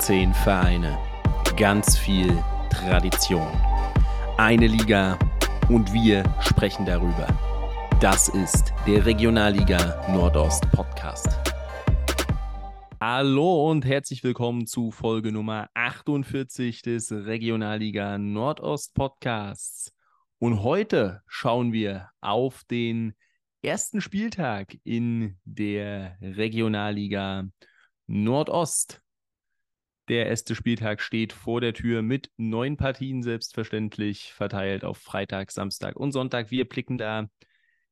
18 Vereine, ganz viel Tradition. Eine Liga und wir sprechen darüber. Das ist der Regionalliga Nordost Podcast. Hallo und herzlich willkommen zu Folge Nummer 48 des Regionalliga Nordost Podcasts. Und heute schauen wir auf den ersten Spieltag in der Regionalliga Nordost. Der erste Spieltag steht vor der Tür mit neun Partien selbstverständlich verteilt auf Freitag, Samstag und Sonntag. Wir blicken da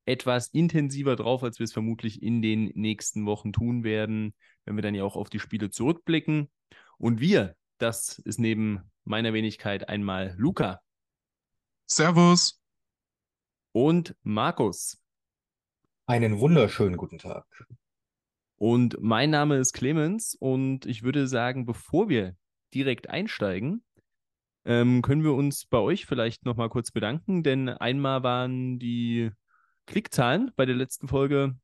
etwas intensiver drauf, als wir es vermutlich in den nächsten Wochen tun werden, wenn wir dann ja auch auf die Spiele zurückblicken. Und wir, das ist neben meiner Wenigkeit einmal Luca. Servus. Und Markus. Einen wunderschönen guten Tag. Und mein Name ist Clemens und ich würde sagen, bevor wir direkt einsteigen, ähm, können wir uns bei euch vielleicht nochmal kurz bedanken, denn einmal waren die Klickzahlen bei der letzten Folge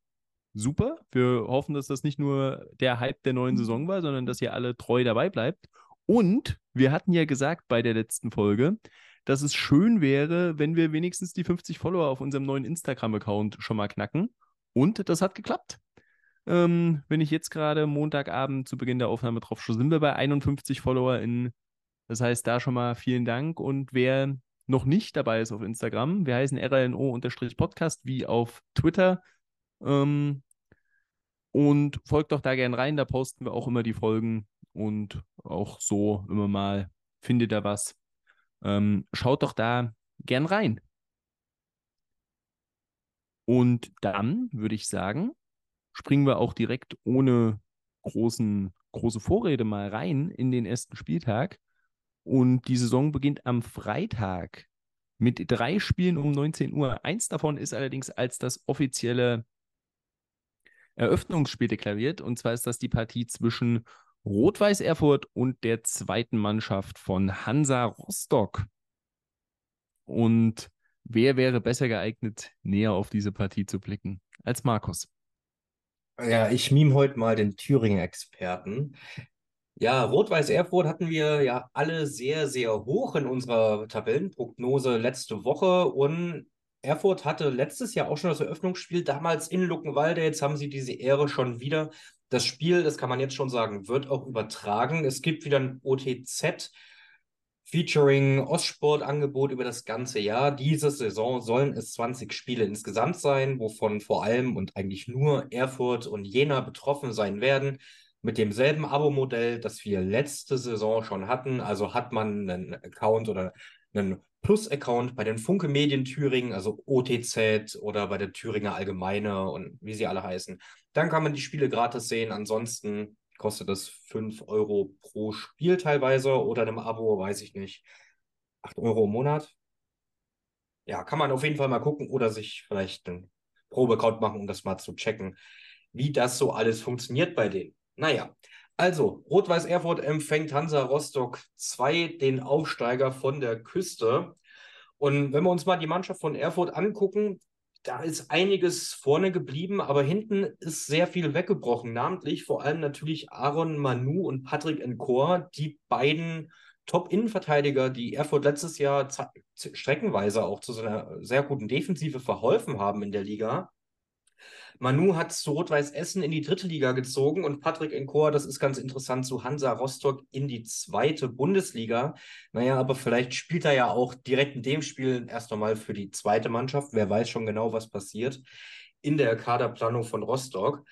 super. Wir hoffen, dass das nicht nur der Hype der neuen Saison war, sondern dass ihr alle treu dabei bleibt. Und wir hatten ja gesagt bei der letzten Folge, dass es schön wäre, wenn wir wenigstens die 50 Follower auf unserem neuen Instagram-Account schon mal knacken. Und das hat geklappt. Ähm, wenn ich jetzt gerade Montagabend zu Beginn der Aufnahme drauf schaue, sind wir bei 51 FollowerInnen. Das heißt, da schon mal vielen Dank. Und wer noch nicht dabei ist auf Instagram, wir heißen RLNO-Podcast wie auf Twitter. Ähm, und folgt doch da gern rein, da posten wir auch immer die Folgen und auch so immer mal findet ihr was. Ähm, schaut doch da gern rein. Und dann würde ich sagen, springen wir auch direkt ohne großen, große Vorrede mal rein in den ersten Spieltag. Und die Saison beginnt am Freitag mit drei Spielen um 19 Uhr. Eins davon ist allerdings als das offizielle Eröffnungsspiel deklariert. Und zwar ist das die Partie zwischen Rot-Weiß Erfurt und der zweiten Mannschaft von Hansa Rostock. Und wer wäre besser geeignet, näher auf diese Partie zu blicken als Markus? Ja, ich mime heute mal den Thüringen-Experten. Ja, Rot-Weiß Erfurt hatten wir ja alle sehr, sehr hoch in unserer Tabellenprognose letzte Woche und Erfurt hatte letztes Jahr auch schon das Eröffnungsspiel, damals in Luckenwalde. Jetzt haben sie diese Ehre schon wieder. Das Spiel, das kann man jetzt schon sagen, wird auch übertragen. Es gibt wieder ein OTZ featuring Ostsport-Angebot über das ganze Jahr. Diese Saison sollen es 20 Spiele insgesamt sein, wovon vor allem und eigentlich nur Erfurt und Jena betroffen sein werden. Mit demselben Abo-Modell, das wir letzte Saison schon hatten. Also hat man einen Account oder einen Plus-Account bei den Funke Medien Thüringen, also OTZ oder bei der Thüringer Allgemeine und wie sie alle heißen. Dann kann man die Spiele gratis sehen. Ansonsten kostet das 5 Euro pro Spiel teilweise oder einem Abo, weiß ich nicht. 8 Euro im Monat. Ja, kann man auf jeden Fall mal gucken oder sich vielleicht einen Probeaccount machen, um das mal zu checken, wie das so alles funktioniert bei denen. Naja, also Rot-Weiß Erfurt empfängt Hansa Rostock 2 den Aufsteiger von der Küste. Und wenn wir uns mal die Mannschaft von Erfurt angucken, da ist einiges vorne geblieben, aber hinten ist sehr viel weggebrochen. Namentlich vor allem natürlich Aaron Manu und Patrick Encore, die beiden Top-Innenverteidiger, die Erfurt letztes Jahr streckenweise auch zu so einer sehr guten Defensive verholfen haben in der Liga. Manu hat zu Rot-Weiß Essen in die dritte Liga gezogen und Patrick Enkor, das ist ganz interessant, zu Hansa Rostock in die zweite Bundesliga. Naja, aber vielleicht spielt er ja auch direkt in dem Spiel erst einmal für die zweite Mannschaft. Wer weiß schon genau, was passiert in der Kaderplanung von Rostock.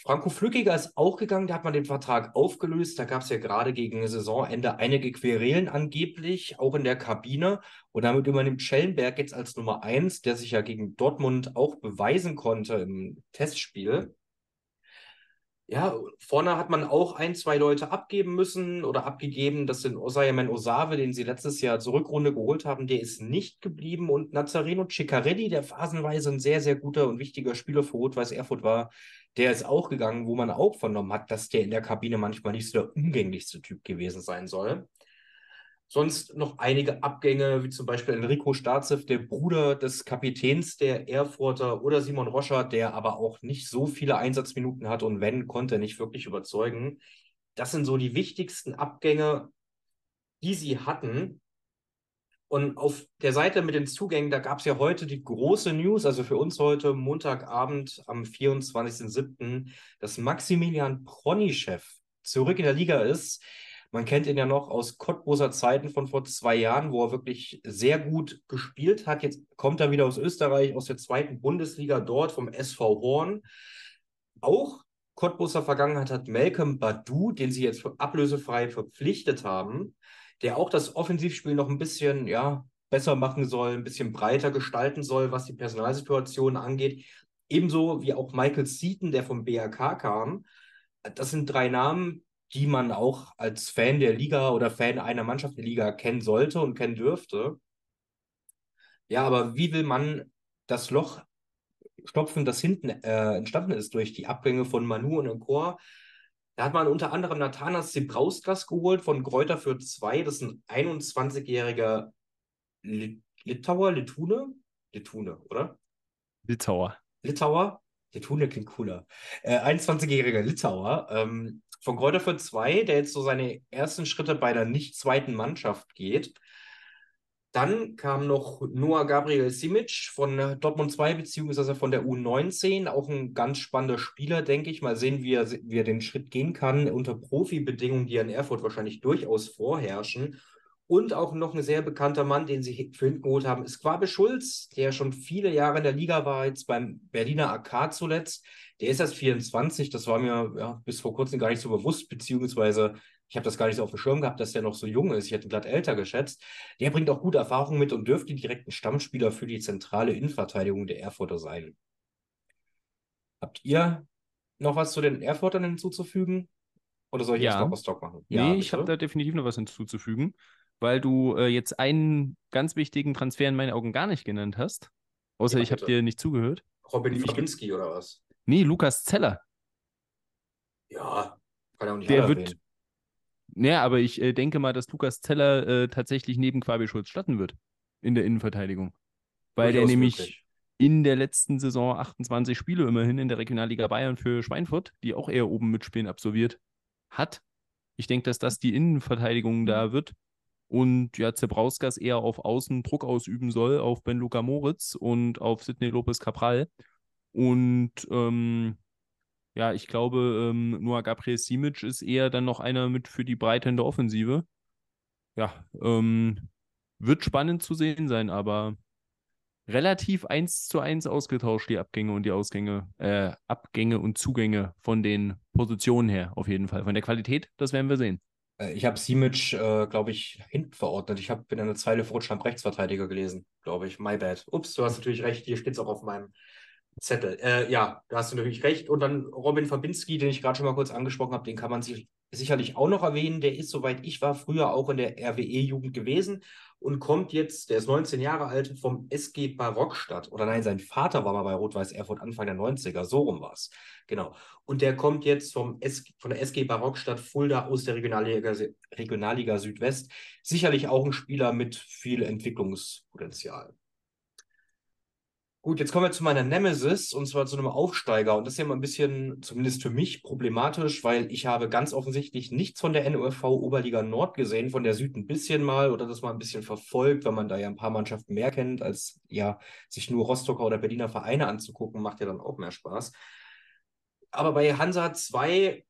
Franco Flückiger ist auch gegangen, da hat man den Vertrag aufgelöst. Da gab es ja gerade gegen Saisonende einige Querelen angeblich, auch in der Kabine. Und damit übernimmt Schellenberg jetzt als Nummer 1, der sich ja gegen Dortmund auch beweisen konnte im Testspiel. Ja, vorne hat man auch ein, zwei Leute abgeben müssen oder abgegeben. Das sind Osayaman Osave, den sie letztes Jahr zur Rückrunde geholt haben. Der ist nicht geblieben. Und Nazareno Ciccarelli, der phasenweise ein sehr, sehr guter und wichtiger Spieler für Rot-Weiß Erfurt war, der ist auch gegangen, wo man auch vernommen hat, dass der in der Kabine manchmal nicht so der umgänglichste Typ gewesen sein soll. Sonst noch einige Abgänge, wie zum Beispiel Enrico Starzev, der Bruder des Kapitäns der Erfurter, oder Simon Roscher, der aber auch nicht so viele Einsatzminuten hat und wenn, konnte er nicht wirklich überzeugen. das sind so die wichtigsten Abgänge, die sie hatten. Und auf der Seite mit den Zugängen, da gab es ja heute die große News, also für uns heute Montagabend am 24.07., dass Maximilian Pronyschew zurück in der Liga ist. Man kennt ihn ja noch aus Cottbuser Zeiten von vor zwei Jahren, wo er wirklich sehr gut gespielt hat. Jetzt kommt er wieder aus Österreich, aus der zweiten Bundesliga dort vom SV Horn. Auch Cottbuser Vergangenheit hat Malcolm Badu, den sie jetzt ablösefrei verpflichtet haben der auch das Offensivspiel noch ein bisschen ja, besser machen soll, ein bisschen breiter gestalten soll, was die Personalsituation angeht. Ebenso wie auch Michael Seaton, der vom BRK kam. Das sind drei Namen, die man auch als Fan der Liga oder Fan einer Mannschaft der Liga kennen sollte und kennen dürfte. Ja, aber wie will man das Loch stopfen, das hinten äh, entstanden ist durch die Abgänge von Manu und Encore? Da hat man unter anderem Nathanas Zebrauskas geholt von Kräuter für zwei. Das ist ein 21-jähriger Litauer, Litune? Litune, oder? Litauer. Litauer? Litune klingt cooler. Äh, 21-jähriger Litauer ähm, von Kräuter für zwei, der jetzt so seine ersten Schritte bei der nicht zweiten Mannschaft geht. Dann kam noch Noah Gabriel Simic von Dortmund 2 beziehungsweise von der U19. Auch ein ganz spannender Spieler, denke ich. Mal sehen, wie er, wie er den Schritt gehen kann unter Profibedingungen, die in Erfurt wahrscheinlich durchaus vorherrschen. Und auch noch ein sehr bekannter Mann, den sie für hinten geholt haben, ist Quabe Schulz, der schon viele Jahre in der Liga war, jetzt beim Berliner AK zuletzt. Der ist erst 24, das war mir ja, bis vor kurzem gar nicht so bewusst, beziehungsweise ich habe das gar nicht so auf dem Schirm gehabt, dass der noch so jung ist. Ich hätte ihn glatt älter geschätzt. Der bringt auch gute Erfahrungen mit und dürfte direkt ein Stammspieler für die zentrale Innenverteidigung der Erfurter sein. Habt ihr noch was zu den Erfurtern hinzuzufügen? Oder soll ich ja. jetzt noch was Stock machen? Nee, ja, ich habe da definitiv noch was hinzuzufügen, weil du äh, jetzt einen ganz wichtigen Transfer in meinen Augen gar nicht genannt hast. Außer ja, ich habe dir nicht zugehört. Robin Fabinski oder was? Nee, Lukas Zeller. Ja, kann er auch nicht Der wird, erwähnen. Naja, aber ich äh, denke mal, dass Lukas Zeller äh, tatsächlich neben Quabi Schulz starten wird in der Innenverteidigung. Weil der nämlich in der letzten Saison 28 Spiele immerhin in der Regionalliga Bayern für Schweinfurt, die auch eher oben mitspielen, absolviert hat. Ich denke, dass das die Innenverteidigung da wird. Und ja, Zebrauskas eher auf Außen Druck ausüben soll auf Ben Luca Moritz und auf Sidney Lopez Capral. Und ähm, ja, ich glaube, ähm, Noah Gabriel Simic ist eher dann noch einer mit für die Breite in der Offensive. Ja, ähm, wird spannend zu sehen sein, aber relativ eins zu eins ausgetauscht, die Abgänge und die Ausgänge, äh, Abgänge und Zugänge von den Positionen her, auf jeden Fall. Von der Qualität, das werden wir sehen. Äh, ich habe Simic, äh, glaube ich, hinten verordnet. Ich habe in einer Zeile für Rutschland Rechtsverteidiger gelesen, glaube ich. My bad. Ups, du hast natürlich recht, hier steht es auch auf meinem Zettel. Äh, ja, da hast du natürlich recht. Und dann Robin Fabinski, den ich gerade schon mal kurz angesprochen habe, den kann man sich sicherlich auch noch erwähnen. Der ist, soweit ich war, früher auch in der RWE-Jugend gewesen und kommt jetzt, der ist 19 Jahre alt, vom SG Barockstadt. Oder nein, sein Vater war mal bei Rot-Weiß Erfurt Anfang der 90er, so rum war es. Genau. Und der kommt jetzt vom S von der SG Barockstadt Fulda aus der Regionalliga, Regionalliga Südwest. Sicherlich auch ein Spieler mit viel Entwicklungspotenzial. Gut, jetzt kommen wir zu meiner Nemesis und zwar zu einem Aufsteiger. Und das ist ja immer ein bisschen, zumindest für mich, problematisch, weil ich habe ganz offensichtlich nichts von der NOFV Oberliga Nord gesehen, von der Süd ein bisschen mal oder das mal ein bisschen verfolgt, weil man da ja ein paar Mannschaften mehr kennt, als ja sich nur Rostocker oder Berliner Vereine anzugucken, macht ja dann auch mehr Spaß. Aber bei Hansa 2,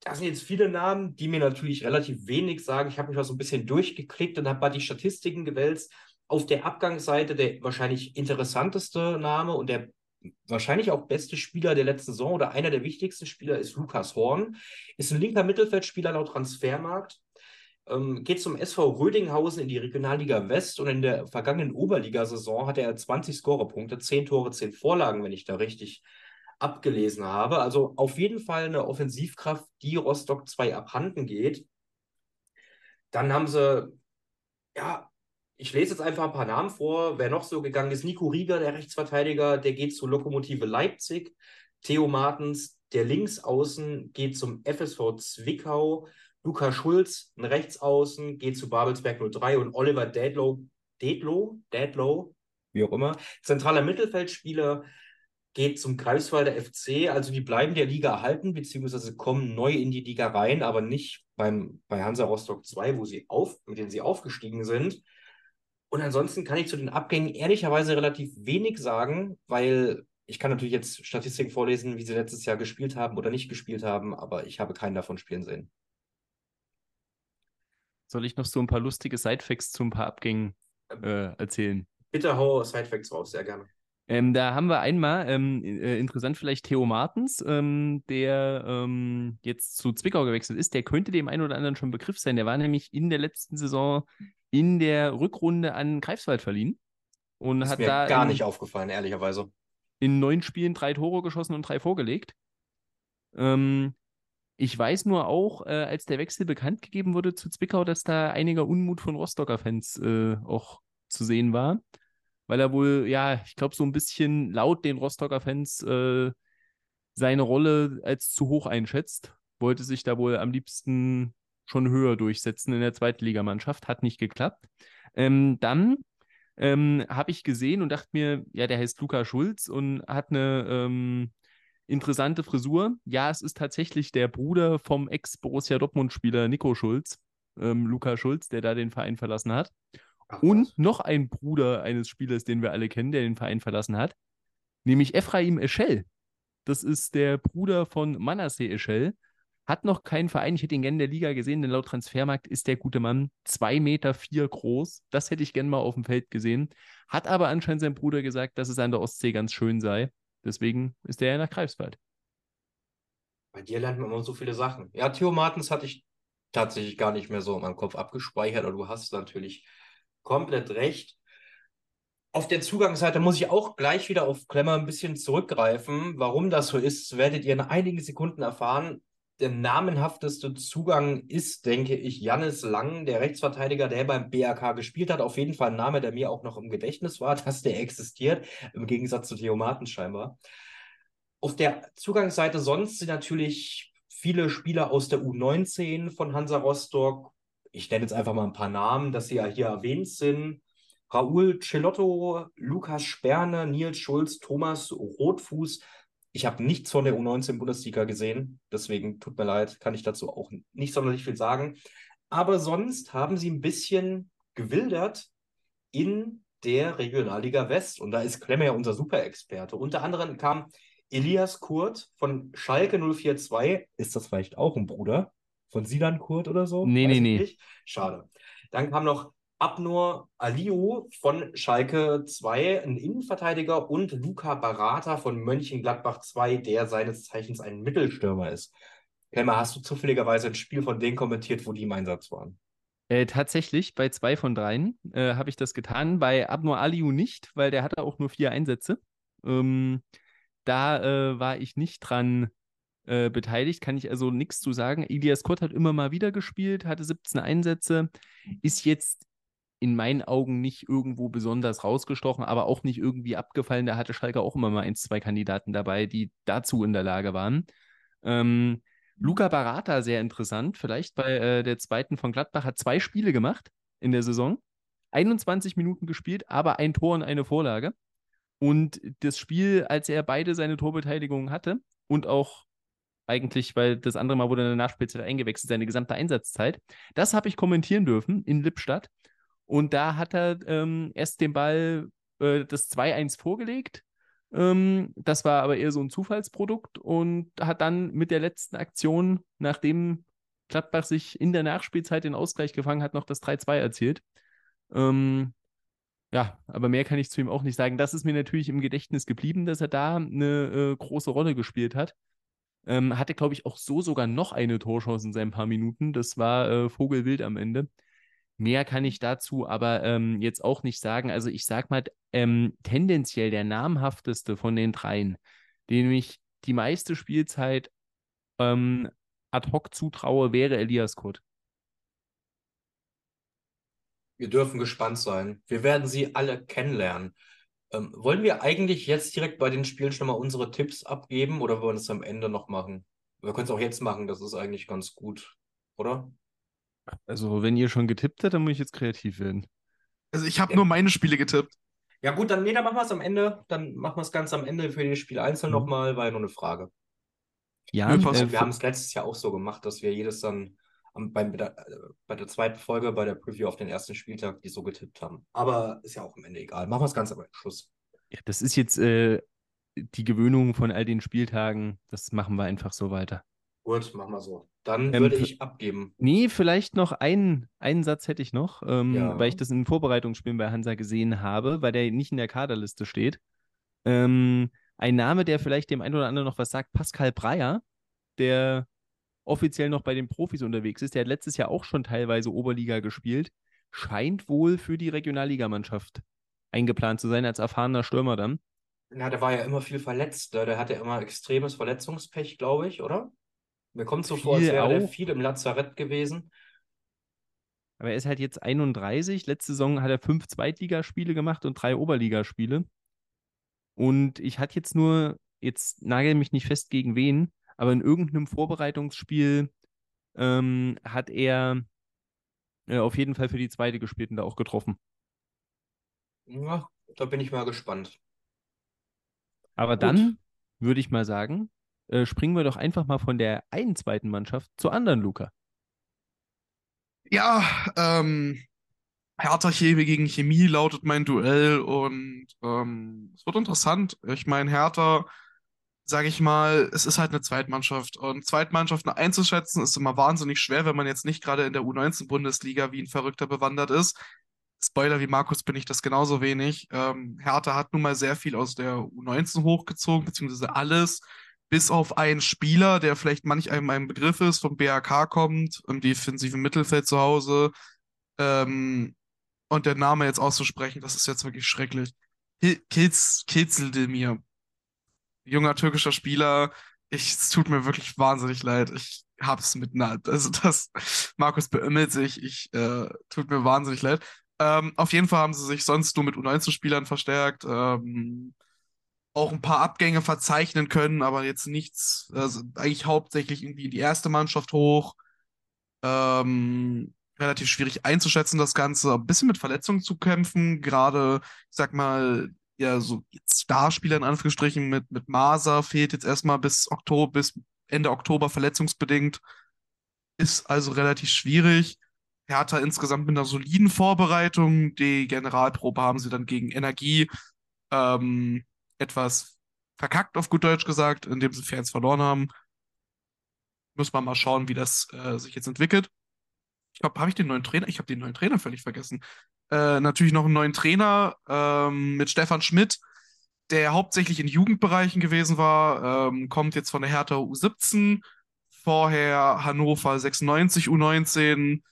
da sind jetzt viele Namen, die mir natürlich relativ wenig sagen. Ich habe mich mal so ein bisschen durchgeklickt und habe mal die Statistiken gewälzt auf der Abgangsseite der wahrscheinlich interessanteste Name und der wahrscheinlich auch beste Spieler der letzten Saison oder einer der wichtigsten Spieler ist Lukas Horn. Ist ein linker Mittelfeldspieler laut Transfermarkt. Ähm, geht zum SV Rödinghausen in die Regionalliga West und in der vergangenen Oberligasaison hatte er 20 Scorerpunkte, 10 Tore, 10 Vorlagen, wenn ich da richtig abgelesen habe. Also auf jeden Fall eine Offensivkraft, die Rostock 2 abhanden geht. Dann haben sie ja ich lese jetzt einfach ein paar Namen vor. Wer noch so gegangen ist, Nico Rieger, der Rechtsverteidiger, der geht zur Lokomotive Leipzig. Theo Martens, der Linksaußen, geht zum FSV Zwickau. Luca Schulz, ein Rechtsaußen, geht zu Babelsberg 03 und Oliver Dadlow, Dadlow, Dadlow, wie auch immer, zentraler Mittelfeldspieler, geht zum Greifswalder FC. Also die bleiben der Liga erhalten, beziehungsweise kommen neu in die Liga rein, aber nicht beim, bei Hansa Rostock 2, wo sie auf, mit denen sie aufgestiegen sind. Und ansonsten kann ich zu den Abgängen ehrlicherweise relativ wenig sagen, weil ich kann natürlich jetzt Statistiken vorlesen, wie sie letztes Jahr gespielt haben oder nicht gespielt haben, aber ich habe keinen davon spielen sehen. Soll ich noch so ein paar lustige Sidefacts zu ein paar Abgängen äh, erzählen? Bitte hau Sidefacts raus, sehr gerne. Ähm, da haben wir einmal, ähm, äh, interessant vielleicht Theo Martens, ähm, der ähm, jetzt zu Zwickau gewechselt ist. Der könnte dem einen oder anderen schon Begriff sein. Der war nämlich in der letzten Saison in der Rückrunde an Greifswald verliehen. Und ist hat mir da gar in, nicht aufgefallen, ehrlicherweise. in neun Spielen drei Tore geschossen und drei vorgelegt. Ähm, ich weiß nur auch, äh, als der Wechsel bekannt gegeben wurde zu Zwickau, dass da einiger Unmut von Rostocker Fans äh, auch zu sehen war weil er wohl, ja, ich glaube, so ein bisschen laut den Rostocker Fans äh, seine Rolle als zu hoch einschätzt. Wollte sich da wohl am liebsten schon höher durchsetzen in der Zweitligamannschaft. Hat nicht geklappt. Ähm, dann ähm, habe ich gesehen und dachte mir, ja, der heißt Luca Schulz und hat eine ähm, interessante Frisur. Ja, es ist tatsächlich der Bruder vom Ex-Borussia Dortmund-Spieler Nico Schulz, ähm, Luca Schulz, der da den Verein verlassen hat. Und noch ein Bruder eines Spielers, den wir alle kennen, der den Verein verlassen hat, nämlich Ephraim Eschel. Das ist der Bruder von Manasseh Eschel. Hat noch keinen Verein. Ich hätte ihn gerne in der Liga gesehen, denn laut Transfermarkt ist der gute Mann 2,4 Meter vier groß. Das hätte ich gerne mal auf dem Feld gesehen. Hat aber anscheinend sein Bruder gesagt, dass es an der Ostsee ganz schön sei. Deswegen ist er ja nach Greifswald. Bei dir lernt man immer so viele Sachen. Ja, Theo Martens hatte ich tatsächlich gar nicht mehr so in meinem Kopf abgespeichert, aber du hast natürlich komplett recht. Auf der Zugangsseite muss ich auch gleich wieder auf Klemmer ein bisschen zurückgreifen. Warum das so ist, werdet ihr in einigen Sekunden erfahren. Der namenhafteste Zugang ist, denke ich, Jannis Lang, der Rechtsverteidiger, der beim BRK gespielt hat. Auf jeden Fall ein Name, der mir auch noch im Gedächtnis war, dass der existiert, im Gegensatz zu Theo Martens scheinbar. Auf der Zugangsseite sonst sind natürlich viele Spieler aus der U19 von Hansa Rostock. Ich nenne jetzt einfach mal ein paar Namen, dass sie ja hier erwähnt sind. Raúl Celotto, Lukas Sperner, Nils Schulz, Thomas Rotfuß. Ich habe nichts von der U19-Bundesliga gesehen, deswegen tut mir leid, kann ich dazu auch nicht sonderlich viel sagen. Aber sonst haben sie ein bisschen gewildert in der Regionalliga West. Und da ist Klemmer ja unser Superexperte. Unter anderem kam Elias Kurt von Schalke 042. Ist das vielleicht auch ein Bruder von Silan Kurt oder so? Nee, Weiß nee, nee. Nicht. Schade. Dann kam noch Abnur Aliu von Schalke 2, ein Innenverteidiger, und Luca Barata von Mönchengladbach 2, der seines Zeichens ein Mittelstürmer ist. Klemmer, hast du zufälligerweise ein Spiel von denen kommentiert, wo die im Einsatz waren? Äh, tatsächlich, bei zwei von dreien äh, habe ich das getan. Bei Abnur Aliu nicht, weil der hatte auch nur vier Einsätze. Ähm, da äh, war ich nicht dran äh, beteiligt, kann ich also nichts zu sagen. Ilias Kurt hat immer mal wieder gespielt, hatte 17 Einsätze, ist jetzt in meinen Augen nicht irgendwo besonders rausgestochen, aber auch nicht irgendwie abgefallen. Da hatte Schalke auch immer mal ein, zwei Kandidaten dabei, die dazu in der Lage waren. Ähm, Luca Barata, sehr interessant, vielleicht bei äh, der zweiten von Gladbach, hat zwei Spiele gemacht in der Saison, 21 Minuten gespielt, aber ein Tor und eine Vorlage. Und das Spiel, als er beide seine Torbeteiligungen hatte und auch eigentlich, weil das andere Mal wurde in der Nachspielzeit eingewechselt, seine gesamte Einsatzzeit, das habe ich kommentieren dürfen in Lippstadt. Und da hat er ähm, erst den Ball äh, das 2-1 vorgelegt. Ähm, das war aber eher so ein Zufallsprodukt und hat dann mit der letzten Aktion, nachdem Gladbach sich in der Nachspielzeit den Ausgleich gefangen hat, noch das 3-2 erzielt. Ähm, ja, aber mehr kann ich zu ihm auch nicht sagen. Das ist mir natürlich im Gedächtnis geblieben, dass er da eine äh, große Rolle gespielt hat. Ähm, hatte, glaube ich, auch so sogar noch eine Torchance in seinen paar Minuten. Das war äh, Vogelwild am Ende. Mehr kann ich dazu aber ähm, jetzt auch nicht sagen. Also ich sag mal, ähm, tendenziell der namhafteste von den dreien, dem ich die meiste Spielzeit ähm, ad hoc zutraue, wäre Elias Kurt. Wir dürfen gespannt sein. Wir werden sie alle kennenlernen. Ähm, wollen wir eigentlich jetzt direkt bei den Spielen schon mal unsere Tipps abgeben oder wollen wir das am Ende noch machen? Wir können es auch jetzt machen, das ist eigentlich ganz gut, oder? Also wenn ihr schon getippt habt, dann muss ich jetzt kreativ werden. Also ich habe Ja. nur meine Spiele getippt. Ja, gut, dann, nee, dann machen wir es am Ende. Dann machen wir es ganz am Ende für das Spiel einzeln Mhm. nochmal, ja nur eine Frage. Ja, Nö, äh, Wir haben es letztes Jahr auch so gemacht, dass wir jedes dann am, beim, bei, der, äh, bei der zweiten Folge, bei der Preview auf den ersten Spieltag, die so getippt haben. Aber ist ja auch am Ende egal. Machen wir es ganz am Schluss. ja, das ist jetzt äh, die Gewöhnung von all den Spieltagen. Das machen wir einfach so weiter. Gut, machen wir so. Dann Ähm, würde ich abgeben. Nee, vielleicht noch einen, einen Satz hätte ich noch, ähm, Ja. weil ich das in den Vorbereitungsspielen bei Hansa gesehen habe, weil der nicht in der Kaderliste steht. Ähm, ein Name, der vielleicht dem einen oder anderen noch was sagt, Pascal Breyer, der offiziell noch bei den Profis unterwegs ist. Der hat letztes Jahr auch schon teilweise Oberliga gespielt. Scheint wohl für die Regionalligamannschaft eingeplant zu sein, als erfahrener Stürmer dann. Ja, der war ja immer viel verletzt. Ne? Der hatte immer extremes Verletzungspech, glaube ich, oder? Mir kommt so vor, als wäre auch. viel im Lazarett gewesen. Aber er ist halt jetzt 31. Letzte Saison hat er fünf Zweitligaspiele gemacht und drei Oberligaspiele. Und ich hatte jetzt nur, jetzt nagel mich nicht fest gegen wen, aber in irgendeinem Vorbereitungsspiel ähm, hat er äh, auf jeden Fall für die zweite gespielt und da auch getroffen. Ja, da bin ich mal gespannt. Aber Gut. dann würde ich mal sagen, äh, springen wir doch einfach mal von der einen zweiten Mannschaft zur anderen, Luca. Ja, ähm, Hertha Chemie gegen Chemie lautet mein Duell und ähm, es wird interessant. Ich meine, Hertha, sage ich mal, es ist halt eine Zweitmannschaft und Zweitmannschaften einzuschätzen ist immer wahnsinnig schwer, wenn man jetzt nicht gerade in der U19-Bundesliga wie ein Verrückter bewandert ist. Spoiler, wie Markus bin ich das genauso wenig. Ähm, Hertha hat nun mal sehr viel aus der U19 hochgezogen, beziehungsweise alles, bis auf einen Spieler, der vielleicht manch einem ein Begriff ist, vom BHK kommt, im defensiven Mittelfeld zu Hause. Ähm, und der Name jetzt auszusprechen, das ist jetzt wirklich schrecklich. Kilz, Kilzeldemir. Junger türkischer Spieler. Ich, es tut mir wirklich wahnsinnig leid. Ich hab's mit einer, also das, Markus beömmelt sich. Ich, äh, tut mir wahnsinnig leid. Ähm, auf jeden Fall haben sie sich sonst nur mit U19-Spielern verstärkt. Ähm, auch ein paar Abgänge verzeichnen können, aber jetzt nichts, also eigentlich hauptsächlich irgendwie die erste Mannschaft hoch. Ähm, relativ schwierig einzuschätzen, das Ganze. Ein bisschen mit Verletzungen zu kämpfen, gerade, ich sag mal, ja, so Starspieler in Anführungsstrichen mit, mit Masa fehlt jetzt erstmal bis Oktober, bis Ende Oktober verletzungsbedingt. Ist also relativ schwierig. Hertha insgesamt mit einer soliden Vorbereitung. Die Generalprobe haben sie dann gegen Energie ähm, etwas verkackt, auf gut Deutsch gesagt, indem sie Fans verloren haben. Muss man mal schauen, wie das äh, sich jetzt entwickelt. Ich glaube, habe ich den neuen Trainer? Ich habe den neuen Trainer völlig vergessen. Äh, natürlich noch einen neuen Trainer ähm, mit Stefan Schmidt, der hauptsächlich in Jugendbereichen gewesen war, ähm, kommt jetzt von der Hertha U17, vorher Hannover 96 U19,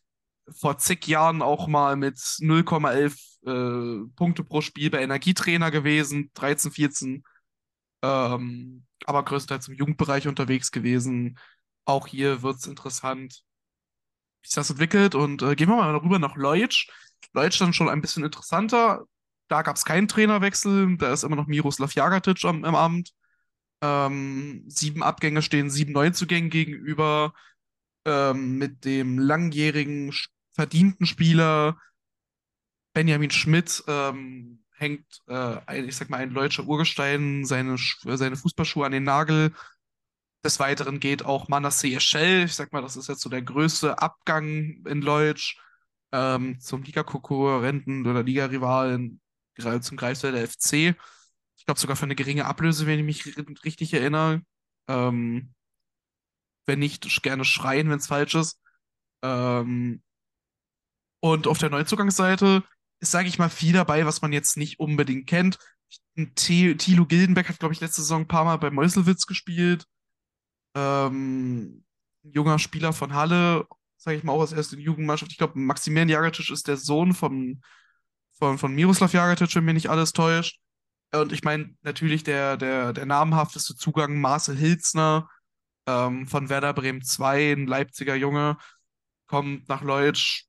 vor zig Jahren auch mal mit 0,11 äh, Punkte pro Spiel bei Energietrainer gewesen, 13, 14, ähm, aber größtenteils im Jugendbereich unterwegs gewesen. Auch hier wird es interessant, wie sich das entwickelt. Und äh, gehen wir mal rüber nach Leutsch. Leutsch dann schon ein bisschen interessanter. Da gab es keinen Trainerwechsel. Da ist immer noch Miroslav Jagatic am, im Amt. Ähm, sieben Abgänge stehen sieben Neuzugängen gegenüber. Ähm, mit dem langjährigen, verdienten Spieler Benjamin Schmidt ähm, hängt, äh, ein, ich sag mal, ein deutscher Urgestein seine, Sch- seine Fußballschuhe an den Nagel. Des Weiteren geht auch Manasseh Eschel. Ich sag mal, das ist jetzt so der größte Abgang in Leutsch ähm, zum Ligakonkurrenten oder Ligarivalen, zum Greifswalder FC. Ich glaube sogar für eine geringe Ablöse, wenn ich mich ri- richtig erinnere. Ähm, wenn nicht, gerne schreien, wenn es falsch ist. Ähm, und auf der Neuzugangsseite ist, sage ich mal, viel dabei, was man jetzt nicht unbedingt kennt. Thilo Gildenbeck hat, glaube ich, letzte Saison ein paar Mal bei Meuselwitz gespielt. Ähm, ein junger Spieler von Halle, sage ich mal, auch als erste Jugendmannschaft. Ich glaube, Maximilian Jagatic ist der Sohn vom, von, von Miroslav Jagatic, wenn mir nicht alles täuscht. Und ich meine, natürlich der, der, der namhafteste Zugang, Marcel Hilzner ähm, von Werder Bremen 2, ein Leipziger Junge, kommt nach Leutsch.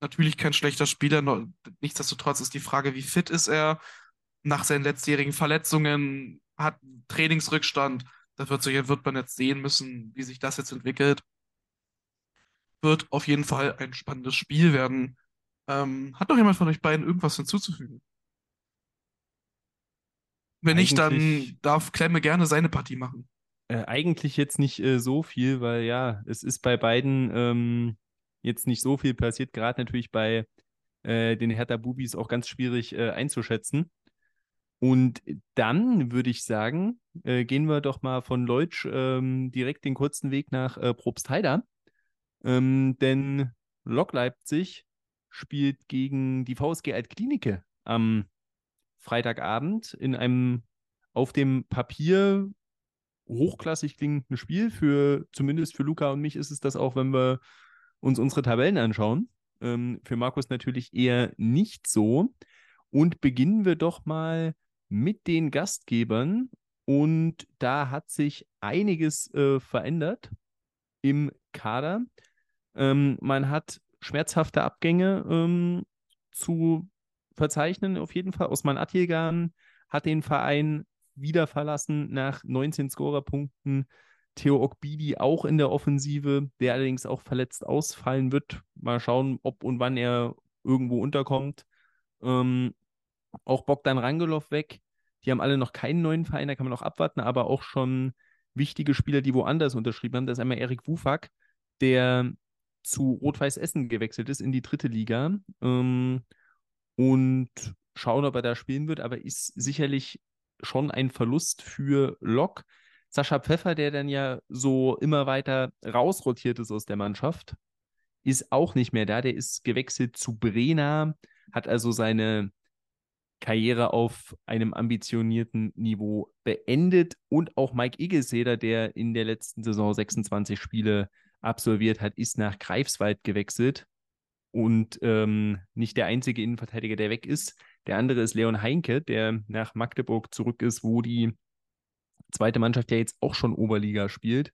Natürlich kein schlechter Spieler, nichtsdestotrotz ist die Frage, wie fit ist er nach seinen letztjährigen Verletzungen, hat einen Trainingsrückstand. Da wird, sich, wird man jetzt sehen müssen, wie sich das jetzt entwickelt. Wird auf jeden Fall ein spannendes Spiel werden. Ähm, hat noch jemand von euch beiden irgendwas hinzuzufügen? Wenn nicht, dann darf Klemme gerne seine Partie machen. Äh, eigentlich jetzt nicht äh, so viel, weil ja, es ist bei beiden ähm, jetzt nicht so viel passiert, gerade natürlich bei äh, den Hertha Bubis auch ganz schwierig äh, einzuschätzen. Und dann würde ich sagen, äh, gehen wir doch mal von Leutsch ähm, direkt den kurzen Weg nach äh, Probstheida. Ähm, denn Lok Leipzig spielt gegen die VSG Altklinike am Freitagabend in einem auf dem Papier hochklassig klingenden Spiel. Für zumindest für Luca und mich ist es das auch, wenn wir uns unsere Tabellen anschauen. Ähm, für Markus natürlich eher nicht so. Und beginnen wir doch mal mit den Gastgebern. Und da hat sich einiges äh, verändert im Kader. Ähm, man hat schmerzhafte Abgänge ähm, zu verzeichnen, auf jeden Fall. Osman Atjegan hat den Verein wieder verlassen nach 19 Scorerpunkten. Theo Okbidi auch in der Offensive, der allerdings auch verletzt ausfallen wird. Mal schauen, ob und wann er irgendwo unterkommt. Ähm, auch Bogdan Rangelov weg. Die haben alle noch keinen neuen Verein, da kann man noch abwarten, aber auch schon wichtige Spieler, die woanders unterschrieben haben. Das ist einmal Erik Wufak, der zu Rot-Weiß Essen gewechselt ist in die dritte Liga. Ähm, und schauen, ob er da spielen wird, aber ist sicherlich schon ein Verlust für Lok. Sascha Pfeffer, der dann ja so immer weiter rausrotiert ist aus der Mannschaft, ist auch nicht mehr da. Der ist gewechselt zu Brena, hat also seine Karriere auf einem ambitionierten Niveau beendet. Und auch Mike Iggeseder, der in der letzten Saison 26 Spiele absolviert hat, ist nach Greifswald gewechselt. Und ähm, nicht der einzige Innenverteidiger, der weg ist. Der andere ist Leon Heinke, der nach Magdeburg zurück ist, wo die zweite Mannschaft ja jetzt auch schon Oberliga spielt,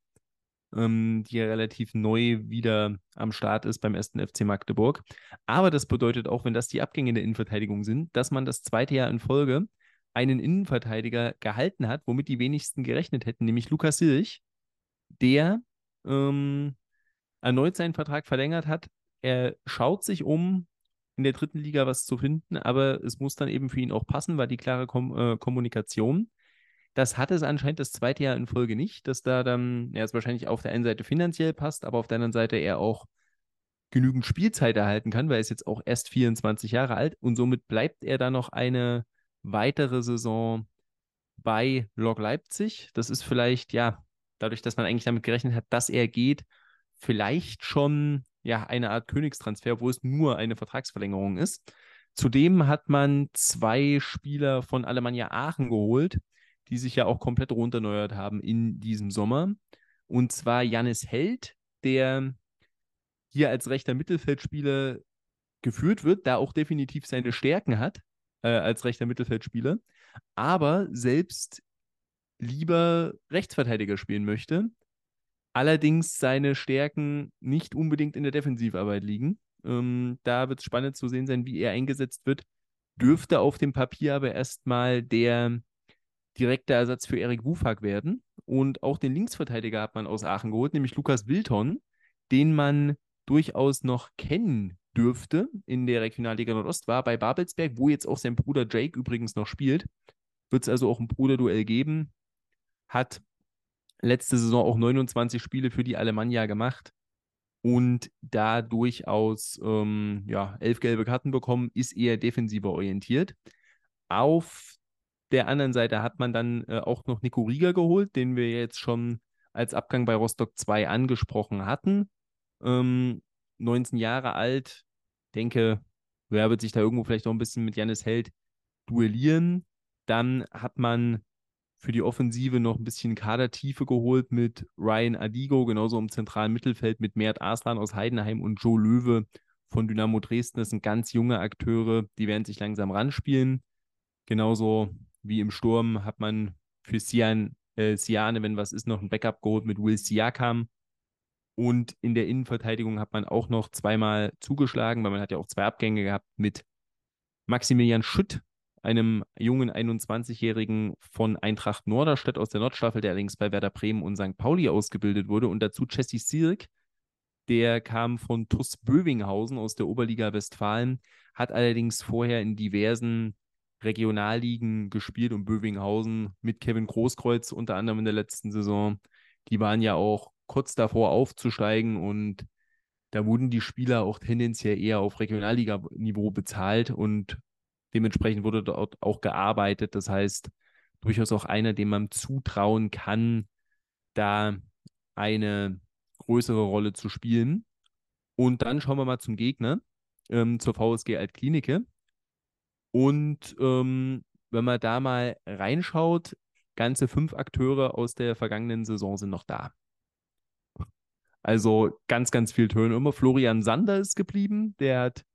ähm, die ja relativ neu wieder am Start ist beim ersten FC Magdeburg. Aber das bedeutet auch, wenn das die Abgänge der Innenverteidigung sind, dass man das zweite Jahr in Folge einen Innenverteidiger gehalten hat, womit die wenigsten gerechnet hätten, nämlich Lukas Silch, der ähm, erneut seinen Vertrag verlängert hat. Er schaut sich um, in der dritten Liga was zu finden, aber es muss dann eben für ihn auch passen, war die klare Kom äh, Kommunikation. Das hat es anscheinend das zweite Jahr in Folge nicht, dass da dann, ja, es wahrscheinlich auf der einen Seite finanziell passt, aber auf der anderen Seite er auch genügend Spielzeit erhalten kann, weil er ist jetzt auch erst 24 Jahre alt und somit bleibt er dann noch eine weitere Saison bei Lok Leipzig. Das ist vielleicht, ja, dadurch, dass man eigentlich damit gerechnet hat, dass er geht, vielleicht schon ja eine Art Königstransfer, wo es nur eine Vertragsverlängerung ist. Zudem hat man zwei Spieler von Alemannia Aachen geholt, die sich ja auch komplett runterneuert haben in diesem Sommer. Und zwar Jannis Held, der hier als rechter Mittelfeldspieler geführt wird, da auch definitiv seine Stärken hat äh, als rechter Mittelfeldspieler, aber selbst lieber Rechtsverteidiger spielen möchte. Allerdings seine Stärken nicht unbedingt in der Defensivarbeit liegen. Ähm, da wird es spannend zu sehen sein, wie er eingesetzt wird. Dürfte auf dem Papier aber erstmal der direkte Ersatz für Erik Wufak werden. Und auch den Linksverteidiger hat man aus Aachen geholt, nämlich Lukas Wilton, den man durchaus noch kennen dürfte in der Regionalliga Nordost, war bei Babelsberg, wo jetzt auch sein Bruder Jake übrigens noch spielt. Wird es also auch ein Bruderduell geben. Hat letzte Saison auch 29 Spiele für die Alemannia gemacht und da durchaus ähm, ja, elf gelbe Karten bekommen, ist eher defensiver orientiert. Auf der anderen Seite hat man dann äh, auch noch Nico Rieger geholt, den wir jetzt schon als Abgang bei Rostock 2 angesprochen hatten. Ähm, 19 Jahre alt, denke, wer wird sich da irgendwo vielleicht noch ein bisschen mit Janis Held duellieren. Dann hat man für die Offensive noch ein bisschen Kadertiefe geholt mit Ryan Adigo, genauso im zentralen Mittelfeld mit Mert Arslan aus Heidenheim und Joe Löwe von Dynamo Dresden. Das sind ganz junge Akteure, die werden sich langsam ranspielen. Genauso wie im Sturm hat man für Sian, äh, Siane, wenn was ist, noch ein Backup geholt mit Will Siakam. Und in der Innenverteidigung hat man auch noch zweimal zugeschlagen, weil man hat ja auch zwei Abgänge gehabt mit Maximilian Schütt, einem jungen 21-Jährigen von Eintracht Norderstedt aus der Nordstaffel, der allerdings bei Werder Bremen und St. Pauli ausgebildet wurde. Und dazu Jesse Sirk, der kam von TuS Bövinghausen aus der Oberliga Westfalen, hat allerdings vorher in diversen Regionalligen gespielt und Bövinghausen mit Kevin Großkreuz unter anderem in der letzten Saison. Die waren ja auch kurz davor aufzusteigen und da wurden die Spieler auch tendenziell eher auf Regionalliga-Niveau bezahlt und dementsprechend wurde dort auch gearbeitet. Das heißt, durchaus auch einer, dem man zutrauen kann, da eine größere Rolle zu spielen. Und dann schauen wir mal zum Gegner, ähm, zur VSG Altklinike. Und ähm, wenn man da mal reinschaut, ganze fünf Akteure aus der vergangenen Saison sind noch da. Also ganz, ganz viel Turnover. Florian Sander ist geblieben. Der hat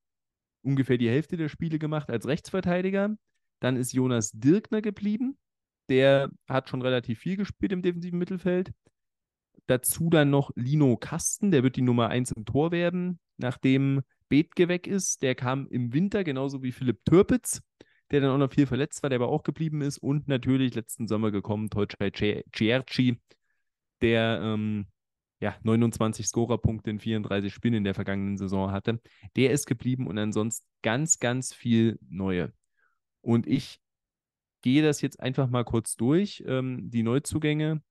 ungefähr die Hälfte der Spiele gemacht als Rechtsverteidiger. Dann ist Jonas Dirkner geblieben. Der hat schon relativ viel gespielt im defensiven Mittelfeld. Dazu dann noch Lino Kasten, der wird die Nummer 1 im Tor werden, nachdem Bethke weg ist. Der kam im Winter, genauso wie Philipp Türpitz, der dann auch noch viel verletzt war, der aber auch geblieben ist. Und natürlich letzten Sommer gekommen, Tolchai Cierci, der ähm, ja, 29 Scorerpunkte in 34 Spielen in der vergangenen Saison hatte. Der ist geblieben und ansonsten ganz, ganz viel Neue. Und ich gehe das jetzt einfach mal kurz durch, ähm, die Neuzugänge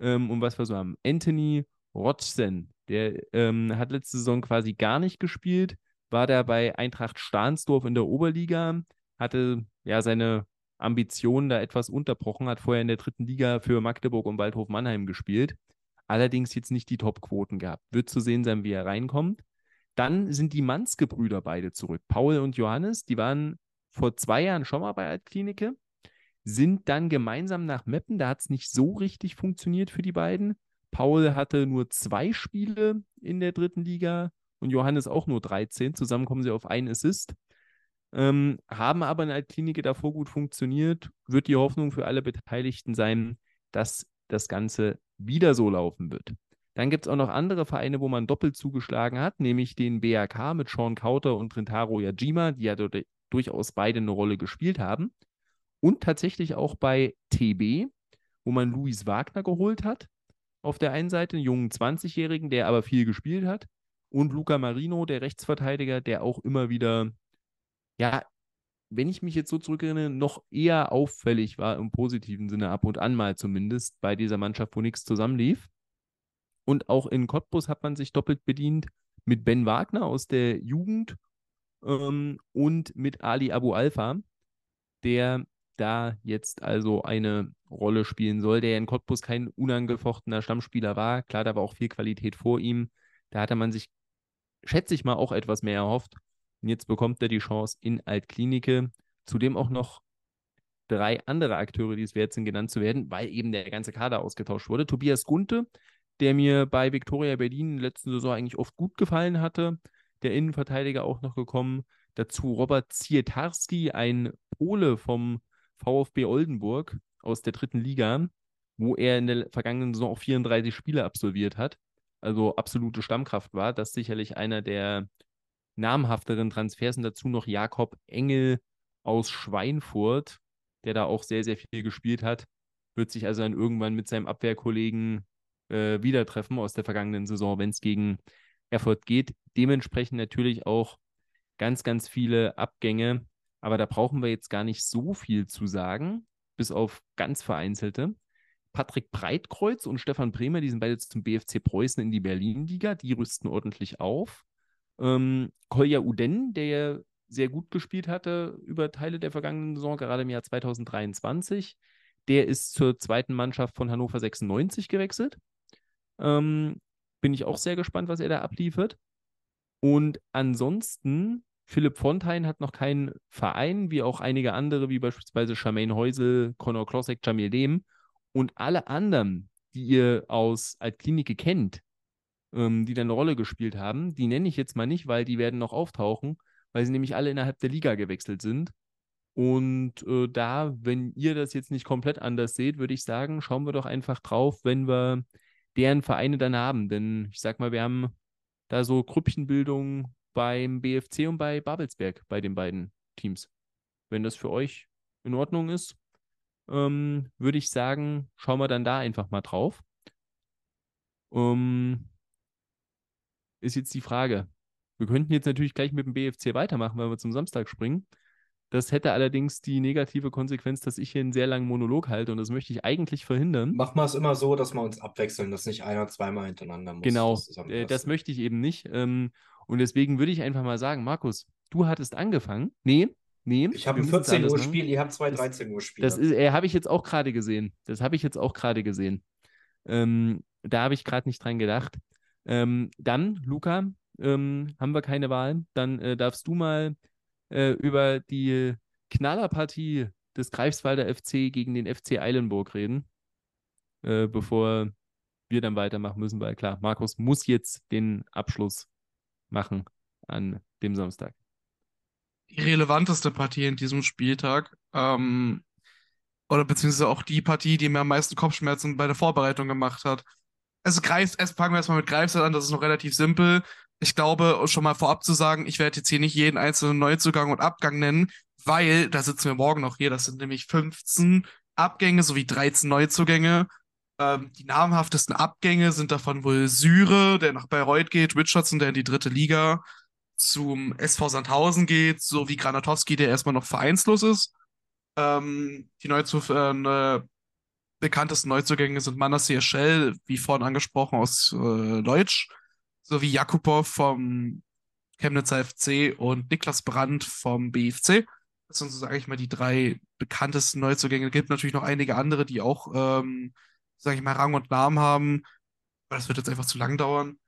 ähm, und was wir so haben. Anthony Rodsen, der ähm, hat letzte Saison quasi gar nicht gespielt, war da bei Eintracht Stahnsdorf in der Oberliga, hatte ja seine Ambitionen da etwas unterbrochen, hat vorher in der dritten Liga für Magdeburg und Waldhof Mannheim gespielt. Allerdings jetzt nicht die Top-Quoten gehabt. Wird zu sehen sein, wie er reinkommt. Dann sind die Manske-Brüder beide zurück. Paul und Johannes, die waren vor zwei Jahren schon mal bei Altklinike, sind dann gemeinsam nach Meppen. Da hat es nicht so richtig funktioniert für die beiden. Paul hatte nur zwei Spiele in der dritten Liga und Johannes auch nur 13. Zusammen kommen sie auf einen Assist. Ähm, haben aber in der Altklinike davor gut funktioniert. Wird die Hoffnung für alle Beteiligten sein, dass das Ganze wieder so laufen wird. Dann gibt es auch noch andere Vereine, wo man doppelt zugeschlagen hat, nämlich den BRK mit Sean Kauter und Rintaro Yajima, die ja dort durchaus beide eine Rolle gespielt haben. Und tatsächlich auch bei TB, wo man Luis Wagner geholt hat. Auf der einen Seite, einen jungen 20-Jährigen, der aber viel gespielt hat. Und Luca Marino, der Rechtsverteidiger, der auch immer wieder, ja, wenn ich mich jetzt so zurückerinnere, noch eher auffällig war im positiven Sinne, ab und an mal zumindest, bei dieser Mannschaft, wo nichts zusammenlief. Und auch in Cottbus hat man sich doppelt bedient mit Ben Wagner aus der Jugend ähm, und mit Ali Abu Alfa, der da jetzt also eine Rolle spielen soll, der in Cottbus kein unangefochtener Stammspieler war. Klar, da war auch viel Qualität vor ihm. Da hatte man sich, schätze ich mal, auch etwas mehr erhofft. Und jetzt bekommt er die Chance in Altklinike. Zudem auch noch drei andere Akteure, die es wert sind, genannt zu werden, weil eben der ganze Kader ausgetauscht wurde. Tobias Gunte, der mir bei Viktoria Berlin letzten Saison eigentlich oft gut gefallen hatte. Der Innenverteidiger auch noch gekommen. Dazu Robert Zietarski, ein Pole vom VfB Oldenburg aus der dritten Liga, wo er in der vergangenen Saison auch 34 Spiele absolviert hat. Also absolute Stammkraft war. Das ist sicherlich einer der namhafteren Transfers und dazu noch Jakob Engel aus Schweinfurt, der da auch sehr, sehr viel gespielt hat. Wird sich also dann irgendwann mit seinem Abwehrkollegen äh, wieder treffen aus der vergangenen Saison, wenn es gegen Erfurt geht. Dementsprechend natürlich auch ganz, ganz viele Abgänge. Aber da brauchen wir jetzt gar nicht so viel zu sagen, bis auf ganz vereinzelte. Patrick Breitkreuz und Stefan Bremer, die sind beide zum BFC Preußen in die Berlin-Liga. Die rüsten ordentlich auf. Ähm, Kolja Uden, der ja sehr gut gespielt hatte über Teile der vergangenen Saison, gerade im Jahr 2023, der ist zur zweiten Mannschaft von Hannover 96 gewechselt. Ähm, bin ich auch sehr gespannt, was er da abliefert. Und ansonsten, Philipp Fontein hat noch keinen Verein, wie auch einige andere, wie beispielsweise Charmaine Heusel, Conor Klosek, Jamil Dem. Und alle anderen, die ihr aus Altklinike kennt, ähm, die dann eine Rolle gespielt haben. Die nenne ich jetzt mal nicht, weil die werden noch auftauchen, weil sie nämlich alle innerhalb der Liga gewechselt sind. Und äh, da, wenn ihr das jetzt nicht komplett anders seht, würde ich sagen, schauen wir doch einfach drauf, wenn wir deren Vereine dann haben. Denn ich sag mal, wir haben da so Grüppchenbildung beim BFC und bei Babelsberg bei den beiden Teams. Wenn das für euch in Ordnung ist, ähm, würde ich sagen, schauen wir dann da einfach mal drauf. Ähm, ist jetzt die Frage. Wir könnten jetzt natürlich gleich mit dem BFC weitermachen, weil wir zum Samstag springen. Das hätte allerdings die negative Konsequenz, dass ich hier einen sehr langen Monolog halte und das möchte ich eigentlich verhindern. Machen wir es immer so, dass wir uns abwechseln, dass nicht einer zweimal hintereinander muss. Genau, Das äh, das möchte ich eben nicht. Ähm, und deswegen würde ich einfach mal sagen, Markus, du hattest angefangen. Nee, nee. Ich habe ein müssen es 14 anders Uhr. Spiel, ihr habt zwei Das- 13 Uhr Spiele. Das ist, äh, habe ich jetzt auch gerade gesehen. Das habe ich jetzt auch gerade gesehen. Ähm, da habe ich gerade nicht dran gedacht. Ähm, dann, Luca, ähm, haben wir keine Wahl. Dann äh, darfst du mal äh, über die Knallerpartie des Greifswalder FC gegen den FC Eilenburg reden, äh, bevor wir dann weitermachen müssen, weil klar, Markus muss jetzt den Abschluss machen an dem Samstag. die relevanteste Partie in diesem Spieltag. Ähm, oder beziehungsweise auch die Partie, die mir am meisten Kopfschmerzen bei der Vorbereitung gemacht hat. Also Greifs, erst fangen wir erstmal mit Greifswald an, das ist noch relativ simpel. Ich glaube, schon mal vorab zu sagen, ich werde jetzt hier nicht jeden einzelnen Neuzugang und Abgang nennen, weil da sitzen wir morgen noch hier. Das sind nämlich 15 Abgänge sowie 13 Neuzugänge. Ähm, die namhaftesten Abgänge sind davon wohl Syre, der nach Bayreuth geht, Richardson, der in die dritte Liga zum SV Sandhausen geht, sowie Granatowski, der erstmal noch vereinslos ist. Ähm, die Neuzuf äh, ne, bekanntesten Neuzugänge sind Manasseh Schell, wie vorhin angesprochen, aus äh, Deutsch, sowie Jakubow vom Chemnitzer FC und Niklas Brandt vom BFC. Das sind so, sage ich mal, die drei bekanntesten Neuzugänge. Es gibt natürlich noch einige andere, die auch, ähm, sage ich mal, Rang und Namen haben. Aber das wird jetzt einfach zu lang dauern.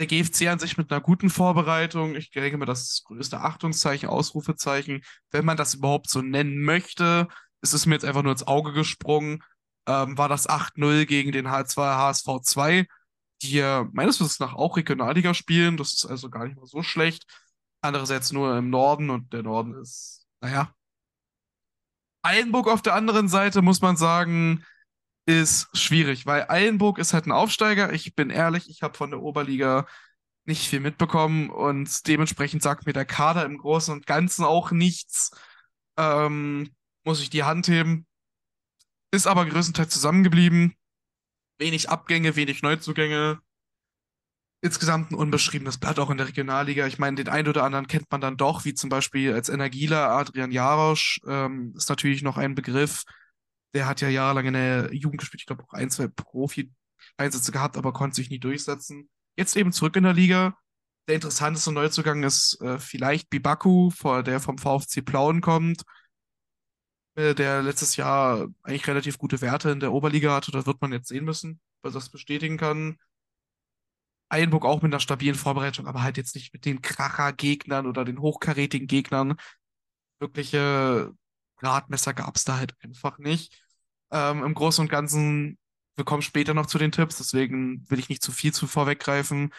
Der GFC an sich mit einer guten Vorbereitung. Ich denke mir, das ist das größte Achtungszeichen, Ausrufezeichen. Wenn man das überhaupt so nennen möchte, ist es mir jetzt einfach nur ins Auge gesprungen. Ähm, war das 8-0 gegen den H2 HSV 2, die meines Wissens nach auch Regionalliga spielen. Das ist also gar nicht mal so schlecht. Andererseits nur im Norden und der Norden ist, naja. Eilenburg auf der anderen Seite, muss man sagen, ist schwierig, weil Eilenburg ist halt ein Aufsteiger. Ich bin ehrlich, ich habe von der Oberliga nicht viel mitbekommen und dementsprechend sagt mir der Kader im Großen und Ganzen auch nichts. Ähm, muss ich die Hand heben. Ist aber größtenteils zusammengeblieben. Wenig Abgänge, wenig Neuzugänge. Insgesamt ein unbeschriebenes Blatt auch in der Regionalliga. Ich meine, den einen oder anderen kennt man dann doch, wie zum Beispiel als Energieler Adrian Jarosch. Ähm, ist natürlich noch ein Begriff. Der hat ja jahrelang in der Jugend gespielt. Ich glaube auch ein, zwei Profi-Einsätze gehabt, aber konnte sich nie durchsetzen. Jetzt eben zurück in der Liga. Der interessanteste Neuzugang ist äh, vielleicht Bibaku, der vom VfC Plauen kommt, äh, der letztes Jahr eigentlich relativ gute Werte in der Oberliga hatte. Da wird man jetzt sehen müssen, was das bestätigen kann. Eilenburg auch mit einer stabilen Vorbereitung, aber halt jetzt nicht mit den Kracher-Gegnern oder den hochkarätigen Gegnern. Wirkliche Gradmesser gab es da halt einfach nicht. Ähm, Im Großen und Ganzen, wir kommen später noch zu den Tipps, deswegen will ich nicht zu viel zu vorweggreifen.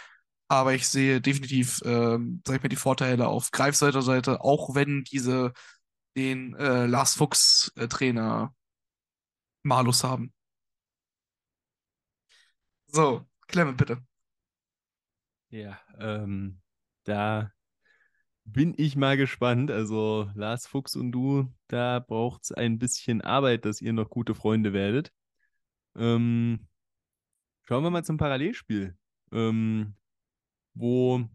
Aber ich sehe definitiv, ähm, sag ich mal, die Vorteile auf Greifswalder Seite, auch wenn diese den äh, Lars Fuchs äh, Trainer Malus haben. So, Clement, bitte. Ja, ähm, da bin ich mal gespannt. Also Lars Fuchs und du, da braucht es ein bisschen Arbeit, dass ihr noch gute Freunde werdet. Ähm, schauen wir mal zum Parallelspiel, ähm, wo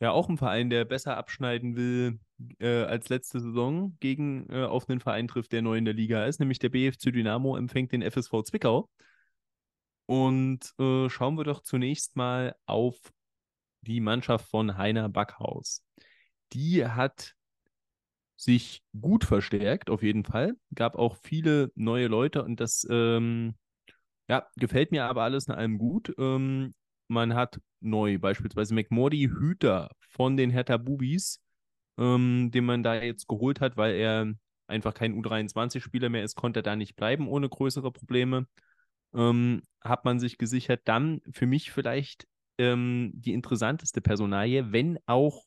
ja auch ein Verein, der besser abschneiden will äh, als letzte Saison, gegen äh, auf einen Verein trifft, der neu in der Liga ist, nämlich der BFC Dynamo empfängt den FSV Zwickau. Und äh, schauen wir doch zunächst mal auf die Mannschaft von Heiner Backhaus. Die hat sich gut verstärkt, auf jeden Fall. Gab auch viele neue Leute und das ähm, ja, gefällt mir aber alles in allem gut. Ähm, man hat neu beispielsweise McMordy Hüter von den Hertha Bubis, ähm, den man da jetzt geholt hat, weil er einfach kein U23-Spieler mehr ist, konnte er da nicht bleiben ohne größere Probleme ähm, hat man sich gesichert. Dann für mich vielleicht ähm, die interessanteste Personalie, wenn auch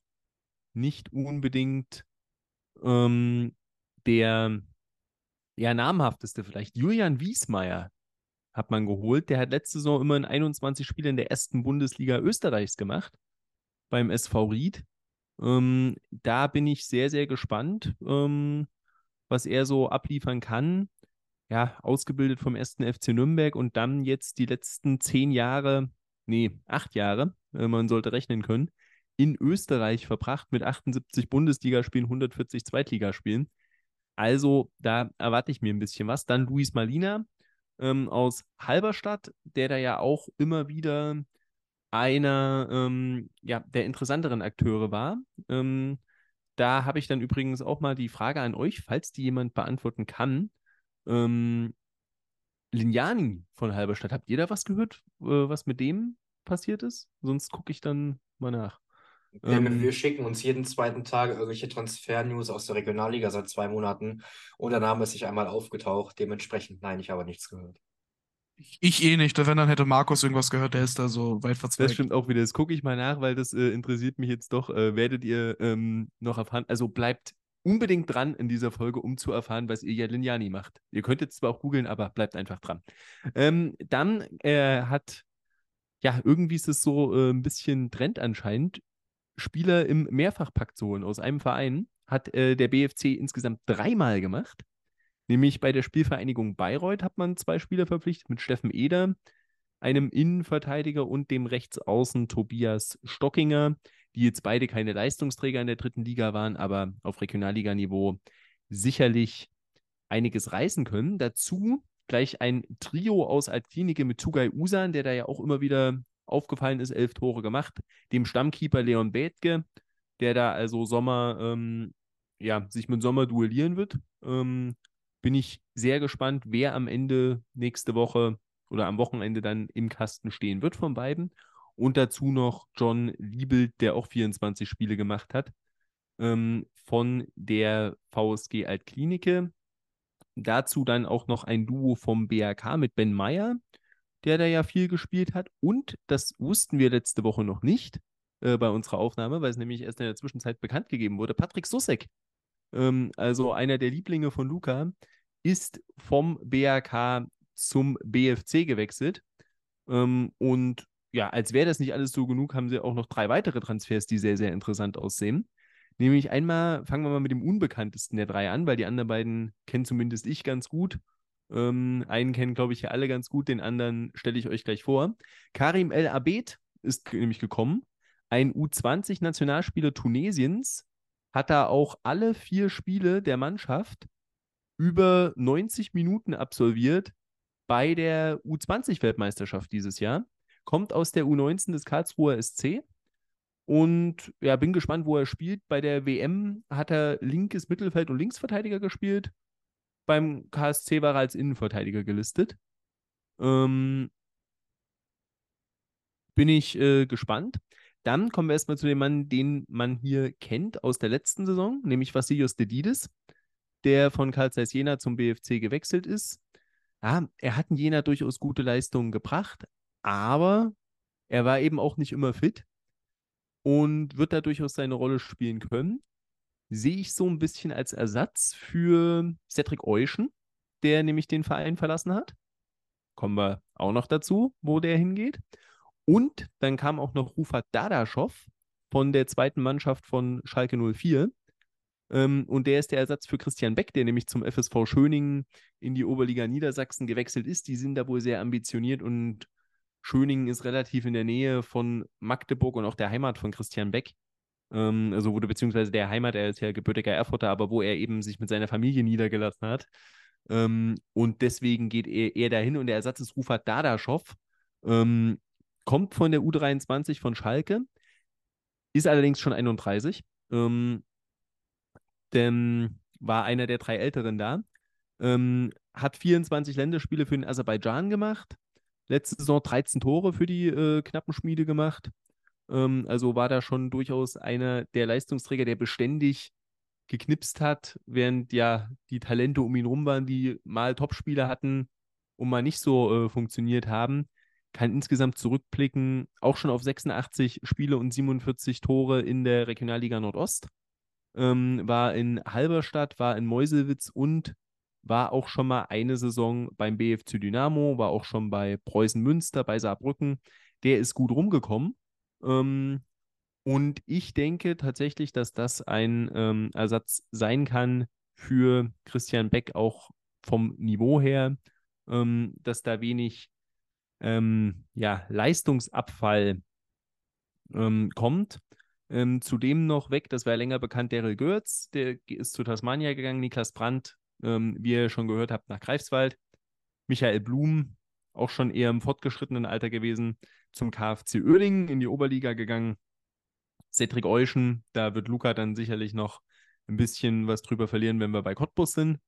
nicht unbedingt ähm, der ja, namhafteste vielleicht. Julian Wiesmeier hat man geholt. Der hat letzte Saison immer in 21 Spielen in der ersten Bundesliga Österreichs gemacht beim SV Ried. Ähm, da bin ich sehr, sehr gespannt, ähm, was er so abliefern kann ja, ausgebildet vom 1. FC Nürnberg und dann jetzt die letzten zehn Jahre, nee, acht Jahre, äh, man sollte rechnen können, in Österreich verbracht mit 78 Bundesligaspielen, 140 Zweitligaspielen. Also da erwarte ich mir ein bisschen was. Dann Luis Malina ähm, aus Halberstadt, der da ja auch immer wieder einer ähm, ja, der interessanteren Akteure war. Ähm, da habe ich dann übrigens auch mal die Frage an euch, falls die jemand beantworten kann. Ähm, Lignani von Halberstadt, habt ihr da was gehört, äh, was mit dem passiert ist? Sonst gucke ich dann mal nach. Ähm, wir schicken uns jeden zweiten Tag irgendwelche Transfer-News aus der Regionalliga seit zwei Monaten und der Name ist sich einmal aufgetaucht. Dementsprechend, nein, ich habe nichts gehört. Ich eh nicht. Wenn, dann hätte Markus irgendwas gehört, der ist da so weit verzweigt. Das stimmt auch wieder. Das gucke ich mal nach, weil das äh, interessiert mich jetzt doch. Äh, werdet ihr ähm, noch erfahren. Also bleibt unbedingt dran in dieser Folge, um zu erfahren, was Ilya Lignani macht. Ihr könnt jetzt zwar auch googeln, aber bleibt einfach dran. Ähm, dann äh, hat, ja, irgendwie ist es so äh, ein bisschen Trend anscheinend, Spieler im Mehrfachpakt zu holen aus einem Verein. Hat äh, der BFC insgesamt dreimal gemacht. Nämlich bei der Spielvereinigung Bayreuth hat man zwei Spieler verpflichtet mit Steffen Eder, einem Innenverteidiger und dem Rechtsaußen Tobias Stockinger, die jetzt beide keine Leistungsträger in der dritten Liga waren, aber auf Regionalliganiveau sicherlich einiges reißen können. Dazu gleich ein Trio aus Altklinike mit Tugay Usan, der da ja auch immer wieder aufgefallen ist, elf Tore gemacht, dem Stammkeeper Leon Bethke, der da also Sommer, ähm, ja, sich mit Sommer duellieren wird. Ähm, bin ich sehr gespannt, wer am Ende nächste Woche oder am Wochenende dann im Kasten stehen wird von beiden. Und dazu noch John Liebelt, der auch 24 Spiele gemacht hat, ähm, von der VSG Altklinike. Dazu dann auch noch ein Duo vom BRK mit Ben Meyer, der da ja viel gespielt hat. Und das wussten wir letzte Woche noch nicht äh, bei unserer Aufnahme, weil es nämlich erst in der Zwischenzeit bekannt gegeben wurde. Patrick Sussek, ähm, also einer der Lieblinge von Luca, ist vom BRK zum BFC gewechselt. Ähm, und ja, als wäre das nicht alles so genug, haben sie auch noch drei weitere Transfers, die sehr, sehr interessant aussehen. Nämlich einmal, fangen wir mal mit dem unbekanntesten der drei an, weil die anderen beiden kennen zumindest ich ganz gut. Ähm, einen kennen, glaube ich, ja alle ganz gut, den anderen stelle ich euch gleich vor. Karim El Abed ist nämlich gekommen. Ein U20-Nationalspieler Tunesiens, hat da auch alle vier Spiele der Mannschaft über 90 Minuten absolviert bei der U20-Weltmeisterschaft dieses Jahr. Kommt aus der U19 des Karlsruher SC. Und ja, bin gespannt, wo er spielt. Bei der WM hat er linkes Mittelfeld und Linksverteidiger gespielt. Beim KSC war er als Innenverteidiger gelistet. Ähm, bin ich äh, gespannt. Dann kommen wir erstmal zu dem Mann, den man hier kennt aus der letzten Saison, nämlich Vassilios Dedidis, der von Karl Zeiss Jena zum BFC gewechselt ist. Ja, er hat in Jena durchaus gute Leistungen gebracht, aber er war eben auch nicht immer fit und wird da durchaus seine Rolle spielen können. Sehe ich so ein bisschen als Ersatz für Cedric Euschen, der nämlich den Verein verlassen hat. Kommen wir auch noch dazu, wo der hingeht. Und dann kam auch noch Rufat Dadaschow von der zweiten Mannschaft von Schalke 04. Ähm, und der ist der Ersatz für Christian Beck, der nämlich zum FSV Schöningen in die Oberliga Niedersachsen gewechselt ist. Die sind da wohl sehr ambitioniert und Schöningen ist relativ in der Nähe von Magdeburg und auch der Heimat von Christian Beck. Ähm, also wurde beziehungsweise der Heimat, er ist ja gebürtiger Erfurter, aber wo er eben sich mit seiner Familie niedergelassen hat. Ähm, und deswegen geht er, er dahin und der Ersatz ist Rufat Dadaschow. Ähm, kommt von der U23 von Schalke, ist allerdings schon 31. Ähm, denn war einer der drei Älteren da. Ähm, hat 24 Länderspiele für den Aserbaidschan gemacht. Letzte Saison 13 Tore für die äh, Knappenschmiede gemacht. Ähm, also war da schon durchaus einer der Leistungsträger, der beständig geknipst hat, während ja die Talente um ihn rum waren, die mal Topspieler hatten und mal nicht so äh, funktioniert haben kann insgesamt zurückblicken, auch schon auf 86 Spiele und 47 Tore in der Regionalliga Nordost. Ähm, war in Halberstadt, war in Meuselwitz und war auch schon mal eine Saison beim BFC Dynamo, war auch schon bei Preußen Münster, bei Saarbrücken. Der ist gut rumgekommen. Ähm, und ich denke tatsächlich, dass das ein ähm, Ersatz sein kann für Christian Beck auch vom Niveau her, ähm, dass da wenig ähm, ja, Leistungsabfall ähm, kommt. Ähm, zudem noch weg, das war länger bekannt, Daryl Götz, der ist zu Tasmania gegangen, Niklas Brandt, ähm, wie ihr schon gehört habt, nach Greifswald. Michael Blum, auch schon eher im fortgeschrittenen Alter gewesen, zum KfC Oerding in die Oberliga gegangen. Cedric Euschen, da wird Luca dann sicherlich noch ein bisschen was drüber verlieren, wenn wir bei Cottbus sind.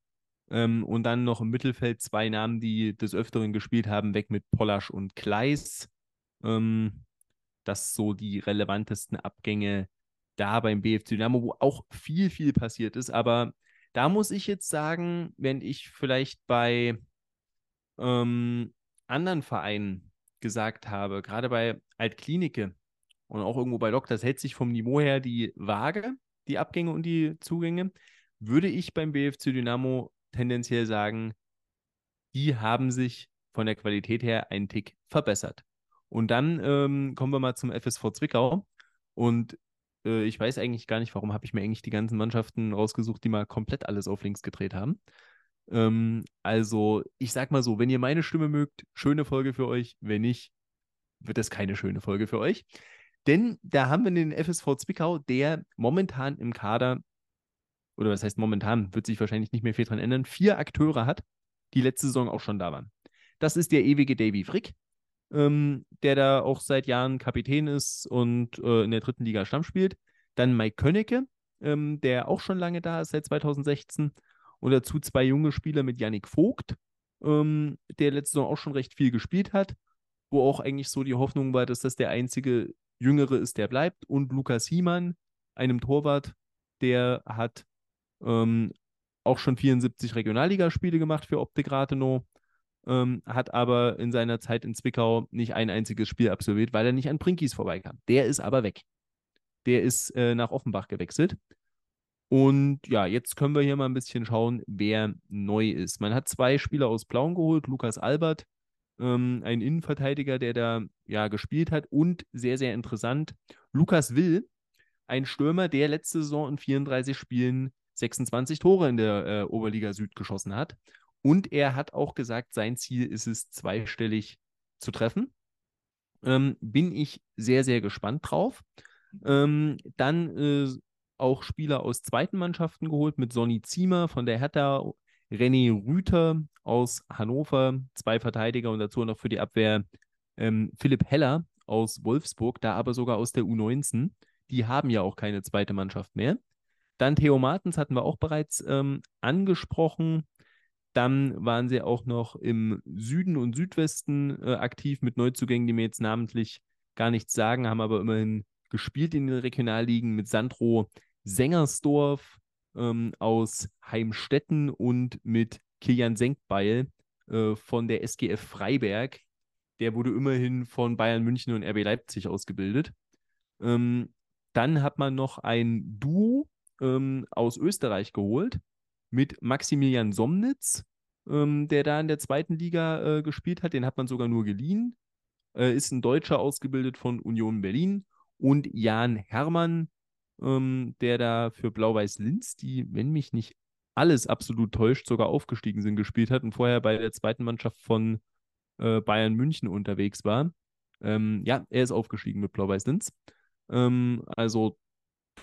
Ähm, und dann noch im Mittelfeld zwei Namen, die des Öfteren gespielt haben, weg mit Pollasch und Kleis. Ähm, das so die relevantesten Abgänge da beim BFC Dynamo, wo auch viel, viel passiert ist. Aber da muss ich jetzt sagen, wenn ich vielleicht bei ähm, anderen Vereinen gesagt habe, gerade bei Altklinike und auch irgendwo bei Lok, das hält sich vom Niveau her die Waage, die Abgänge und die Zugänge, würde ich beim BFC Dynamo tendenziell sagen, die haben sich von der Qualität her einen Tick verbessert. Und dann ähm, kommen wir mal zum FSV Zwickau. Und äh, ich weiß eigentlich gar nicht, warum habe ich mir eigentlich die ganzen Mannschaften rausgesucht, die mal komplett alles auf links gedreht haben. Ähm, also, ich sag mal so, wenn ihr meine Stimme mögt, schöne Folge für euch. Wenn nicht, wird es keine schöne Folge für euch. Denn da haben wir den FSV Zwickau, der momentan im Kader, oder was heißt momentan, wird sich wahrscheinlich nicht mehr viel dran ändern, vier Akteure hat, die letzte Saison auch schon da waren. Das ist der ewige Davy Frick, ähm, der da auch seit Jahren Kapitän ist und äh, in der dritten Liga Stamm spielt. Dann Mike Könnecke, ähm, der auch schon lange da ist, seit 2016. Und dazu zwei junge Spieler mit Yannick Vogt, ähm, der letzte Saison auch schon recht viel gespielt hat, wo auch eigentlich so die Hoffnung war, dass das der einzige Jüngere ist, der bleibt. Und Lukas Hiemann, einem Torwart, der hat ähm, auch schon 74 Regionalligaspiele gemacht für Optik Rathenow ähm, hat aber in seiner Zeit in Zwickau nicht ein einziges Spiel absolviert, weil er nicht an Prinkis vorbeikam. Der ist aber weg. Der ist äh, nach Offenbach gewechselt. Und ja, jetzt können wir hier mal ein bisschen schauen, wer neu ist. Man hat zwei Spieler aus Plauen geholt, Lukas Albert, ähm, ein Innenverteidiger, der da ja gespielt hat und sehr, sehr interessant, Lukas Will, ein Stürmer, der letzte Saison in 34 Spielen 26 Tore in der äh, Oberliga Süd geschossen hat und er hat auch gesagt, sein Ziel ist es, zweistellig zu treffen. Ähm, bin ich sehr, sehr gespannt drauf. Ähm, dann äh, auch Spieler aus zweiten Mannschaften geholt mit Sonny Ziemer von der Hertha, René Rüther aus Hannover, zwei Verteidiger und dazu noch für die Abwehr ähm, Philipp Heller aus Wolfsburg, da aber sogar aus der U19. Die haben ja auch keine zweite Mannschaft mehr. Dann Theo Martens hatten wir auch bereits ähm, angesprochen. Dann waren sie auch noch im Süden und Südwesten äh, aktiv mit Neuzugängen, die mir jetzt namentlich gar nichts sagen, haben aber immerhin gespielt in den Regionalligen mit Sandro Sengersdorf ähm, aus Heimstetten und mit Kilian Senkbeil äh, von der SGF Freiberg. Der wurde immerhin von Bayern München und RB Leipzig ausgebildet. Ähm, dann hat man noch ein Duo ähm, aus Österreich geholt mit Maximilian Somnitz, ähm, der da in der zweiten Liga äh, gespielt hat. Den hat man sogar nur geliehen. Äh, ist ein Deutscher ausgebildet von Union Berlin. Und Jan Hermann, ähm, der da für Blau-Weiß Linz, die, wenn mich nicht alles absolut täuscht, sogar aufgestiegen sind, gespielt hat und vorher bei der zweiten Mannschaft von äh, Bayern München unterwegs war. Ähm, ja, er ist aufgestiegen mit Blau-Weiß Linz. Ähm, also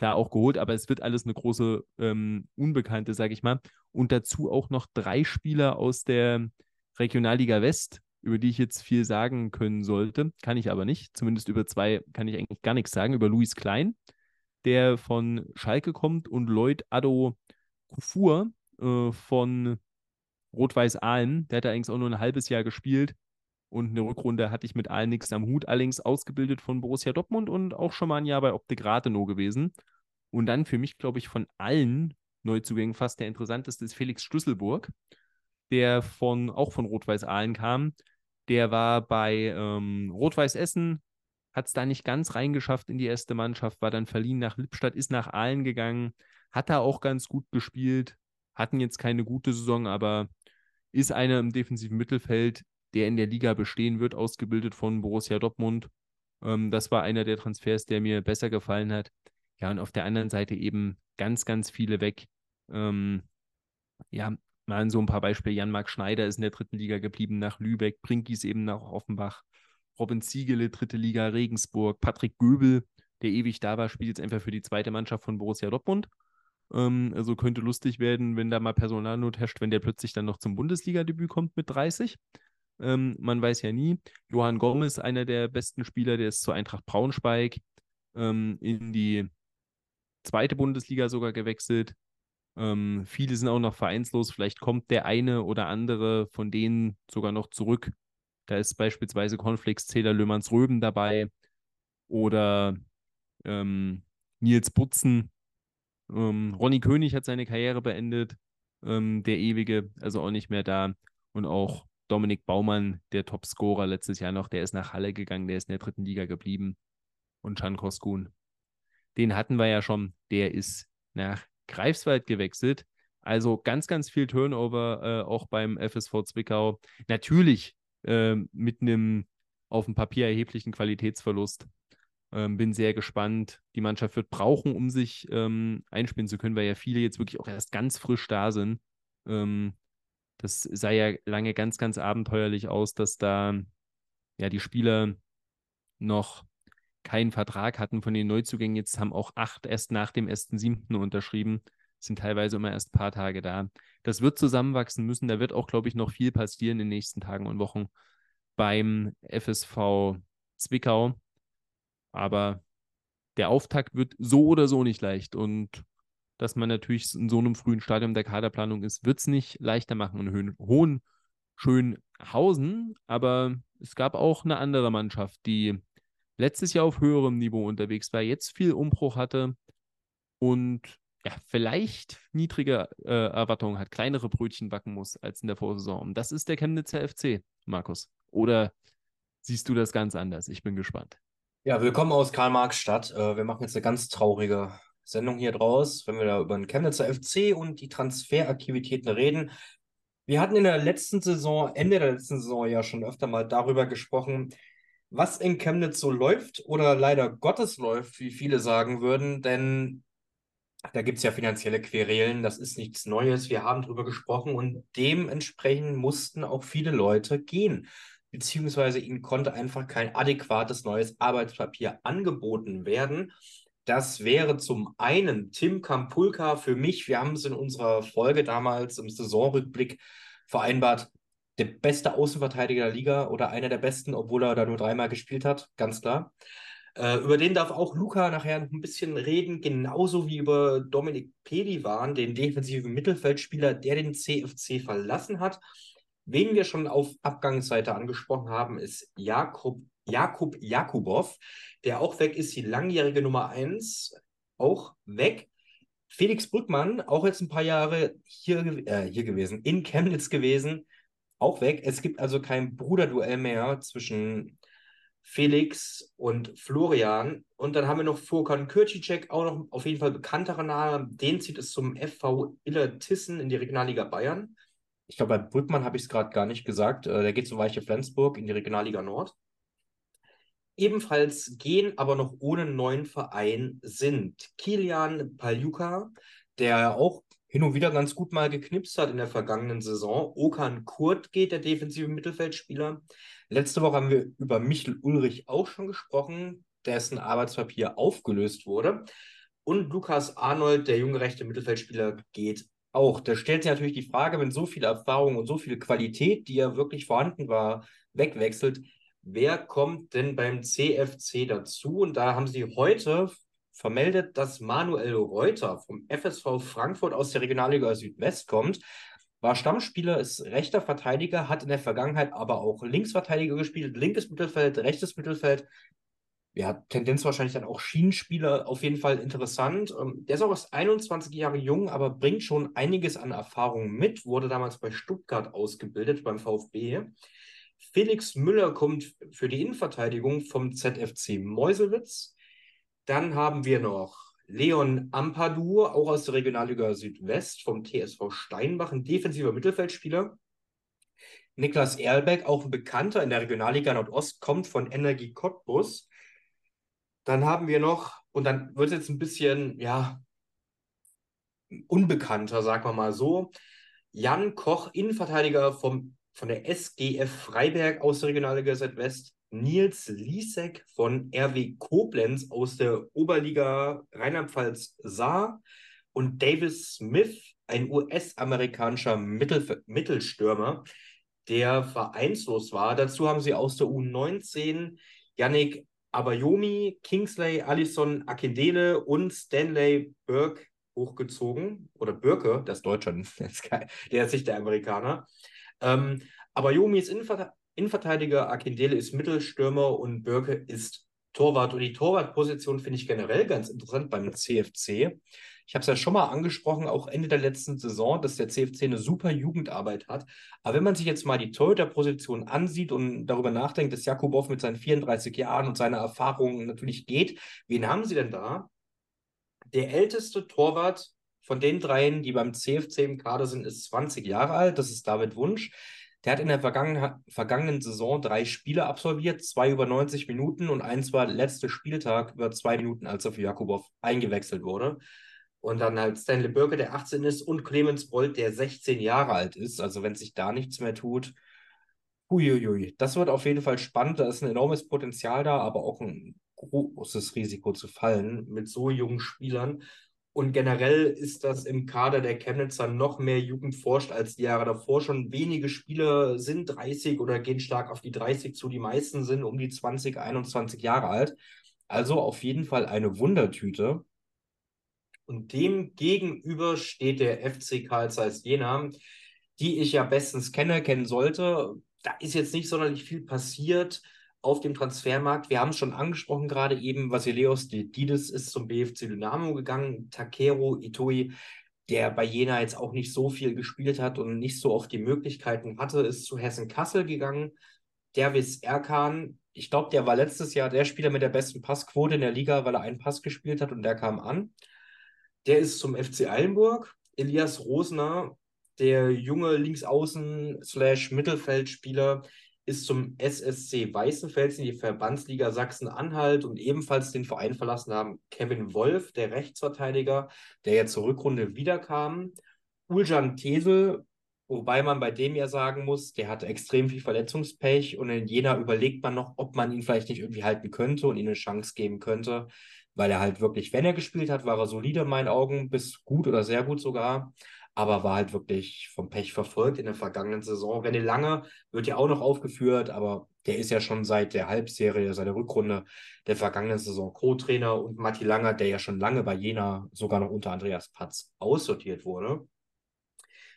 klar auch geholt, aber es wird alles eine große ähm, Unbekannte, sage ich mal. Und dazu auch noch drei Spieler aus der Regionalliga West, über die ich jetzt viel sagen können sollte. Kann ich aber nicht. Zumindest über zwei kann ich eigentlich gar nichts sagen. Über Luis Klein, der von Schalke kommt, und Lloyd Addo Kufur äh, von Rot-Weiß Aalen. Der hat eigentlich auch nur ein halbes Jahr gespielt. Und eine Rückrunde hatte ich mit allen nichts am Hut, allerdings ausgebildet von Borussia Dortmund und auch schon mal ein Jahr bei Optik Rathenow gewesen. Und dann für mich, glaube ich, von allen Neuzugängen fast der interessanteste ist Felix Schlüsselburg, der von, auch von Rot-Weiß Aalen kam. Der war bei ähm, Rot-Weiß Essen, hat es da nicht ganz reingeschafft in die erste Mannschaft, war dann verliehen nach Lippstadt, ist nach Aalen gegangen, hat da auch ganz gut gespielt, hatten jetzt keine gute Saison, aber ist einer im defensiven Mittelfeld, der in der Liga bestehen wird, ausgebildet von Borussia Dortmund. Ähm, das war einer der Transfers, der mir besser gefallen hat. Ja, und auf der anderen Seite eben ganz, ganz viele weg. Ähm, ja, mal so ein paar Beispiele. Jan-Marc Schneider ist in der dritten Liga geblieben nach Lübeck, Brinkis eben nach Offenbach, Robin Ziegele, dritte Liga, Regensburg, Patrick Göbel, der ewig da war, spielt jetzt einfach für die zweite Mannschaft von Borussia Dortmund. Ähm, also könnte lustig werden, wenn da mal Personalnot herrscht, wenn der plötzlich dann noch zum Bundesliga-Debüt kommt mit 30. Ähm, man weiß ja nie. Johann Gomez, einer der besten Spieler, der ist zur Eintracht Braunschweig ähm, in die zweite Bundesliga sogar gewechselt. Ähm, viele sind auch noch vereinslos. Vielleicht kommt der eine oder andere von denen sogar noch zurück. Da ist beispielsweise Konfliktszähler Löhmanns Röben dabei oder ähm, Nils Butzen. Ähm, Ronny König hat seine Karriere beendet. Ähm, der ewige, also auch nicht mehr da. Und auch Dominik Baumann, der Topscorer letztes Jahr noch, der ist nach Halle gegangen, der ist in der dritten Liga geblieben. Und Can Koskun. Den hatten wir ja schon, der ist nach Greifswald gewechselt. Also ganz, ganz viel Turnover äh, auch beim FSV Zwickau. Natürlich äh, mit einem auf dem Papier erheblichen Qualitätsverlust. Ähm, bin sehr gespannt. Die Mannschaft wird brauchen, um sich ähm, einspielen zu können, weil ja viele jetzt wirklich auch erst ganz frisch da sind. Ähm, das sah ja lange ganz, ganz abenteuerlich aus, dass da ja die Spieler noch keinen Vertrag hatten von den Neuzugängen. Jetzt haben auch acht erst nach dem 1.7. unterschrieben, sind teilweise immer erst ein paar Tage da. Das wird zusammenwachsen müssen. Da wird auch, glaube ich, noch viel passieren in den nächsten Tagen und Wochen beim FSV Zwickau. Aber der Auftakt wird so oder so nicht leicht. Und dass man natürlich in so einem frühen Stadium der Kaderplanung ist, wird es nicht leichter machen in Hohen Schönhausen. Aber es gab auch eine andere Mannschaft, die letztes Jahr auf höherem Niveau unterwegs war, jetzt viel Umbruch hatte und ja, vielleicht niedrige äh, Erwartungen hat, kleinere Brötchen backen muss als in der Vorsaison. Und das ist der Chemnitzer FC, Markus. Oder siehst du das ganz anders? Ich bin gespannt. Ja, willkommen aus Karl-Marx-Stadt. Äh, wir machen jetzt eine ganz traurige Sendung hier draus, wenn wir da über den Chemnitzer FC und die Transferaktivitäten reden. Wir hatten in der letzten Saison, Ende der letzten Saison ja schon öfter mal darüber gesprochen, was in Chemnitz so läuft oder leider Gottes läuft, wie viele sagen würden, denn da gibt es ja finanzielle Querelen, das ist nichts Neues, wir haben darüber gesprochen und dementsprechend mussten auch viele Leute gehen, beziehungsweise ihnen konnte einfach kein adäquates neues Arbeitspapier angeboten werden. Das wäre zum einen Tim Kampulka für mich. Wir haben es in unserer Folge damals im Saisonrückblick vereinbart. Der beste Außenverteidiger der Liga oder einer der besten, obwohl er da nur dreimal gespielt hat, ganz klar. Äh, über den darf auch Luca nachher ein bisschen reden, genauso wie über Dominik Pedivan, den defensiven Mittelfeldspieler, der den CFC verlassen hat. Wen wir schon auf Abgangsseite angesprochen haben, ist Jakub, Jakub Jakubow der auch weg ist, die langjährige Nummer 1, auch weg. Felix Brückmann, auch jetzt ein paar Jahre hier, äh, hier gewesen, in Chemnitz gewesen, auch weg. Es gibt also kein Bruderduell mehr zwischen Felix und Florian. Und dann haben wir noch Furkan Kürcicek, auch noch auf jeden Fall bekannterer Name. Den zieht es zum FV Illertissen in die Regionalliga Bayern. Ich glaube, bei Brückmann habe ich es gerade gar nicht gesagt. Äh, der geht zum Weiche Flensburg in die Regionalliga Nord ebenfalls gehen, aber noch ohne neuen Verein sind Kilian Paljuka, der auch hin und wieder ganz gut mal geknipst hat in der vergangenen Saison. Okan Kurt geht, der defensive Mittelfeldspieler. Letzte Woche haben wir über Michel Ulrich auch schon gesprochen, dessen Arbeitspapier aufgelöst wurde. Und Lukas Arnold, der junge rechte Mittelfeldspieler, geht auch. Da stellt sich natürlich die Frage, wenn so viel Erfahrung und so viel Qualität, die ja wirklich vorhanden war, wegwechselt, wer kommt denn beim CFC dazu? Und da haben sie heute vermeldet, dass Manuel Reuter vom FSV Frankfurt aus der Regionalliga Südwest kommt. War Stammspieler, ist rechter Verteidiger, hat in der Vergangenheit aber auch Linksverteidiger gespielt, linkes Mittelfeld, rechtes Mittelfeld. Ja, Tendenz wahrscheinlich dann auch Schienenspieler, auf jeden Fall interessant. Ähm, der ist auch erst 21 Jahre jung, aber bringt schon einiges an Erfahrung mit, wurde damals bei Stuttgart ausgebildet, beim VfB. Felix Müller kommt für die Innenverteidigung vom ZFC Meuselwitz. Dann haben wir noch Leon Ampadur, auch aus der Regionalliga Südwest vom TSV Steinbach, ein defensiver Mittelfeldspieler. Niklas Erlbeck, auch ein Bekannter in der Regionalliga Nordost, kommt von Energie Cottbus. Dann haben wir noch, und dann wird es jetzt ein bisschen, ja, unbekannter, sagen wir mal so, Jan Koch, Innenverteidiger vom von der SGF Freiberg aus der Regionalliga Südwest. Nils Liesek von RW Koblenz aus der Oberliga Rheinland-Pfalz Saar und Davis Smith, ein US-amerikanischer Mittel Mittelstürmer, der vereinslos war. Dazu haben sie aus der U19 Yannick Abayomi, Kingsley, Allison Akindele und Stanley Burke hochgezogen. Oder Birke, das Deutsche, der ist nicht der Amerikaner. Ähm, Abayomi ist Innenver Innenverteidiger, Akindele ist Mittelstürmer und Birke ist Torwart. Und die Torwartposition finde ich generell ganz interessant beim CFC. Ich habe es ja schon mal angesprochen, auch Ende der letzten Saison, dass der CFC eine super Jugendarbeit hat. Aber wenn man sich jetzt mal die Torhüter-Position ansieht und darüber nachdenkt, dass Jakubow mit seinen 34 Jahren und seiner Erfahrung natürlich geht, wen haben sie denn da? Der älteste Torwart von den dreien, die beim CFC im Kader sind, ist 20 Jahre alt. Das ist David Wunsch. Der hat in der vergangenen, vergangenen Saison drei Spiele absolviert, zwei über 90 Minuten und eins war letzter Spieltag über zwei Minuten, als er für Jakubow eingewechselt wurde. Und dann halt Stanley Birke, der 18 ist, und Clemens Bolt, der 16 Jahre alt ist. Also wenn sich da nichts mehr tut, huiuiui. Das wird auf jeden Fall spannend. Da ist ein enormes Potenzial da, aber auch ein großes Risiko zu fallen mit so jungen Spielern. Und generell ist das im Kader der Chemnitzer noch mehr Jugend forscht als die Jahre davor. Schon wenige Spieler sind 30 oder gehen stark auf die 30 zu. Die meisten sind um die 20, 21 Jahre alt. Also auf jeden Fall eine Wundertüte. Und dem gegenüber steht der FC Karl Zeiss Jena, die ich ja bestens kenne, kennen sollte. Da ist jetzt nicht sonderlich viel passiert auf dem Transfermarkt. Wir haben es schon angesprochen gerade eben, Vasilios Didis ist zum BFC Dynamo gegangen, Takero Itoi, der bei Jena jetzt auch nicht so viel gespielt hat und nicht so oft die Möglichkeiten hatte, ist zu Hessen Kassel gegangen. Dervis Erkan, ich glaube, der war letztes Jahr der Spieler mit der besten Passquote in der Liga, weil er einen Pass gespielt hat und der kam an. Der ist zum FC Eilenburg. Elias Rosner, der junge Linksaußen slash Mittelfeldspieler, ist zum SSC Weißenfels in die Verbandsliga Sachsen-Anhalt und ebenfalls den Verein verlassen haben Kevin Wolf, der Rechtsverteidiger, der ja zur Rückrunde wiederkam. Uljan Tesel, wobei man bei dem ja sagen muss, der hatte extrem viel Verletzungspech und in Jena überlegt man noch, ob man ihn vielleicht nicht irgendwie halten könnte und ihm eine Chance geben könnte weil er halt wirklich, wenn er gespielt hat, war er solide in meinen Augen, bis gut oder sehr gut sogar, aber war halt wirklich vom Pech verfolgt in der vergangenen Saison. René Lange wird ja auch noch aufgeführt, aber der ist ja schon seit der Halbserie, seit der Rückrunde der vergangenen Saison Co-Trainer und Matti Langer, der ja schon lange bei Jena sogar noch unter Andreas Patz aussortiert wurde.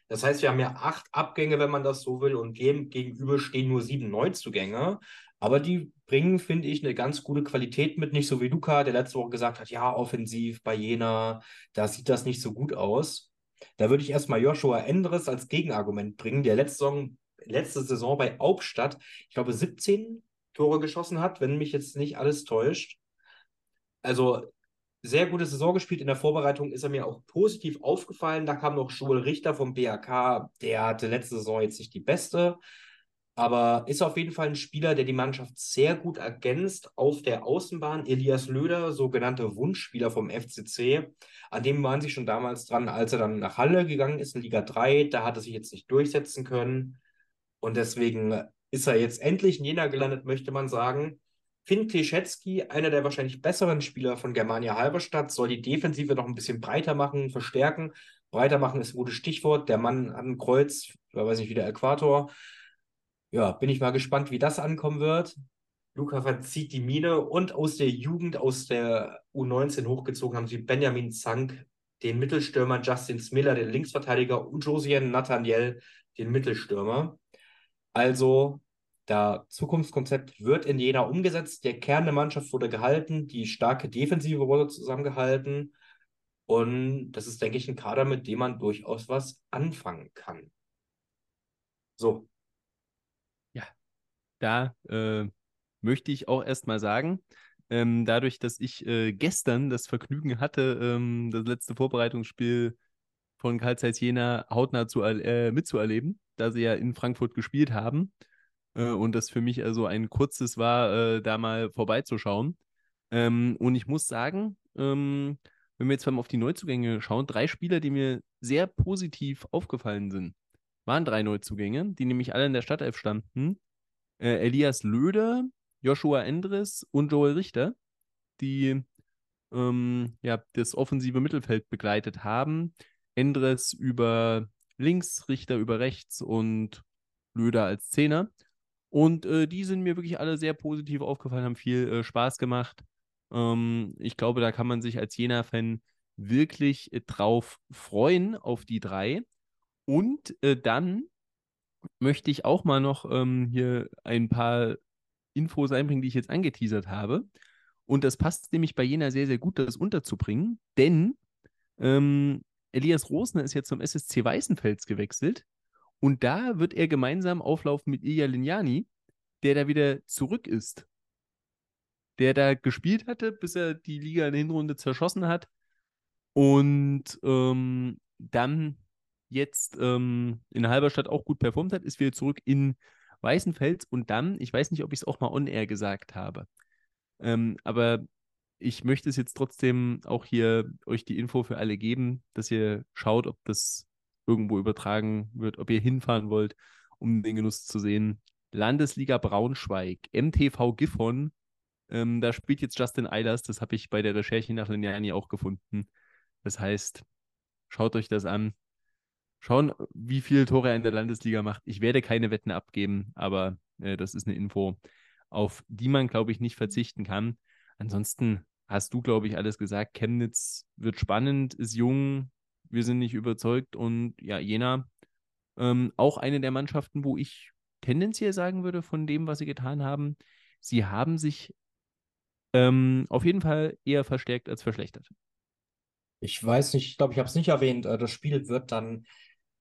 Das heißt, wir haben ja acht Abgänge, wenn man das so will, und dem gegenüber stehen nur sieben Neuzugänge. Aber die bringen, finde ich, eine ganz gute Qualität mit. Nicht so wie Luca, der letzte Woche gesagt hat, ja, offensiv bei Jena, da sieht das nicht so gut aus. Da würde ich erstmal Joshua Endres als Gegenargument bringen, der letzte Saison, letzte Saison bei Hauptstadt, ich glaube, 17 Tore geschossen hat, wenn mich jetzt nicht alles täuscht. Also sehr gute Saison gespielt. In der Vorbereitung ist er mir auch positiv aufgefallen. Da kam noch Joel Richter vom BAK. Der hatte letzte Saison jetzt nicht die beste aber ist auf jeden Fall ein Spieler, der die Mannschaft sehr gut ergänzt auf der Außenbahn. Elias Löder, sogenannter Wunschspieler vom FCC, an dem waren sie schon damals dran, als er dann nach Halle gegangen ist in Liga 3. Da hat er sich jetzt nicht durchsetzen können und deswegen ist er jetzt endlich in Jena gelandet, möchte man sagen. Finn Kleschetski, einer der wahrscheinlich besseren Spieler von Germania Halberstadt, soll die Defensive noch ein bisschen breiter machen, verstärken. Breiter machen ist ein gutes Stichwort. Der Mann ein Kreuz, ich weiß nicht, wie der Äquator ja, bin ich mal gespannt, wie das ankommen wird. Luca verzieht die Mine und aus der Jugend, aus der U19 hochgezogen haben sie Benjamin Zank, den Mittelstürmer, Justin Smiller, den Linksverteidiger und Josien Nathaniel, den Mittelstürmer. Also, das Zukunftskonzept wird in Jena umgesetzt. Der Kern der Mannschaft wurde gehalten, die starke Defensive wurde zusammengehalten. Und das ist, denke ich, ein Kader, mit dem man durchaus was anfangen kann. So, da äh, möchte ich auch erstmal sagen, ähm, dadurch, dass ich äh, gestern das Vergnügen hatte, ähm, das letzte Vorbereitungsspiel von Karl Zeiss Jena hautnah zu, äh, mitzuerleben, da sie ja in Frankfurt gespielt haben äh, und das für mich also ein kurzes war, äh, da mal vorbeizuschauen. Ähm, und ich muss sagen, ähm, wenn wir jetzt mal auf die Neuzugänge schauen, drei Spieler, die mir sehr positiv aufgefallen sind, waren drei Neuzugänge, die nämlich alle in der Stadtelf standen. Äh, Elias Löder, Joshua Endres und Joel Richter, die ähm, ja, das offensive Mittelfeld begleitet haben. Endres über links, Richter über rechts und Löder als Zehner. Und äh, die sind mir wirklich alle sehr positiv aufgefallen, haben viel äh, Spaß gemacht. Ähm, ich glaube, da kann man sich als Jena-Fan wirklich äh, drauf freuen, auf die drei. Und äh, dann möchte ich auch mal noch ähm, hier ein paar Infos einbringen, die ich jetzt angeteasert habe. Und das passt nämlich bei Jena sehr, sehr gut, das unterzubringen, denn ähm, Elias Rosner ist jetzt zum SSC Weißenfels gewechselt und da wird er gemeinsam auflaufen mit Ilya Lignani, der da wieder zurück ist. Der da gespielt hatte, bis er die Liga in der Hinrunde zerschossen hat und ähm, dann jetzt ähm, in Halberstadt auch gut performt hat, ist wieder zurück in Weißenfels und dann, ich weiß nicht, ob ich es auch mal on-air gesagt habe, ähm, aber ich möchte es jetzt trotzdem auch hier euch die Info für alle geben, dass ihr schaut, ob das irgendwo übertragen wird, ob ihr hinfahren wollt, um den Genuss zu sehen. Landesliga Braunschweig, MTV Gifhorn, ähm, da spielt jetzt Justin Eilers, das habe ich bei der Recherche nach Lignani auch gefunden. Das heißt, schaut euch das an. Schauen, wie viele Tore er in der Landesliga macht. Ich werde keine Wetten abgeben, aber äh, das ist eine Info, auf die man, glaube ich, nicht verzichten kann. Ansonsten hast du, glaube ich, alles gesagt. Chemnitz wird spannend, ist jung, wir sind nicht überzeugt und ja, Jena ähm, auch eine der Mannschaften, wo ich tendenziell sagen würde, von dem, was sie getan haben, sie haben sich ähm, auf jeden Fall eher verstärkt als verschlechtert. Ich weiß nicht, ich glaube, ich habe es nicht erwähnt. Äh, das Spiel wird dann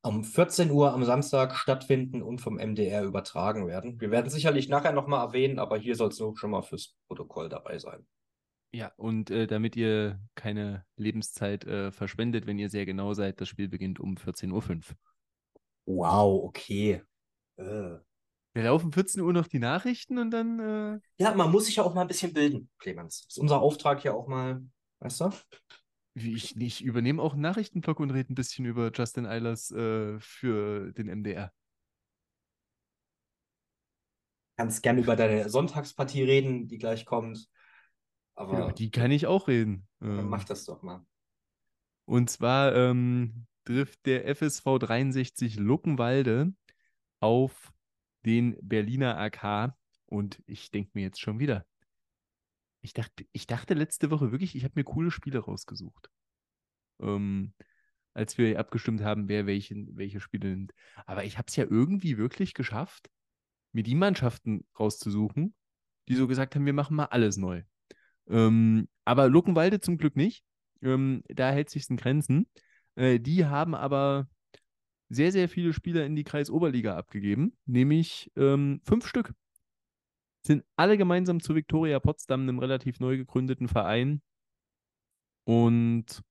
um 14 Uhr am Samstag stattfinden und vom MDR übertragen werden. Wir werden sicherlich nachher nochmal erwähnen, aber hier soll es nur schon mal fürs Protokoll dabei sein. Ja, und äh, damit ihr keine Lebenszeit äh, verschwendet, wenn ihr sehr genau seid, das Spiel beginnt um 14.05 Uhr. Wow, okay. Äh. Wir laufen 14 Uhr noch die Nachrichten und dann. Äh... Ja, man muss sich ja auch mal ein bisschen bilden, Clemens. Das ist unser Auftrag hier auch mal, weißt du? Ich, ich übernehme auch einen Nachrichtenblock und rede ein bisschen über Justin Eilers äh, für den MDR. Kannst gerne über deine Sonntagspartie reden, die gleich kommt. Aber über die kann ich auch reden. Ähm, mach das doch mal. Und zwar ähm, trifft der FSV 63 Luckenwalde auf den Berliner AK. Und ich denke mir jetzt schon wieder, ich dachte, ich dachte letzte Woche wirklich, ich habe mir coole Spiele rausgesucht. Ähm, als wir abgestimmt haben, wer welche, welche Spiele nimmt. Aber ich habe es ja irgendwie wirklich geschafft, mir die Mannschaften rauszusuchen, die so gesagt haben, wir machen mal alles neu. Ähm, aber Luckenwalde zum Glück nicht. Ähm, da hält sich in Grenzen. Äh, die haben aber sehr, sehr viele Spieler in die Kreisoberliga abgegeben, nämlich ähm, fünf Stück sind alle gemeinsam zu Viktoria Potsdam, einem relativ neu gegründeten Verein. Und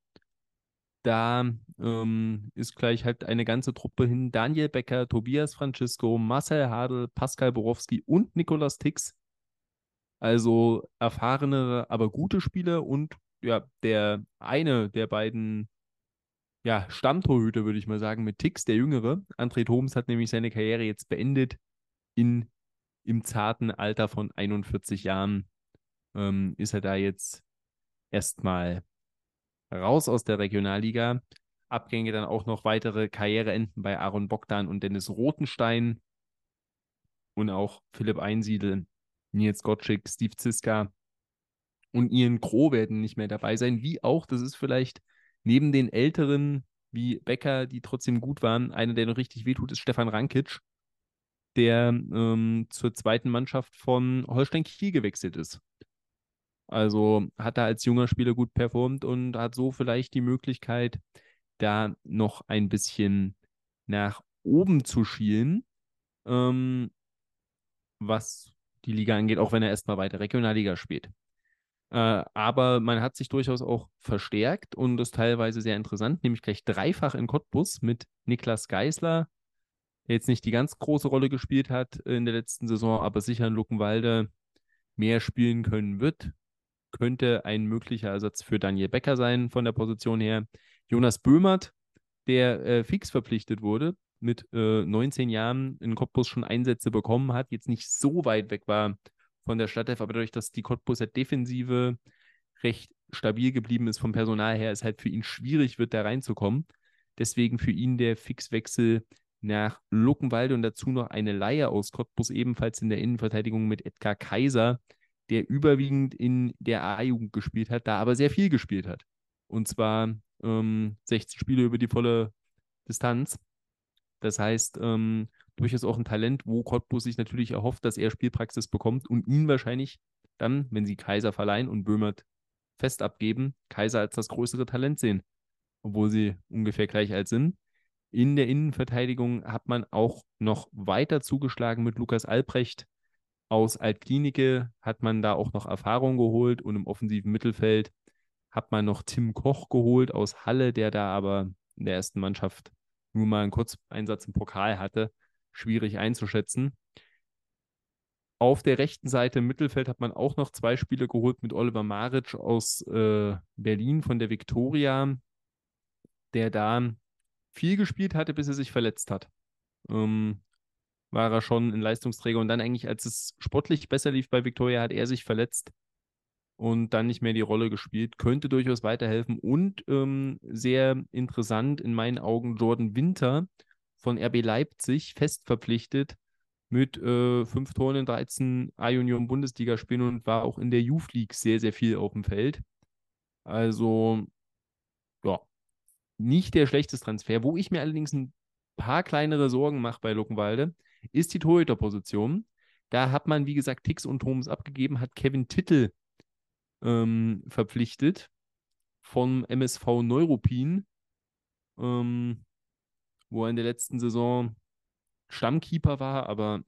da ähm, ist gleich halt eine ganze Truppe hin. Daniel Becker, Tobias Francisco, Marcel Hadel, Pascal Borowski und Nikolas Tix. Also erfahrene, aber gute Spieler und ja, der eine der beiden ja, Stammtorhüter, würde ich mal sagen, mit Tix, der Jüngere. André Thoms hat nämlich seine Karriere jetzt beendet in im zarten Alter von 41 Jahren ähm, ist er da jetzt erstmal raus aus der Regionalliga. Abgänge dann auch noch weitere Karriereenden bei Aaron Bogdan und Dennis Rotenstein und auch Philipp Einsiedel, Nils Gottschik, Steve Ziska und Ian Kroh werden nicht mehr dabei sein, wie auch, das ist vielleicht neben den Älteren wie Becker, die trotzdem gut waren, einer, der noch richtig wehtut, ist Stefan Rankic, der ähm, zur zweiten Mannschaft von Holstein Kiel gewechselt ist. Also hat er als junger Spieler gut performt und hat so vielleicht die Möglichkeit, da noch ein bisschen nach oben zu schielen, ähm, was die Liga angeht, auch wenn er erstmal weiter Regionalliga spielt. Äh, aber man hat sich durchaus auch verstärkt und das teilweise sehr interessant, nämlich gleich dreifach in Cottbus mit Niklas Geisler, der jetzt nicht die ganz große Rolle gespielt hat in der letzten Saison, aber sicher in Luckenwalde mehr spielen können wird. Könnte ein möglicher Ersatz für Daniel Becker sein von der Position her. Jonas Böhmert, der äh, fix verpflichtet wurde, mit äh, 19 Jahren in Cottbus schon Einsätze bekommen hat, jetzt nicht so weit weg war von der Stadtelf, aber dadurch, dass die Cottbuser Defensive recht stabil geblieben ist vom Personal her, ist halt für ihn schwierig wird, da reinzukommen. Deswegen für ihn der Fixwechsel nach Luckenwalde und dazu noch eine Leihe aus Cottbus, ebenfalls in der Innenverteidigung mit Edgar Kaiser, der überwiegend in der A-Jugend gespielt hat, da aber sehr viel gespielt hat. Und zwar ähm, 16 Spiele über die volle Distanz. Das heißt, ähm, durchaus auch ein Talent, wo Cottbus sich natürlich erhofft, dass er Spielpraxis bekommt und ihn wahrscheinlich dann, wenn sie Kaiser verleihen und Böhmert fest abgeben, Kaiser als das größere Talent sehen, obwohl sie ungefähr gleich alt sind. In der Innenverteidigung hat man auch noch weiter zugeschlagen mit Lukas Albrecht. Aus Altklinike hat man da auch noch Erfahrung geholt und im offensiven Mittelfeld hat man noch Tim Koch geholt aus Halle, der da aber in der ersten Mannschaft nur mal einen Kurzeinsatz im Pokal hatte. Schwierig einzuschätzen. Auf der rechten Seite im Mittelfeld hat man auch noch zwei Spiele geholt mit Oliver Maric aus äh, Berlin von der Viktoria, der da viel gespielt hatte, bis er sich verletzt hat. Ähm, war er schon ein Leistungsträger und dann eigentlich, als es sportlich besser lief bei Viktoria, hat er sich verletzt und dann nicht mehr die Rolle gespielt. Könnte durchaus weiterhelfen und ähm, sehr interessant in meinen Augen Jordan Winter von RB Leipzig fest verpflichtet mit äh, fünf Toren in 13 A-Union Bundesligaspielen und war auch in der Youth League sehr, sehr viel auf dem Feld. Also, nicht der schlechteste Transfer. Wo ich mir allerdings ein paar kleinere Sorgen mache bei Luckenwalde, ist die Torhüterposition. Da hat man, wie gesagt, Tix und Thomas abgegeben, hat Kevin Tittel ähm, verpflichtet vom MSV Neuruppin, ähm, wo er in der letzten Saison Stammkeeper war, aber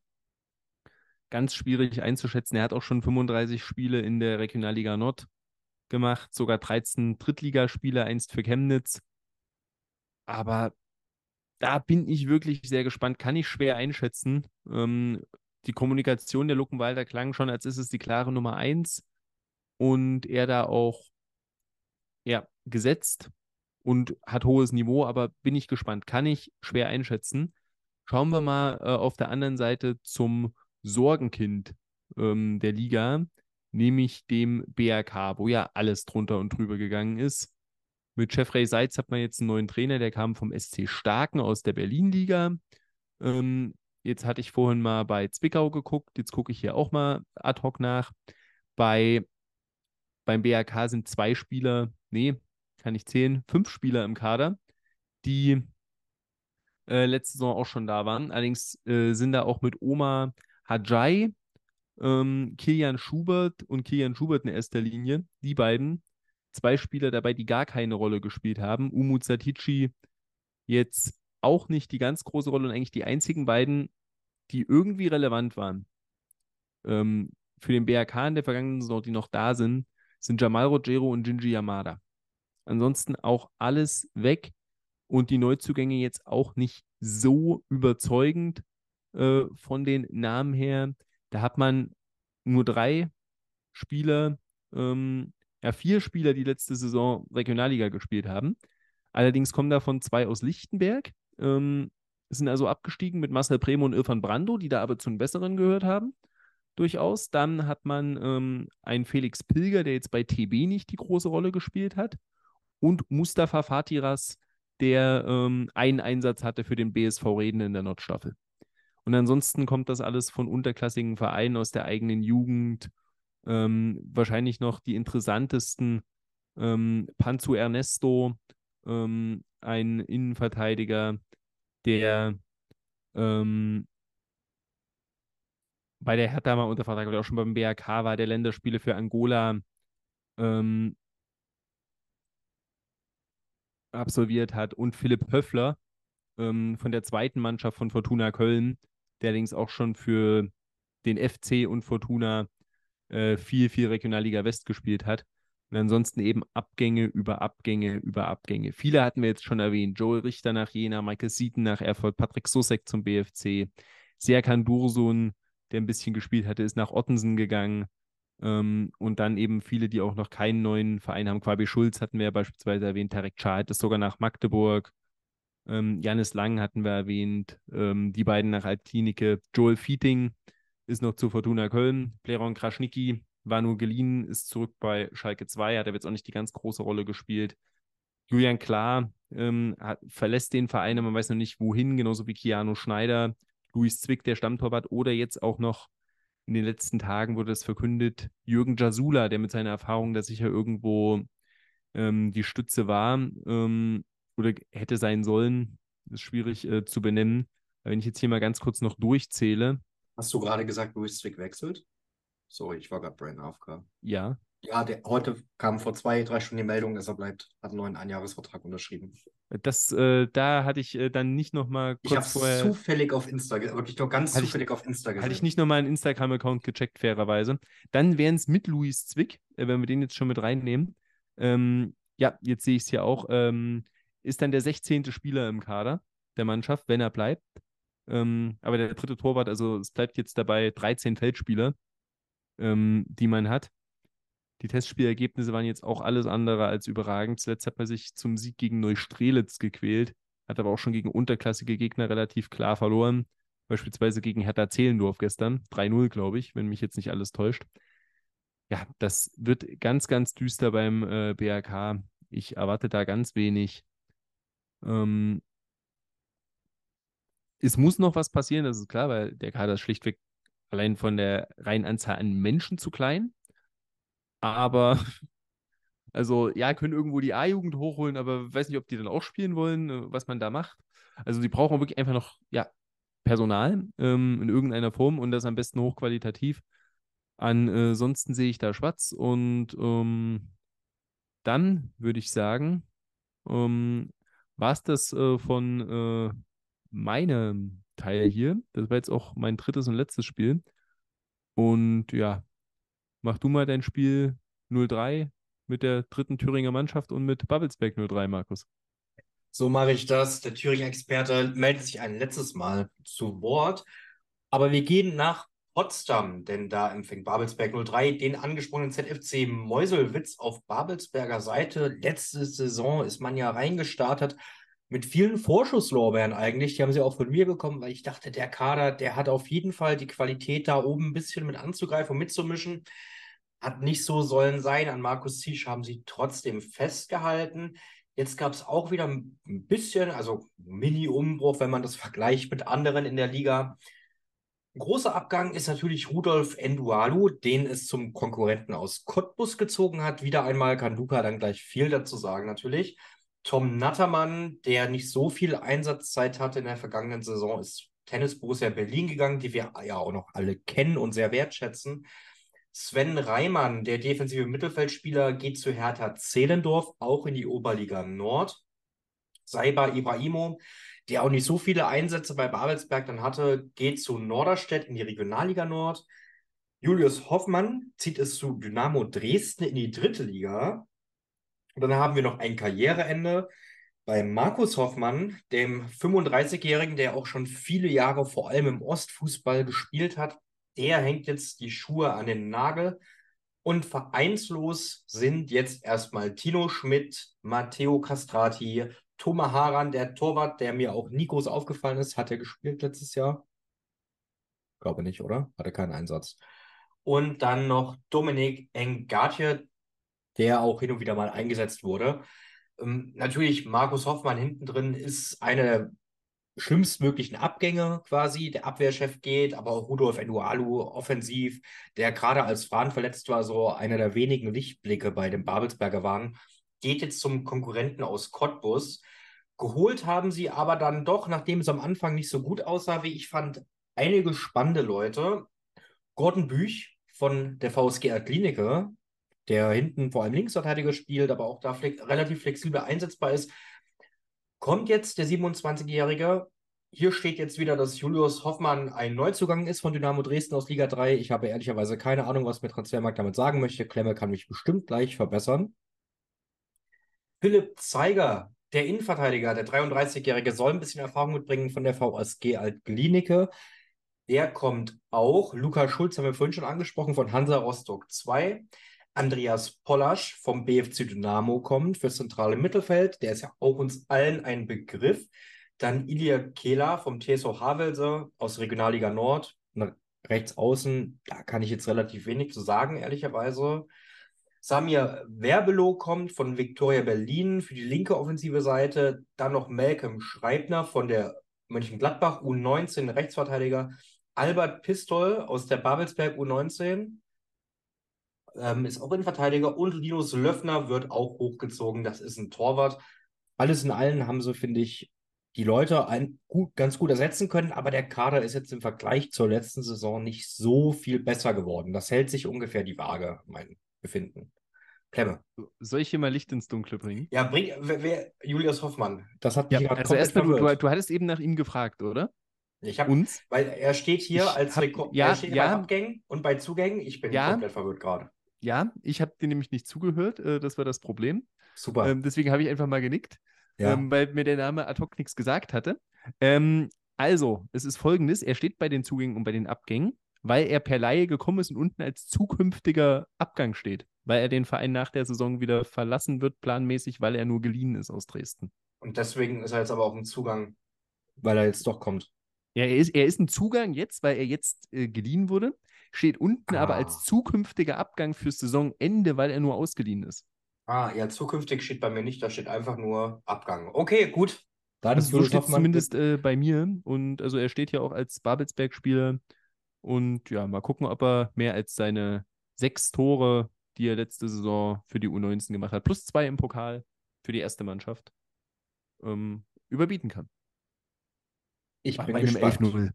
ganz schwierig einzuschätzen. Er hat auch schon 35 Spiele in der Regionalliga Nord gemacht, sogar 13 Drittligaspiele, einst für Chemnitz. Aber da bin ich wirklich sehr gespannt, kann ich schwer einschätzen. Ähm, die Kommunikation der Luckenwalder klang schon, als ist es die klare Nummer 1 und er da auch ja, gesetzt und hat hohes Niveau, aber bin ich gespannt, kann ich schwer einschätzen. Schauen wir mal äh, auf der anderen Seite zum Sorgenkind ähm, der Liga, nämlich dem BRK, wo ja alles drunter und drüber gegangen ist. Mit Jeffrey Seitz hat man jetzt einen neuen Trainer, der kam vom SC Starken aus der Berlin-Liga. Ähm, jetzt hatte ich vorhin mal bei Zwickau geguckt, jetzt gucke ich hier auch mal ad hoc nach. Bei, beim BRK sind zwei Spieler, nee, kann ich zählen, fünf Spieler im Kader, die äh, letzte Saison auch schon da waren. Allerdings äh, sind da auch mit Oma Hajai, ähm, Kilian Schubert und Kilian Schubert in erster Linie, die beiden, zwei Spieler dabei, die gar keine Rolle gespielt haben. Umut Satici jetzt auch nicht die ganz große Rolle und eigentlich die einzigen beiden, die irgendwie relevant waren. Ähm, für den BRK in der vergangenen Saison, die noch da sind, sind Jamal Rogero und Jinji Yamada. Ansonsten auch alles weg und die Neuzugänge jetzt auch nicht so überzeugend äh, von den Namen her. Da hat man nur drei Spieler, ähm, ja, vier Spieler, die letzte Saison Regionalliga gespielt haben. Allerdings kommen davon zwei aus Lichtenberg, ähm, sind also abgestiegen mit Marcel Premo und Irfan Brando, die da aber zu den Besseren gehört haben. Durchaus. Dann hat man ähm, einen Felix Pilger, der jetzt bei TB nicht die große Rolle gespielt hat. Und Mustafa Fatiras, der ähm, einen Einsatz hatte für den BSV Reden in der Nordstaffel. Und ansonsten kommt das alles von unterklassigen Vereinen aus der eigenen Jugend. Ähm, wahrscheinlich noch die interessantesten ähm, Panzu Ernesto, ähm, ein Innenverteidiger, der ähm, bei der Hertha mal unter Vertrag, oder auch schon beim BRK war, der Länderspiele für Angola ähm, absolviert hat. Und Philipp Höffler ähm, von der zweiten Mannschaft von Fortuna Köln, der allerdings auch schon für den FC und Fortuna äh, viel, viel Regionalliga West gespielt hat. Und ansonsten eben Abgänge über Abgänge über Abgänge. Viele hatten wir jetzt schon erwähnt. Joel Richter nach Jena, Michael Seaton nach Erfurt, Patrick Sosek zum BFC, Serkan Dursun, der ein bisschen gespielt hatte, ist nach Ottensen gegangen. Ähm, und dann eben viele, die auch noch keinen neuen Verein haben. Quabi Schulz hatten wir ja beispielsweise erwähnt, Tarek Chad ist sogar nach Magdeburg. Ähm, Janis Lang hatten wir erwähnt, ähm, die beiden nach Altklinike, Joel Feating ist noch zu Fortuna Köln. Pleron Kraschnicki war nur geliehen, ist zurück bei Schalke 2, hat er jetzt auch nicht die ganz große Rolle gespielt. Julian Klar ähm, hat, verlässt den Verein, man weiß noch nicht wohin, genauso wie Keanu Schneider, Luis Zwick, der Stammtorwart, oder jetzt auch noch in den letzten Tagen wurde es verkündet, Jürgen Jasula, der mit seiner Erfahrung da sicher irgendwo ähm, die Stütze war ähm, oder hätte sein sollen, ist schwierig äh, zu benennen. Wenn ich jetzt hier mal ganz kurz noch durchzähle. Hast du gerade gesagt, Luis Zwick wechselt? Sorry, ich war gerade Brain AFK. Ja. Ja, der, heute kam vor zwei, drei Stunden die Meldung, dass er bleibt, hat einen neuen Einjahresvertrag unterschrieben. Das, äh, da hatte ich äh, dann nicht nochmal kurz ich habe vorher. zufällig auf Insta, wirklich nur ganz zufällig ich, auf Insta gesehen. Hatte ich nicht nochmal einen Instagram-Account gecheckt, fairerweise. Dann wären es mit Luis Zwick, äh, wenn wir den jetzt schon mit reinnehmen. Ähm, ja, jetzt sehe ich es hier auch. Ähm, ist dann der 16. Spieler im Kader der Mannschaft, wenn er bleibt. Ähm, aber der dritte Torwart, also es bleibt jetzt dabei 13 Feldspieler, ähm, die man hat. Die Testspielergebnisse waren jetzt auch alles andere als überragend. Zuletzt hat man sich zum Sieg gegen Neustrelitz gequält, hat aber auch schon gegen unterklassige Gegner relativ klar verloren. Beispielsweise gegen Hertha Zehlendorf gestern. 3-0, glaube ich, wenn mich jetzt nicht alles täuscht. Ja, das wird ganz, ganz düster beim äh, BRK. Ich erwarte da ganz wenig. Ähm, es muss noch was passieren, das ist klar, weil der Kader ist schlichtweg allein von der reinen Anzahl an Menschen zu klein. Aber, also ja, können irgendwo die A-Jugend hochholen, aber weiß nicht, ob die dann auch spielen wollen, äh, was man da macht. Also die brauchen wirklich einfach noch, ja, Personal ähm, in irgendeiner Form und das am besten hochqualitativ. Ansonsten sehe ich da schwarz und ähm, dann würde ich sagen, ähm, war es das äh, von äh, meinem Teil hier. Das war jetzt auch mein drittes und letztes Spiel. Und ja, mach du mal dein Spiel 03 mit der dritten Thüringer Mannschaft und mit Babelsberg 03, Markus. So mache ich das. Der Thüringen-Experte meldet sich ein letztes Mal zu Wort. Aber wir gehen nach Potsdam, denn da empfängt Babelsberg 03 den angesprochenen ZFC Meuselwitz auf Babelsberger Seite. Letzte Saison ist man ja reingestartet mit vielen Vorschusslorbeeren eigentlich. Die haben sie auch von mir bekommen, weil ich dachte, der Kader, der hat auf jeden Fall die Qualität, da oben ein bisschen mit anzugreifen und mitzumischen. Hat nicht so sollen sein. An Markus Ziesch haben sie trotzdem festgehalten. Jetzt gab es auch wieder ein bisschen, also Mini-Umbruch, wenn man das vergleicht mit anderen in der Liga. Ein großer Abgang ist natürlich Rudolf Endualu, den es zum Konkurrenten aus Cottbus gezogen hat. Wieder einmal kann Luca dann gleich viel dazu sagen, natürlich. Tom Nattermann, der nicht so viel Einsatzzeit hatte in der vergangenen Saison, ist Tennis Borussia Berlin gegangen, die wir ja auch noch alle kennen und sehr wertschätzen. Sven Reimann, der defensive Mittelfeldspieler, geht zu Hertha Zehlendorf, auch in die Oberliga Nord. Saiba Ibrahimo, der auch nicht so viele Einsätze bei Babelsberg dann hatte, geht zu Norderstedt in die Regionalliga Nord. Julius Hoffmann zieht es zu Dynamo Dresden in die dritte Liga. Und dann haben wir noch ein Karriereende bei Markus Hoffmann, dem 35-Jährigen, der auch schon viele Jahre vor allem im Ostfußball gespielt hat. Der hängt jetzt die Schuhe an den Nagel. Und vereinslos sind jetzt erstmal Tino Schmidt, Matteo Castrati, Thomas Haran, der Torwart, der mir auch Nikos aufgefallen ist. Hat er gespielt letztes Jahr? Glaube nicht, oder? Hatte keinen Einsatz. Und dann noch Dominik Engatje, der auch hin und wieder mal eingesetzt wurde. Ähm, natürlich, Markus Hoffmann hinten drin ist eine der schlimmstmöglichen Abgänge quasi. Der Abwehrchef geht, aber auch Rudolf Edualu offensiv, der gerade als Fran verletzt war, so einer der wenigen Lichtblicke bei den Babelsberger waren, geht jetzt zum Konkurrenten aus Cottbus. Geholt haben sie aber dann doch, nachdem es am Anfang nicht so gut aussah, wie ich fand, einige spannende Leute. Gordon Büch von der VSG Klinike, der hinten vor allem Linksverteidiger spielt, aber auch da flex relativ flexibel einsetzbar ist. Kommt jetzt der 27-Jährige. Hier steht jetzt wieder, dass Julius Hoffmann ein Neuzugang ist von Dynamo Dresden aus Liga 3. Ich habe ehrlicherweise keine Ahnung, was mir Transfermarkt damit sagen möchte. Klemme kann mich bestimmt gleich verbessern. Philipp Zeiger, der Innenverteidiger, der 33-Jährige, soll ein bisschen Erfahrung mitbringen von der VSG Alt-Glienicke. Der kommt auch. Luca Schulz haben wir vorhin schon angesprochen von Hansa Rostock 2. Andreas Pollasch vom BFC Dynamo kommt fürs zentrale Mittelfeld. Der ist ja auch uns allen ein Begriff. Dann Ilya Kehler vom TSV Havelse aus Regionalliga Nord. Rechts außen, da kann ich jetzt relativ wenig zu sagen, ehrlicherweise. Samir Werbelow kommt von Viktoria Berlin für die linke offensive Seite. Dann noch Malcolm Schreibner von der Mönchengladbach U19 Rechtsverteidiger. Albert Pistol aus der Babelsberg U19 ähm, ist auch Innenverteidiger. Und Linus Löffner wird auch hochgezogen. Das ist ein Torwart. Alles in allem haben sie, finde ich, die Leute ein, gut, ganz gut ersetzen können, aber der Kader ist jetzt im Vergleich zur letzten Saison nicht so viel besser geworden. Das hält sich ungefähr die Waage, mein Befinden. Klemme. Soll ich hier mal Licht ins Dunkle bringen? Ja, bring, wer, wer Julius Hoffmann. Das hat Ja, mich gerade also erstmal, du, du, du hattest eben nach ihm gefragt, oder? Ich hab, Uns? weil er steht hier Ich als hab- Rekord, ja, er steht ja. bei Abgängen und bei Zugängen. Ich bin Ja. komplett verwirrt gerade. Ja, ich habe dir nämlich nicht zugehört, äh, das war das Problem. Super. Ähm, deswegen habe ich einfach mal genickt, ja. ähm, weil mir der Name ad hoc nichts gesagt hatte. Ähm, also, es ist folgendes: Er steht bei den Zugängen und bei den Abgängen, weil er per Laie gekommen ist und unten als zukünftiger Abgang steht, weil er den Verein nach der Saison wieder verlassen wird, planmäßig, weil er nur geliehen ist aus Dresden. und deswegen ist er jetzt aber auch ein Zugang, weil er jetzt doch kommt. Ja, er ist, er ist ein Zugang jetzt, weil er jetzt äh, geliehen wurde, steht unten aber Ah. als zukünftiger Abgang fürs Saisonende, weil er nur ausgeliehen ist. Ah, ja, zukünftig steht bei mir nicht, da steht einfach nur Abgang. Okay, gut. Dann so steht zumindest äh, bei mir. Und also er steht ja auch als Babelsberg-Spieler. Und ja, mal gucken, ob er mehr als seine sechs Tore, die er letzte Saison für die U19 gemacht hat, plus zwei im Pokal für die erste Mannschaft, ähm, überbieten kann. Ich Bei bin gespannt.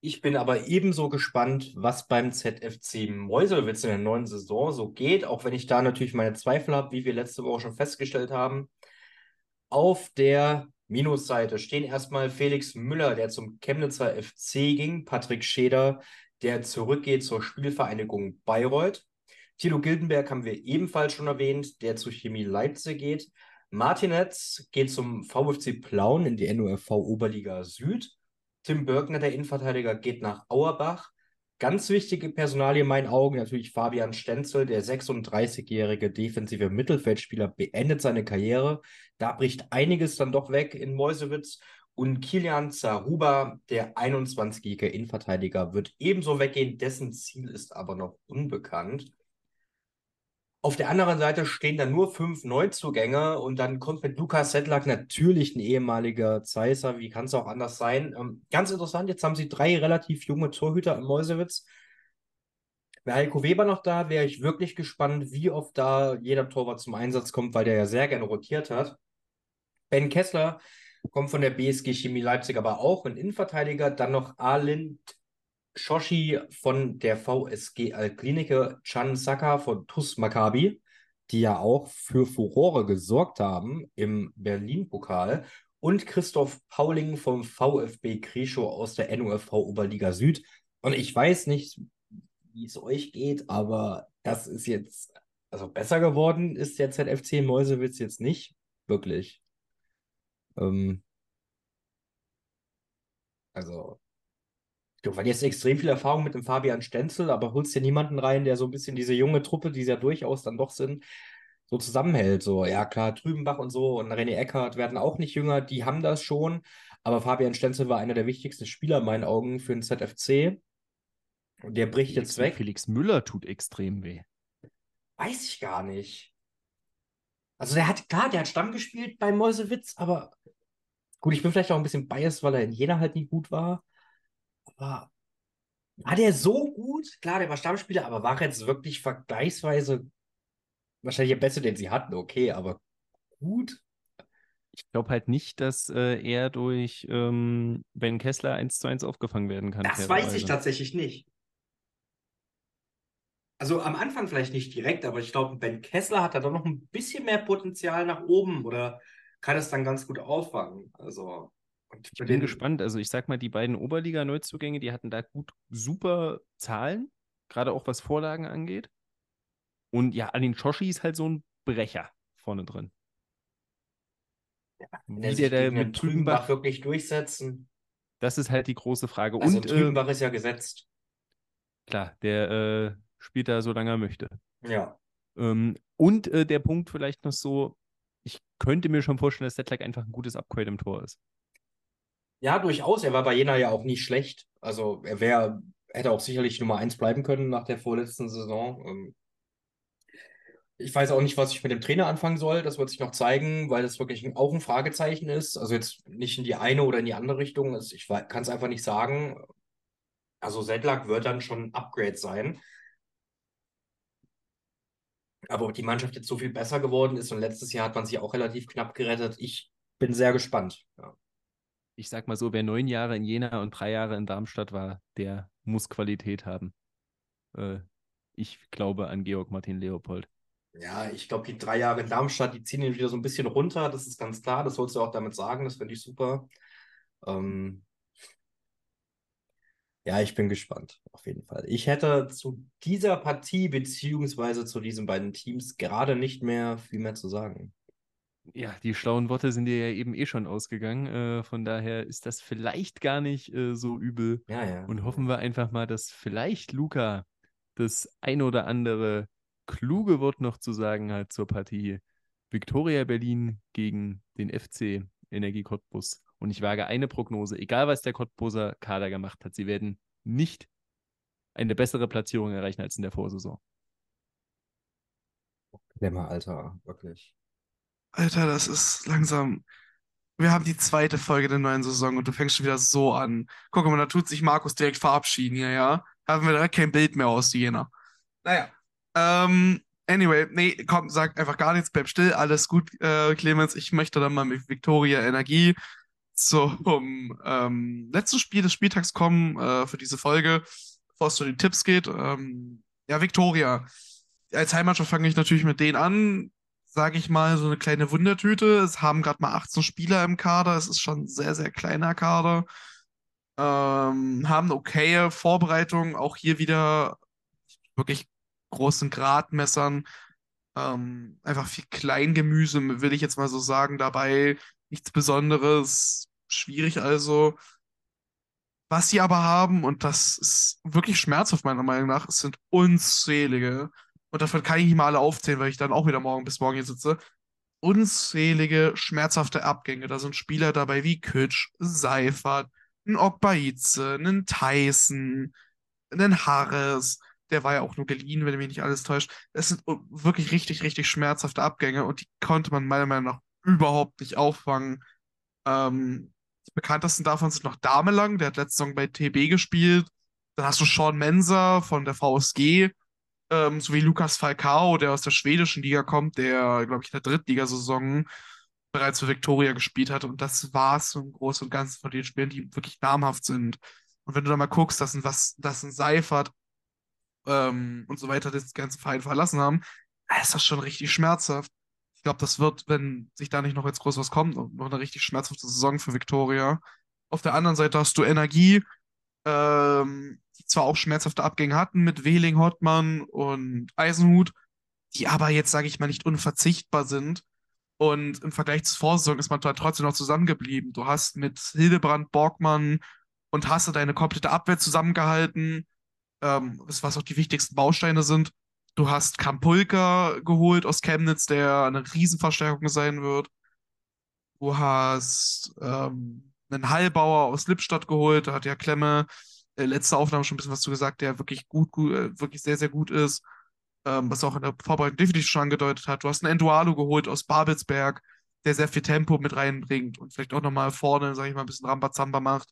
11-0. Ich bin aber ebenso gespannt, was beim ZFC Meuselwitz in der neuen Saison so geht, auch wenn ich da natürlich meine Zweifel habe, wie wir letzte Woche schon festgestellt haben. Auf der Minusseite stehen erstmal Felix Müller, der zum Chemnitzer FC ging, Patrick Scheder, der zurückgeht zur Spielvereinigung Bayreuth. Thilo Gildenberg haben wir ebenfalls schon erwähnt, der zu Chemie Leipzig geht. Martinez geht zum VfC Plauen in die NUFV Oberliga Süd. Tim Birkner, der Innenverteidiger, geht nach Auerbach. Ganz wichtige Personalie in meinen Augen natürlich Fabian Stenzel, der 36-jährige defensive Mittelfeldspieler, beendet seine Karriere. Da bricht einiges dann doch weg in Meusewitz. Und Kilian Zaruba, der 21-jährige Innenverteidiger, wird ebenso weggehen. Dessen Ziel ist aber noch unbekannt. Auf der anderen Seite stehen da nur fünf Neuzugänge und dann kommt mit Lukas Sedlak natürlich ein ehemaliger Zeisser. Wie kann es auch anders sein? Ähm, ganz interessant, jetzt haben sie drei relativ junge Torhüter im Mäusewitz. Wäre Heiko Weber noch da, wäre ich wirklich gespannt, wie oft da jeder Torwart zum Einsatz kommt, weil der ja sehr gerne rotiert hat. Ben Kessler kommt von der BSG Chemie Leipzig, aber auch ein Innenverteidiger. Dann noch Arlind Shoshi von der VSG Alklinike, Chan Saka von TuS Maccabi, die ja auch für Furore gesorgt haben im Berlin-Pokal, und Christoph Pauling vom VfB Krischow aus der NUFV Oberliga Süd. Und ich weiß nicht, wie es euch geht, aber das ist jetzt, also besser geworden ist der ZFC Mäusewitz jetzt nicht, wirklich. Ähm, also. Du verlierst extrem viel Erfahrung mit dem Fabian Stenzel, aber holst dir niemanden rein, der so ein bisschen diese junge Truppe, die sie ja durchaus dann doch sind, so zusammenhält. So, ja klar, Trübenbach und so und René Eckert werden auch nicht jünger, die haben das schon. Aber Fabian Stenzel war einer der wichtigsten Spieler in meinen Augen für den ZFC. Und der bricht Felix, jetzt weg. Felix Müller tut extrem weh. Weiß ich gar nicht. Also der hat, klar, der hat Stamm gespielt bei Mäusewitz, aber gut, ich bin vielleicht auch ein bisschen biased, weil er in Jena halt nie gut war. Aber war der so gut? Klar, der war Stammspieler, aber war jetzt wirklich vergleichsweise wahrscheinlich der Beste, den sie hatten, okay, aber gut? Ich glaube halt nicht, dass äh, er durch ähm, Ben Kessler 1 zu 1 aufgefangen werden kann. Das weiß ich tatsächlich nicht. Also am Anfang vielleicht nicht direkt, aber ich glaube, Ben Kessler hat da doch noch ein bisschen mehr Potenzial nach oben oder kann es dann ganz gut auffangen. Also, Ich bin den, gespannt. Also ich sag mal, die beiden Oberliga-Neuzugänge, die hatten da gut super Zahlen, gerade auch was Vorlagen angeht. Und ja, an den Choshi ist halt so ein Brecher vorne drin. er Wie der den mit Trübenbach wirklich durchsetzen. das ist halt die große Frage. Also Und äh, Trübenbach ist ja gesetzt. klar, der äh, spielt da so lange er möchte. Ja. Ähm, und äh, der Punkt vielleicht noch so, ich könnte mir schon vorstellen, dass Setlack einfach ein gutes Upgrade im Tor ist. Ja, durchaus. Er war bei Jena ja auch nicht schlecht. Also er wäre, hätte auch sicherlich Nummer eins bleiben können nach der vorletzten Saison. Ähm, ich weiß auch nicht, was ich mit dem Trainer anfangen soll. Das wird sich noch zeigen, weil das wirklich auch ein Fragezeichen ist. Also jetzt nicht in die eine oder in die andere Richtung. Ich kann es einfach nicht sagen. Also Sedlak wird dann schon ein Upgrade sein. Aber ob die Mannschaft jetzt so viel besser geworden ist und letztes Jahr hat man sich auch relativ knapp gerettet, ich bin sehr gespannt. Ja. Ich sag mal so, wer neun Jahre in Jena und drei Jahre in Darmstadt war, der muss Qualität haben. Äh, ich glaube an Georg Martin Leopold. Ja, ich glaube, die drei Jahre in Darmstadt, die ziehen ihn wieder so ein bisschen runter, das ist ganz klar. Das sollst du auch damit sagen, das finde ich super. Ähm, ja, ich bin gespannt, auf jeden Fall. Ich hätte zu dieser Partie beziehungsweise zu diesen beiden Teams gerade nicht mehr viel mehr zu sagen. Ja, die schlauen Worte sind dir ja eben eh schon ausgegangen. Äh, von daher ist das vielleicht gar nicht äh, so übel. Ja, ja. Und hoffen wir einfach mal, dass vielleicht Luca das ein oder andere kluge Wort noch zu sagen hat zur Partie Viktoria Berlin gegen den FC Energie Cottbus. Und ich wage eine Prognose, egal was der Cottbuser Kader gemacht hat, sie werden nicht eine bessere Platzierung erreichen als in der Vorsaison. Klemmer, Alter, wirklich. Alter, das ist langsam. Wir haben die zweite Folge der neuen Saison und du fängst schon wieder so an. Guck mal, da tut sich Markus direkt verabschieden hier, ja? Haben wir direkt kein Bild mehr aus Jena. Naja. Ähm, anyway, nee, komm, sag einfach gar nichts, bleib still, alles gut, äh, Clemens. Ich möchte dann mal mit Victoria Energie zum ähm, letzten Spiel des Spieltags kommen äh, für diese Folge, bevor es zu den Tipps geht. Ähm, ja, Victoria. Als Heimmannschaft fange ich natürlich mit denen an. Sage ich mal, so eine kleine Wundertüte. Es haben gerade mal 18 Spieler im Kader. Es ist schon ein sehr, sehr kleiner Kader. Ähm, haben eine okaye Vorbereitung. Auch hier wieder wirklich großen Gradmessern. Ähm, einfach viel Kleingemüse, will ich jetzt mal so sagen, dabei. Nichts Besonderes. Schwierig also. Was sie aber haben, und das ist wirklich schmerzhaft meiner Meinung nach, es sind unzählige, und davon kann ich nicht mal alle aufzählen, weil ich dann auch wieder morgen bis morgen hier sitze, unzählige schmerzhafte Abgänge. Da sind Spieler dabei wie Kütsch, Seifert, ein Okbaize, ein Tyson, ein Harris, der war ja auch nur geliehen, wenn mich nicht alles täuscht. Es sind wirklich richtig, richtig schmerzhafte Abgänge und die konnte man meiner Meinung nach überhaupt nicht auffangen. Ähm, die bekanntesten davon sind noch Damelang, der hat letzte Saison bei TB gespielt. Dann hast du Sean Menser von der VSG, ähm, sowie Lukas Falcao, der aus der schwedischen Liga kommt, der, glaube ich, in der Drittligasaison bereits für Victoria gespielt hat. Und das war es im Großen und Ganzen von den Spielen, die wirklich namhaft sind. Und wenn du da mal guckst, dass ein, was, dass ein Seifert ähm, und so weiter das ganze Verein verlassen haben, ist das schon richtig schmerzhaft. Ich glaube, das wird, wenn sich da nicht noch jetzt groß was kommt, noch eine richtig schmerzhafte Saison für Victoria. Auf der anderen Seite hast du Energie, ähm, die zwar auch schmerzhafte Abgänge hatten mit Wehling, Hottmann und Eisenhut, die aber jetzt, sage ich mal, nicht unverzichtbar sind. Und im Vergleich zur Vorsaison ist man da trotzdem noch zusammengeblieben. Du hast mit Hildebrand, Borgmann und Hasse deine komplette Abwehr zusammengehalten ähm, was auch die wichtigsten Bausteine sind. Du hast Kampulka geholt aus Chemnitz, der eine Riesenverstärkung sein wird. Du hast ähm, einen Hallbauer aus Lippstadt geholt, da hat ja Klemme letzte Aufnahme schon ein bisschen was zu gesagt, der wirklich gut, gut äh, wirklich sehr, sehr gut ist. Ähm, was auch in der Vorbereitung definitiv schon angedeutet hat. Du hast einen Endualo geholt aus Babelsberg, der sehr viel Tempo mit reinbringt und vielleicht auch nochmal vorne, sag ich mal, ein bisschen Rambazamba macht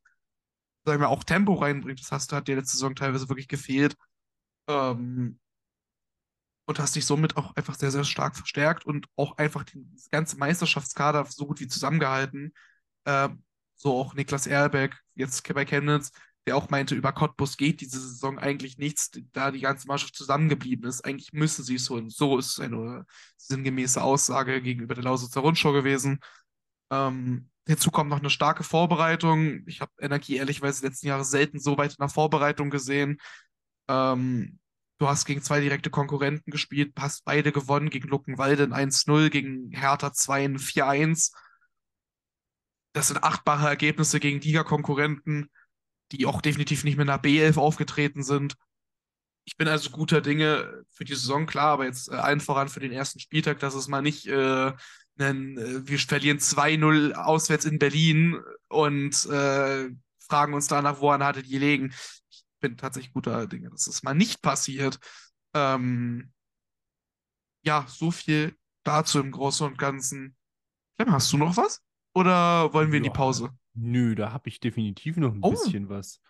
sagen wir, auch Tempo reinbringt. Das hast du, hat dir letzte Saison teilweise wirklich gefehlt. Ähm, und hast dich somit auch einfach sehr, sehr stark verstärkt und auch einfach den ganze Meisterschaftskader so gut wie zusammengehalten. Ähm, so auch Niklas Erlbeck, jetzt bei Chemnitz, der auch meinte, über Cottbus geht diese Saison eigentlich nichts, da die ganze Mannschaft zusammengeblieben ist. Eigentlich müssen sie es holen. So ist eine sinngemäße Aussage gegenüber der Lausitzer Rundschau gewesen. Ähm, Hinzu kommt noch eine starke Vorbereitung. Ich habe Energie ehrlicherweise letzten Jahre selten so weit in der Vorbereitung gesehen. Ähm, du hast gegen zwei direkte Konkurrenten gespielt, hast beide gewonnen, gegen Luckenwalde ein 1-0, gegen Hertha 2 ein 4-1. Das sind achtbare Ergebnisse gegen Liga-Konkurrenten, die auch definitiv nicht mehr der B11 aufgetreten sind. Ich bin also guter Dinge für die Saison, klar, aber jetzt äh, allen voran für den ersten Spieltag, dass es mal nicht äh, einen, äh, wir verlieren 2-0 auswärts in Berlin und äh, fragen uns danach, woran hattet ihr gelegen. Ich bin tatsächlich guter Dinge, dass es mal nicht passiert. Ähm, ja, so viel dazu im Großen und Ganzen. Clem, hast du noch was? Oder wollen wir in die Ja. Pause? Nö, da habe ich definitiv noch ein Oh. bisschen was.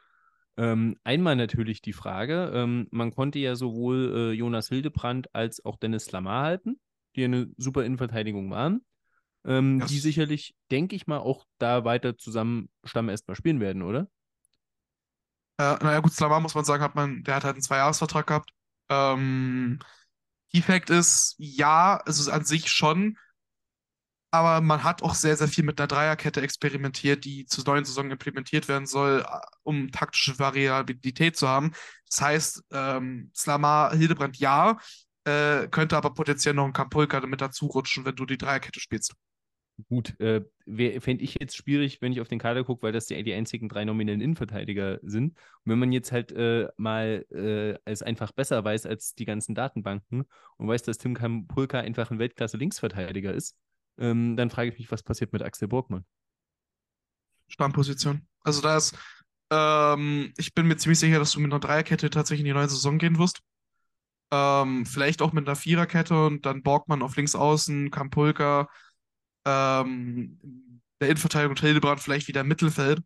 Ähm, einmal natürlich die Frage, ähm, man konnte ja sowohl äh, Jonas Hildebrand als auch Dennis Lamar halten, die eine super Innenverteidigung waren, ähm, die sicherlich, denke ich mal, auch da weiter zusammen Stamm erstmal spielen werden, oder? Äh, naja, gut, Slamar muss man sagen, hat man, der hat halt einen Zweijahresvertrag gehabt. Ähm, Key Fact ist, ja, es ist an sich schon, aber man hat auch sehr, sehr viel mit einer Dreierkette experimentiert, die zur neuen Saison implementiert werden soll, äh, um taktische Variabilität zu haben. Das heißt, ähm, Slamar, Hildebrand ja, äh, könnte aber potenziell noch ein Kampulka mit dazu rutschen, wenn du die Dreierkette spielst. Gut, äh, fände ich jetzt schwierig, wenn ich auf den Kader gucke, weil das die, die einzigen drei nominellen Innenverteidiger sind. Und wenn man jetzt halt äh, mal äh, es einfach besser weiß als die ganzen Datenbanken und weiß, dass Tim Kampulka einfach ein Weltklasse-Linksverteidiger ist, ähm, dann frage ich mich, was passiert mit Axel Borgmann? Stammposition. Also da ist, ähm, ich bin mir ziemlich sicher, dass du mit einer Dreierkette tatsächlich in die neue Saison gehen wirst. Ähm, vielleicht auch mit einer Viererkette und dann Borgmann auf links außen, Kampulka, ähm, der Innenverteidigung Hildebrand vielleicht wieder im Mittelfeld.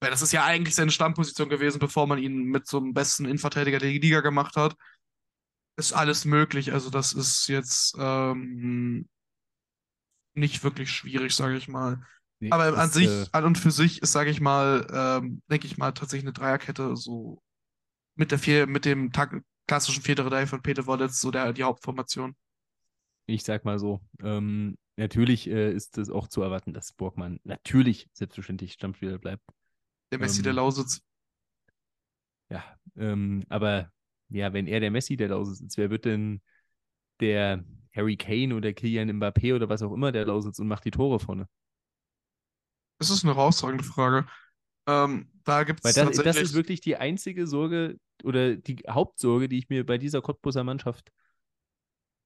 Weil das ist ja eigentlich seine Stammposition gewesen, bevor man ihn mit so einem besten Innenverteidiger der Liga gemacht hat. Ist alles möglich. Also das ist jetzt ähm, nicht wirklich schwierig, sage ich mal. Nee, Aber an das, sich, äh, an und für sich ist, sage ich mal, ähm, denke ich mal, tatsächlich eine Dreierkette so mit der vier, mit dem tak klassischen 4-3 von Peter Wollitz so der, die Hauptformation. ich sag mal so, ähm, natürlich äh, ist es auch zu erwarten, dass Borgmann natürlich selbstverständlich Stammspieler bleibt. Der Messi Ähm, der Lausitz. Ja, ähm, aber ja, wenn er der Messi der Lausitz ist, wer wird denn der Harry Kane oder Kylian Mbappé oder was auch immer der Lausitz und macht die Tore vorne? Das ist eine herausragende Frage. Ähm, da gibt es das, das ist wirklich die einzige Sorge oder die Hauptsorge, die ich mir bei dieser Cottbuser Mannschaft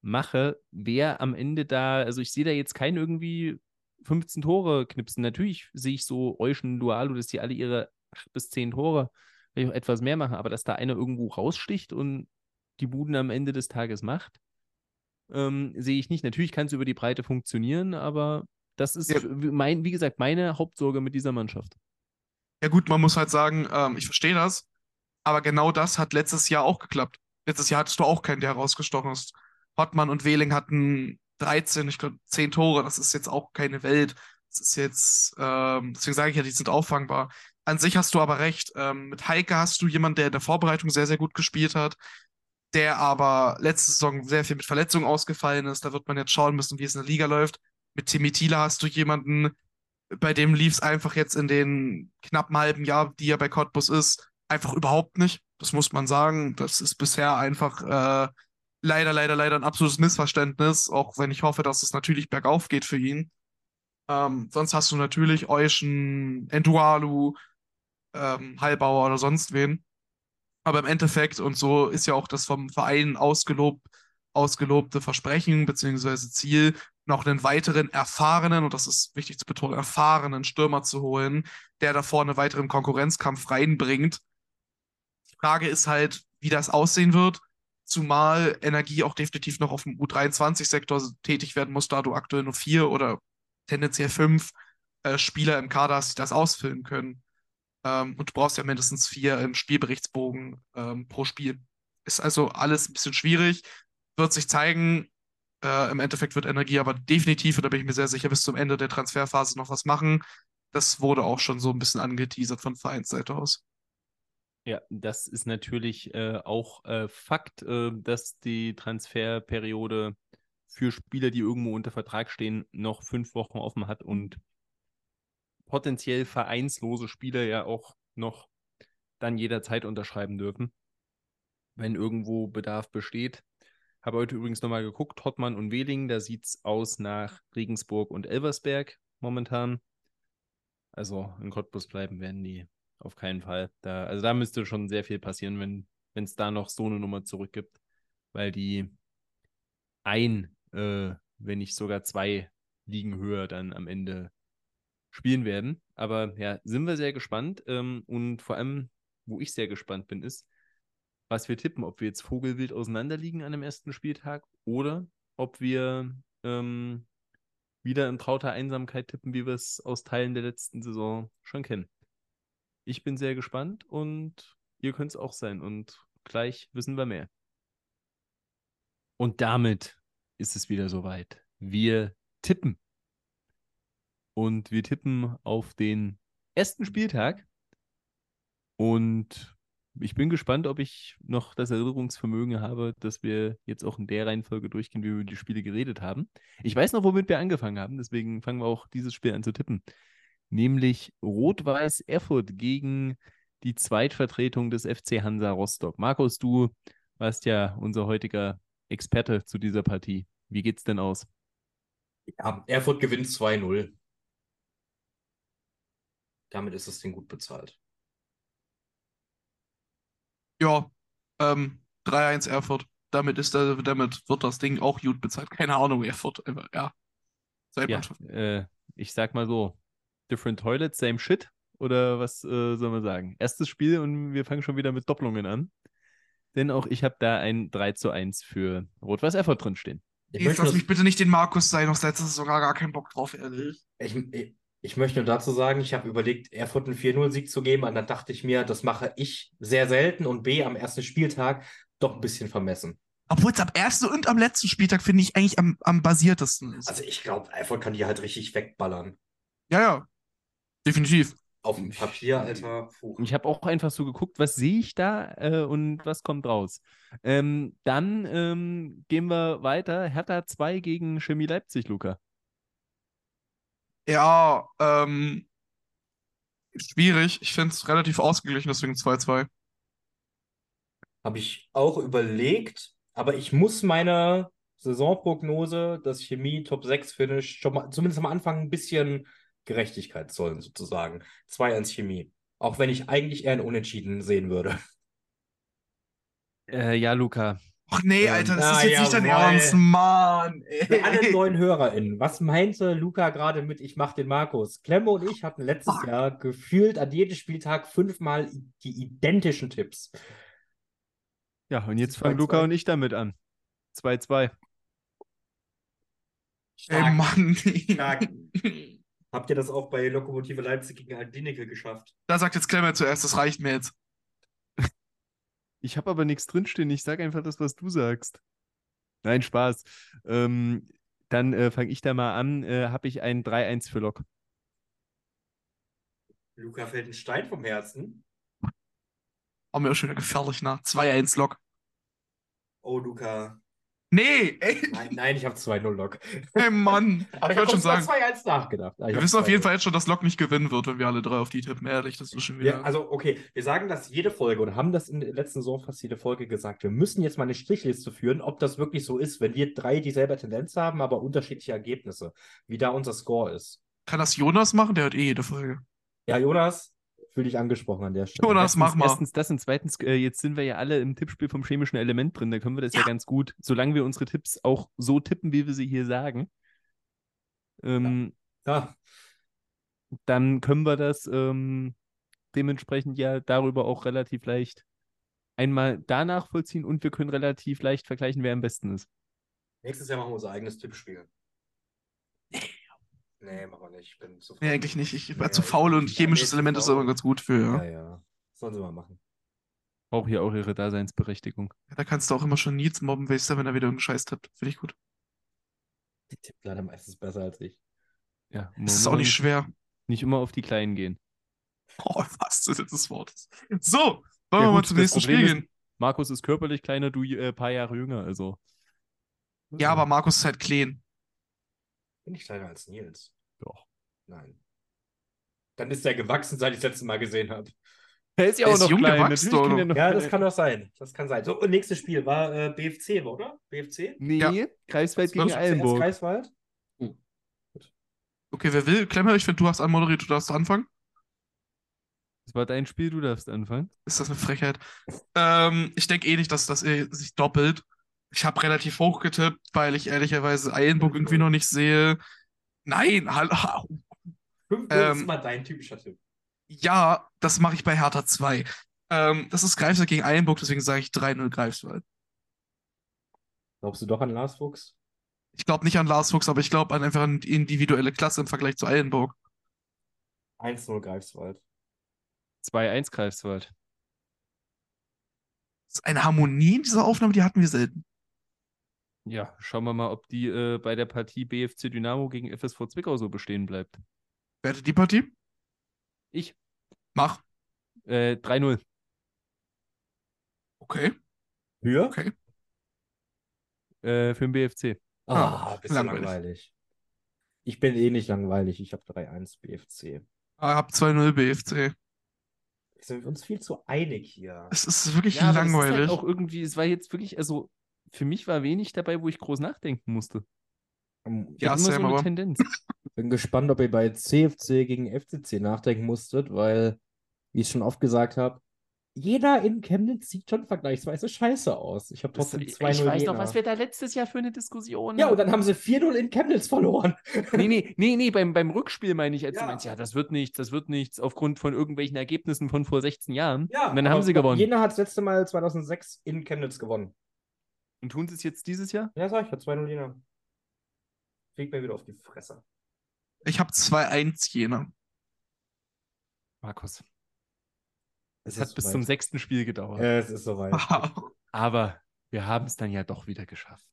mache, wer am Ende da, also ich sehe da jetzt keinen irgendwie 15 Tore knipsen. Natürlich sehe ich so Euschen, Dualo, dass die alle ihre 8 bis 10 Tore vielleicht auch etwas mehr machen, aber dass da einer irgendwo raussticht und die Buden am Ende des Tages macht, ähm, sehe ich nicht. Natürlich kann es über die Breite funktionieren, aber das ist, Ja. mein, wie gesagt, meine Hauptsorge mit dieser Mannschaft. Ja, gut, man muss halt sagen, ähm, ich verstehe das, aber genau das hat letztes Jahr auch geklappt. Letztes Jahr hattest du auch keinen, der herausgestochen ist. Hottmann und Wehling hatten 13, ich glaube 10 Tore, das ist jetzt auch keine Welt. Das ist jetzt, ähm, deswegen sage ich ja, die sind auffangbar. An sich hast du aber recht. Ähm, mit Heike hast du jemanden, der in der Vorbereitung sehr, sehr gut gespielt hat, der aber letzte Saison sehr viel mit Verletzungen ausgefallen ist. Da wird man jetzt schauen müssen, wie es in der Liga läuft. Mit Timmy Thiele hast du jemanden, bei dem lief es einfach jetzt in den knappen halben Jahr, die er bei Cottbus ist, einfach überhaupt nicht. Das muss man sagen. Das ist bisher einfach äh, leider, leider, leider ein absolutes Missverständnis, auch wenn ich hoffe, dass es natürlich bergauf geht für ihn. Ähm, sonst hast du natürlich Euschen, Endualu, ähm, Hallbauer oder sonst wen. Aber im Endeffekt, und so ist ja auch das vom Verein ausgelobt, ausgelobte Versprechen bzw. Ziel, noch einen weiteren erfahrenen, und das ist wichtig zu betonen, erfahrenen Stürmer zu holen, der da vorne weiteren Konkurrenzkampf reinbringt. Die Frage ist halt, wie das aussehen wird, zumal Energie auch definitiv noch auf dem U23-Sektor tätig werden muss, da du aktuell nur vier oder tendenziell fünf äh, Spieler im Kader hast, die das ausfüllen können. Ähm, und du brauchst ja mindestens vier im Spielberichtsbogen ähm, pro Spiel. Ist also alles ein bisschen schwierig. Wird sich zeigen. Äh, Im Endeffekt wird Energie aber definitiv, und da bin ich mir sehr sicher, bis zum Ende der Transferphase noch was machen. Das wurde auch schon so ein bisschen angeteasert von Vereinsseite aus. Ja, das ist natürlich äh, auch äh, Fakt, äh, dass die Transferperiode für Spieler, die irgendwo unter Vertrag stehen, noch fünf Wochen offen hat und potenziell vereinslose Spieler ja auch noch dann jederzeit unterschreiben dürfen, wenn irgendwo Bedarf besteht. Habe heute übrigens nochmal geguckt, Hottmann und Wehling, da sieht es aus nach Regensburg und Elversberg momentan. Also in Cottbus bleiben werden die auf keinen Fall. Da, also da müsste schon sehr viel passieren, wenn es da noch so eine Nummer zurückgibt, weil die ein, äh, wenn nicht sogar zwei Ligen höher dann am Ende spielen werden. Aber ja, sind wir sehr gespannt. Ähm, und vor allem, wo ich sehr gespannt bin, ist, was wir tippen. Ob wir jetzt Vogelwild auseinanderliegen an dem ersten Spieltag oder ob wir ähm, wieder in trauter Einsamkeit tippen, wie wir es aus Teilen der letzten Saison schon kennen. Ich bin sehr gespannt und ihr könnt es auch sein. Und gleich wissen wir mehr. Und damit ist es wieder soweit. Wir tippen. Und wir tippen auf den ersten Spieltag. Und ich bin gespannt, ob ich noch das Erinnerungsvermögen habe, dass wir jetzt auch in der Reihenfolge durchgehen, wie wir über die Spiele geredet haben. Ich weiß noch, womit wir angefangen haben, deswegen fangen wir auch dieses Spiel an zu tippen. Nämlich Rot-Weiß Erfurt gegen die Zweitvertretung des FC Hansa Rostock. Markus, du warst ja unser heutiger Experte zu dieser Partie. Wie geht's denn aus? Ja, Erfurt gewinnt 2-0. Damit ist das Ding gut bezahlt. Ja, ähm, 3-1 Erfurt. Damit ist der, damit wird das Ding auch gut bezahlt. Keine Ahnung, Erfurt. Einfach, ja. Ja, äh, ich sag mal so: Different Toilet, same shit. Oder was äh, soll man sagen? Erstes Spiel und wir fangen schon wieder mit Doppelungen an. Denn auch ich habe da ein 3 zu 1 für Rot-Weiß Erfurt drinstehen. Ich Jetzt lass mich bitte nicht den Markus sein, noch letztes sogar gar keinen Bock drauf, ehrlich. Ich, ich, ich möchte nur dazu sagen, ich habe überlegt, Erfurt einen 4-0-Sieg zu geben, und dann dachte ich mir, das mache ich sehr selten und B am ersten Spieltag doch ein bisschen vermessen. Obwohl es am ersten und am letzten Spieltag, finde ich, eigentlich am, am basiertesten ist. Also ich glaube, Erfurt kann die halt richtig wegballern. Ja, ja. Definitiv. Auf dem Papier, Alter. Puh. Ich habe auch einfach so geguckt, was sehe ich da äh, und was kommt raus. Ähm, dann ähm, gehen wir weiter. Hertha 2 gegen Chemie Leipzig, Luca. Ja, ähm, schwierig. Ich finde es relativ ausgeglichen, deswegen 2-2. Habe ich auch überlegt, aber ich muss meine Saisonprognose, das Chemie Top 6 Finish, schon mal, zumindest am Anfang ein bisschen Gerechtigkeit zollen, sozusagen. 2-1 Chemie. Auch wenn ich eigentlich eher ein Unentschieden sehen würde. Äh, ja, Luca, Ach nee, ähm, Alter, das na, ist jetzt nicht dein Ernst, Mann. Für alle neuen HörerInnen, was meinte Luca gerade mit Ich mach den Markus? Klemmo und ich hatten letztes Fuck. Jahr gefühlt an jedem Spieltag fünfmal die identischen Tipps. Ja, und jetzt fangen Luca und ich damit an. 2-2. Ey, Mann. Habt ihr das auch bei Lokomotive Leipzig gegen Aldinicke geschafft? Da sagt jetzt Klemmer zuerst, das reicht mir jetzt. Ich habe aber nichts drinstehen. Ich sage einfach das, was du sagst. Nein, Spaß. Ähm, dann äh, fange ich da mal an. Äh, habe ich ein 3-1 für Lok. Luca fällt ein Stein vom Herzen. Haben wir auch schon wieder gefährlich, ne? 2-1 Lok. Oh, Luca. Nee, ey. Nein, nein ich habe 2-0 Lok. Ey, Mann. Aber ich, ich wollte schon sagen. 2-1 nachgedacht. Ah, wir wissen auf jeden Fall jetzt schon, dass Lok nicht gewinnen wird, wenn wir alle drei auf die tippen. Ehrlich, das ist schon wieder. Ja, also, okay, wir sagen das jede Folge und haben das in der letzten Saison fast jede Folge gesagt. Wir müssen jetzt mal eine Strichliste führen, ob das wirklich so ist, wenn wir drei dieselbe Tendenz haben, aber unterschiedliche Ergebnisse. Wie da unser Score ist. Kann das Jonas machen? Der hat eh jede Folge. Ja, Jonas, fühle dich angesprochen an der Stelle. Jonas, mach mal. Erstens das und zweitens, äh, jetzt sind wir ja alle im Tippspiel vom chemischen Element drin, da können wir das ja, ja ganz gut, solange wir unsere Tipps auch so tippen, wie wir sie hier sagen. Ähm, ja. ja. Dann können wir das ähm, dementsprechend ja darüber auch relativ leicht einmal danach vollziehen und wir können relativ leicht vergleichen, wer am besten ist. Nächstes Jahr machen wir unser eigenes Tippspiel. Nee, machen wir nicht. Ich bin zu faul. Nee, eigentlich nicht. Ich war nee, zu faul und chemisches Element ist aber ganz gut für. Ja, ja. ja. Sollen sie mal machen. Braucht hier auch ihre Daseinsberechtigung. Ja, da kannst du auch immer schon Nils mobben, weißt du, wenn er wieder irgendeinen Scheiß tippt. Finde ich gut. Die tippt leider meistens besser als ich. Ja. Das ist auch nicht schwer. Nicht immer auf die Kleinen gehen. Oh, was ist jetzt das Wort? So, wollen ja, wir mal zum nächsten Spiel gehen. Markus ist körperlich kleiner, du ein äh, paar Jahre jünger, also. Ja, aber Markus ist halt clean. Bin ich kleiner als Nils? Doch. Nein. Dann ist er gewachsen, seit ich das letzte Mal gesehen habe. Er ist ja auch ist noch jung klein. gewachsen, oder? Ja, ja das kann doch sein. Das kann sein. So, und nächstes Spiel war äh, BFC, oder? BFC? Nee, ja. Greifswald gegen Eilenburg. Greifswald? Hm. Okay, wer will? Klemmer, ich finde, du hast anmoderiert, du darfst anfangen. Das war dein Spiel, du darfst anfangen. Ist das eine Frechheit? Ähm, ich denke eh nicht, dass das sich doppelt. Ich habe relativ hoch getippt, weil ich ehrlicherweise Eilenburg irgendwie noch nicht sehe. Nein, hallo. 5 Ähm, ist mal dein typischer Tipp. Ja, das mache ich bei Hertha 2. Ähm, das ist Greifswald gegen Eilenburg, deswegen sage ich 3-0 Greifswald. Glaubst du doch an Lars Fuchs? Ich glaube nicht an Lars Fuchs, aber ich glaube an einfach eine individuelle Klasse im Vergleich zu Eilenburg. 1-0 Greifswald. 2-1 Greifswald. Das ist eine Harmonie in dieser Aufnahme, die hatten wir selten. Ja, schauen wir mal, ob die äh, bei der Partie BFC Dynamo gegen FSV Zwickau so bestehen bleibt. Wer hatte die Partie? Ich. Mach. Äh, 3-0. Okay. Für? Okay. Äh, für den BFC. Ah, bisschen langweilig. langweilig. Ich bin eh nicht langweilig. Ich habe 3-1 BFC. Ah, hab 2-0 BFC. Sind wir uns viel zu einig hier. Es ist wirklich Ja, es ist langweilig. halt auch irgendwie, es war jetzt wirklich, also für mich war wenig dabei, wo ich groß nachdenken musste. Ähm, Ich Ja, Sam, so eine aber- Tendenz. bin gespannt, ob ihr bei CFC gegen FCC nachdenken musstet, weil, wie ich schon oft gesagt habe, jeder in Chemnitz sieht schon vergleichsweise scheiße aus. Ich habe trotzdem ich 2-0 weiß doch, Jena. was wir da letztes Jahr für eine Diskussion Ja, und dann haben sie 4-0 in Chemnitz verloren. Nee, nee, nee, nee, beim, beim Rückspiel meine ich, als Ja. du meinst, ja, das wird nichts, das wird nichts, aufgrund von irgendwelchen Ergebnissen von vor 16 Jahren. Ja, und dann haben sie gewonnen. Jena hat das letzte Mal 2006 in Chemnitz gewonnen. Und tun sie es jetzt dieses Jahr? Ja, sag ich, hat 2-0 Jena. Fliegt mir wieder auf die Fresse. Ich habe 2-1 Jena. Markus. Es Es hat bis zum sechsten Spiel gedauert. Es ist soweit. Aber wir haben es dann ja doch wieder geschafft.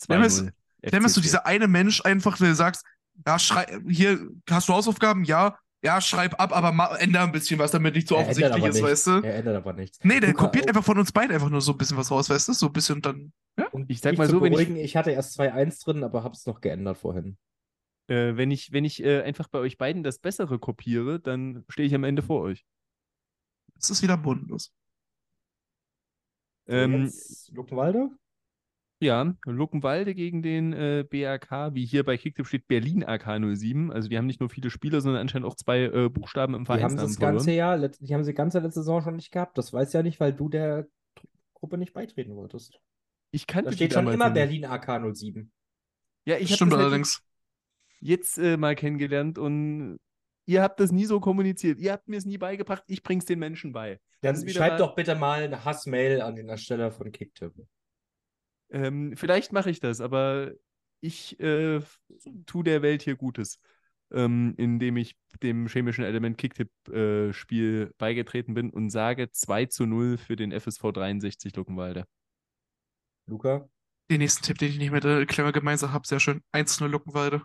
Clemens- 2-0. Dann bist du dieser eine Mensch einfach, der sagst, ja, schrei hier, hast du Hausaufgaben? Ja. Ja, schreib ab, aber ändere ein bisschen was, damit nicht so Er offensichtlich ist, nichts. weißt du? Er ändert aber nichts. Nee, der Luca, kopiert oh. einfach von uns beiden einfach nur so ein bisschen was raus, weißt du? So ein bisschen dann. Um Ich sag mal so, wenn ich- ich hatte erst 2-1 drin, aber hab's noch geändert vorhin. Äh, wenn ich, wenn ich äh, einfach bei euch beiden das Bessere kopiere, dann stehe ich am Ende vor euch. Es ist wieder bodenlos. Ähm, Luckenwalde? Ja, Luckenwalde gegen den äh, BAK, wie hier bei Kicktipp steht, Berlin AK 07. Also die haben nicht nur viele Spieler, sondern anscheinend auch zwei äh, Buchstaben im Die haben sie das ganze. Jahr, let- die haben sie ganze letzte Saison schon nicht gehabt. Das weiß ja nicht, weil du der Gruppe nicht beitreten wolltest. Ich kannte Da die steht schon immer. Berlin AK 07. Ja, ich habe Stimmt halt allerdings. jetzt äh, mal kennengelernt und ihr habt das nie so kommuniziert. Ihr habt mir es nie beigebracht. Ich bring's den Menschen bei. Dann ist wieder schreib mal- doch bitte mal eine Hassmail an den Ersteller von Kicktipp. Ähm, vielleicht mache ich das, aber ich äh, f- tu der Welt hier Gutes, ähm, indem ich dem chemischen Element Kicktipp-Spiel beigetreten bin und sage 2 zu 0 für den FSV 63 Luckenwalde. Luca? Den nächsten Tipp, den ich nicht mit der Klemme gemeinsam habe, sehr schön. 1-0 Luckenwalde.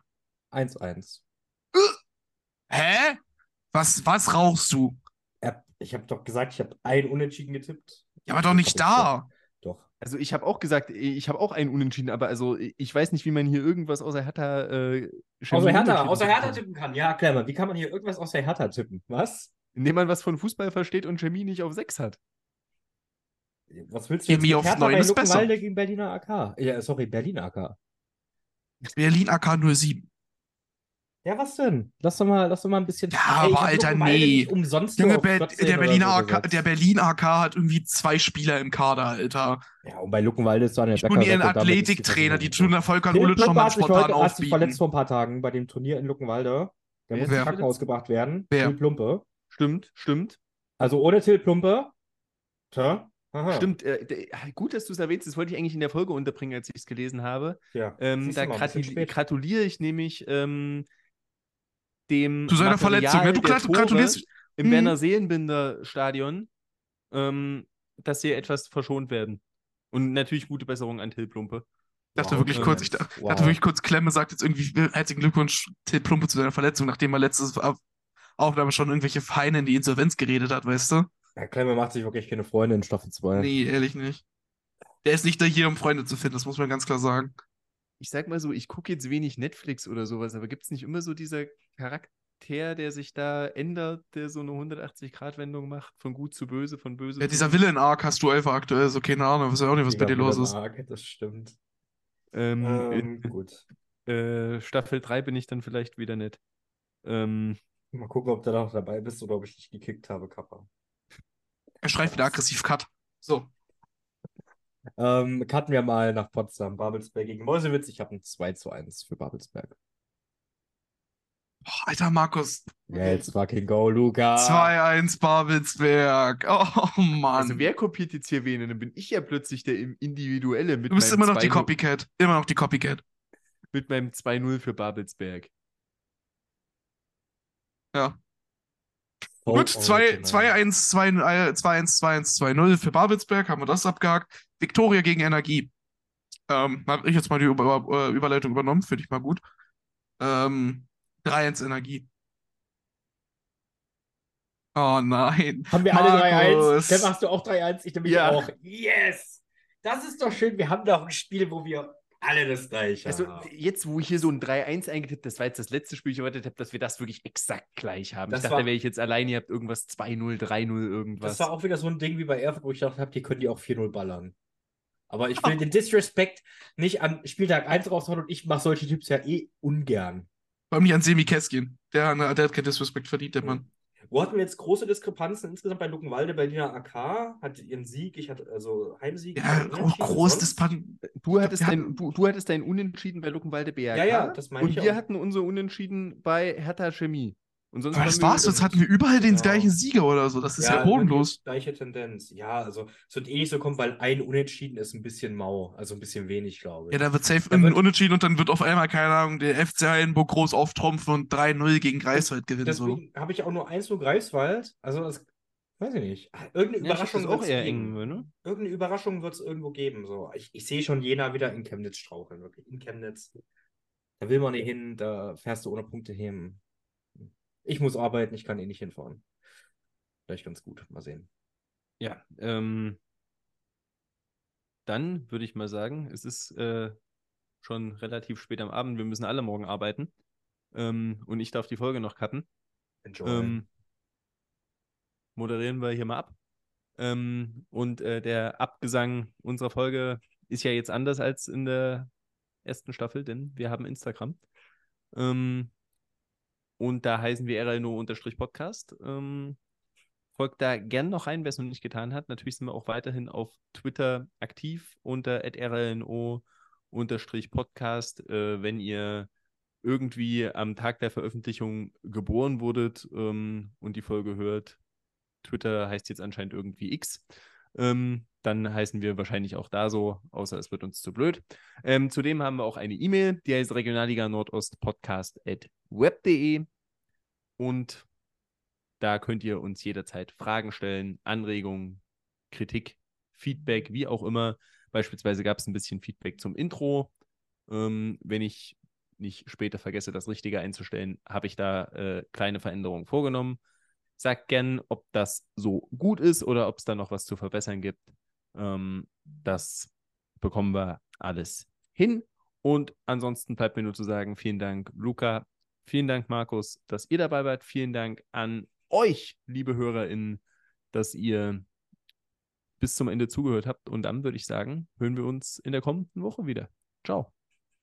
1-1. Hä? Was, was rauchst du? Ich habe doch gesagt, ich habe ein Unentschieden getippt. Ja, aber doch nicht da. Also ich habe auch gesagt, ich habe auch einen Unentschieden, aber also ich weiß nicht, wie man hier irgendwas außer Hertha äh, Außer Hertha, außer tippen Hertha kann. tippen kann. Ja, Klemmer, wie kann man hier irgendwas außer Hertha tippen? Was? Indem man was von Fußball versteht und Chemie nicht auf 6 hat. Was willst du Chemie auf Hertha neun bei ist besser. Gegen Berliner AK? Ja, sorry, Berliner AK. Berlin AK 07. Ja, was denn? Lass doch mal, lass doch mal ein bisschen. Ja, aber ich hab Alter, nee. umsonst Junge, Ber 14 der, Berliner so AK, der Berlin AK hat irgendwie zwei Spieler im Kader, Alter. Ja, und bei Luckenwalde ist Daniel Die Becker. tun ihren Athletiktrainer, die tun da Volker Philipp Ulic schon mal spontan heute sich verletzt aufbieten. vor ein paar Tagen bei dem Turnier in Luckenwalde. Der muss ins? Krankenhaus gebracht werden. Wer? Till Plumpe. Stimmt, stimmt. Also ohne Till Plumpe. Tja. Aha. Stimmt, äh, gut, dass du es erwähnst. Das wollte ich eigentlich in der Folge unterbringen, als ich es gelesen habe. Ja. Ähm, da gratuliere ich nämlich ähm, dem Zu seiner Material Verletzung, ne? Du der grat- Tore gratulierst- im Mhm. Werner Seelenbinder Stadion, ähm, dass sie etwas verschont werden. Und natürlich gute Besserung an Till Plumpe. Ich dachte Wow, wirklich kurz, ich dachte wow. wirklich kurz, Klemme sagt jetzt irgendwie äh, herzlichen Glückwunsch Till Plumpe zu seiner Verletzung, nachdem er letztes Auf- Aufnahme schon irgendwelche Feine in die Insolvenz geredet hat, weißt du? Herr Klemmer macht sich wirklich keine Freunde in Staffel 2. Nee, ehrlich nicht. Der ist nicht da hier, um Freunde zu finden, das muss man ganz klar sagen. Ich sag mal so, ich gucke jetzt wenig Netflix oder sowas, aber gibt es nicht immer so dieser Charakter, der sich da ändert, der so eine 180-Grad-Wendung macht, von gut zu böse, von böse Ja, dieser? Villain-Arc hast du einfach aktuell, so keine Ahnung, weiß ja auch nicht, was bei dir los ist. Das stimmt. Ähm, Ähm, in gut. äh, Staffel 3 bin ich dann vielleicht wieder nett. Ähm, Mal gucken, ob du da noch dabei bist oder ob ich dich gekickt habe, Kappa. Er schreit wieder aggressiv Cut. So. Ähm, cutten wir mal nach Potsdam. Babelsberg gegen Meuselwitz. Ich habe ein 2 zu 1 für Babelsberg. Boah, Alter, Markus. Let's fucking go, Luca. 2-1 Babelsberg. Oh, Mann. Also wer kopiert jetzt hier wen? Und dann bin ich ja plötzlich der im Individuelle mit du bist immer noch die 2-0 Copycat. Immer noch die Copycat. Mit meinem 2-0 für Babelsberg. Ja. Gut, 2 original. 2-1, 2-1, 2-1, 2-1, 2-0 für Babelsberg. Haben wir das abgehakt. Viktoria gegen Energie. Ähm, habe ich jetzt mal die Über Über- Überleitung übernommen. Finde ich mal gut. Ähm, 3-1 Energie. Oh nein. Haben wir alle 3-1? Markus. Dann machst du auch 3-1, ich nämlich Ja. auch. Yes! Das ist doch schön. Wir haben doch ein Spiel, wo wir alle das gleiche Also haben. jetzt, wo ich hier so ein 3-1 eingetippt, das war jetzt das letzte Spiel, ich erwartet habe, dass wir das wirklich exakt gleich haben. Das ich dachte, war- wäre ich jetzt allein, ihr habt irgendwas 2-0, 3-0, irgendwas. Das war auch wieder so ein Ding wie bei Erfurt, wo ich dachte, die können die auch 4-0 ballern. Aber ich will den Disrespect nicht an Spieltag 1 raushauen und ich mache solche Tipps ja eh ungern. Vor allem nicht an Semi Keskin. Der, der hat keinen Disrespect verdient, der Mann. Wo hatten wir jetzt große Diskrepanzen insgesamt bei Luckenwalde? Berliner AK hat ihren Sieg, ich hatte also Heimsieg. Ja, auch groß? Dispan. Du hattest, dein, du, du hattest dein Unentschieden bei Luckenwalde BRK. Ja, ja, das meine Und ich wir auch. hatten unser Unentschieden bei Hertha Chemie. Und sonst Aber das war's, jetzt hatten wir überall den Genau. gleichen Sieger oder so. Das ist ja, bodenlos. wirklich Gleiche Tendenz. Ja, also es wird eh nicht so kommen, weil ein Unentschieden ist ein bisschen mau, also ein bisschen wenig, glaube ich. Ja, da wird safe Da ein wird- Unentschieden und dann wird auf einmal, keine Ahnung, der FC Heidenburg groß auftrumpfen und 3-0 gegen Greifswald gewinnen. So. Deswegen habe ich auch nur 1 zu Greifswald. Also das weiß ich nicht. Irgendeine Ja, Überraschung das ist auch wird's eher geben. eng, ne? Irgendeine Überraschung wird es irgendwo geben. So. Ich, ich sehe schon Jena wieder in Chemnitz straucheln, wirklich. In Chemnitz. Da will man nicht hin, da fährst du ohne Punkte hin. Ich muss arbeiten, ich kann eh nicht hinfahren. Vielleicht ganz gut. Mal sehen. Ja, ähm, dann würde ich mal sagen, es ist äh, schon relativ spät am Abend. Wir müssen alle morgen arbeiten. Ähm, und ich darf die Folge noch cutten. Enjoy. Ähm, moderieren wir hier mal ab. Ähm, und äh, der Abgesang unserer Folge ist ja jetzt anders als in der ersten Staffel, denn wir haben Instagram. Ähm, und da heißen wir RLNO-Podcast. Ähm, folgt da gern noch rein, wer es noch nicht getan hat. Natürlich sind wir auch weiterhin auf Twitter aktiv unter RLNO-Podcast. Äh, wenn ihr irgendwie am Tag der Veröffentlichung geboren wurdet ähm, und die Folge hört, Twitter heißt jetzt anscheinend irgendwie X, ähm, dann heißen wir wahrscheinlich auch da so, außer es wird uns zu blöd. Ähm, zudem haben wir auch eine E-Mail, die heißt Regionalliga Nordost Podcast at web.de und da könnt ihr uns jederzeit Fragen stellen, Anregungen, Kritik, Feedback, wie auch immer. Beispielsweise gab es ein bisschen Feedback zum Intro. Ähm, wenn ich nicht später vergesse, das Richtige einzustellen, habe ich da äh, kleine Veränderungen vorgenommen. Sagt gern, ob das so gut ist oder ob es da noch was zu verbessern gibt. Ähm, das bekommen wir alles hin. Und ansonsten bleibt mir nur zu sagen, vielen Dank, Luca. Vielen Dank, Markus, dass ihr dabei wart. Vielen Dank an euch, liebe HörerInnen, dass ihr bis zum Ende zugehört habt. Und dann würde ich sagen, hören wir uns in der kommenden Woche wieder. Ciao.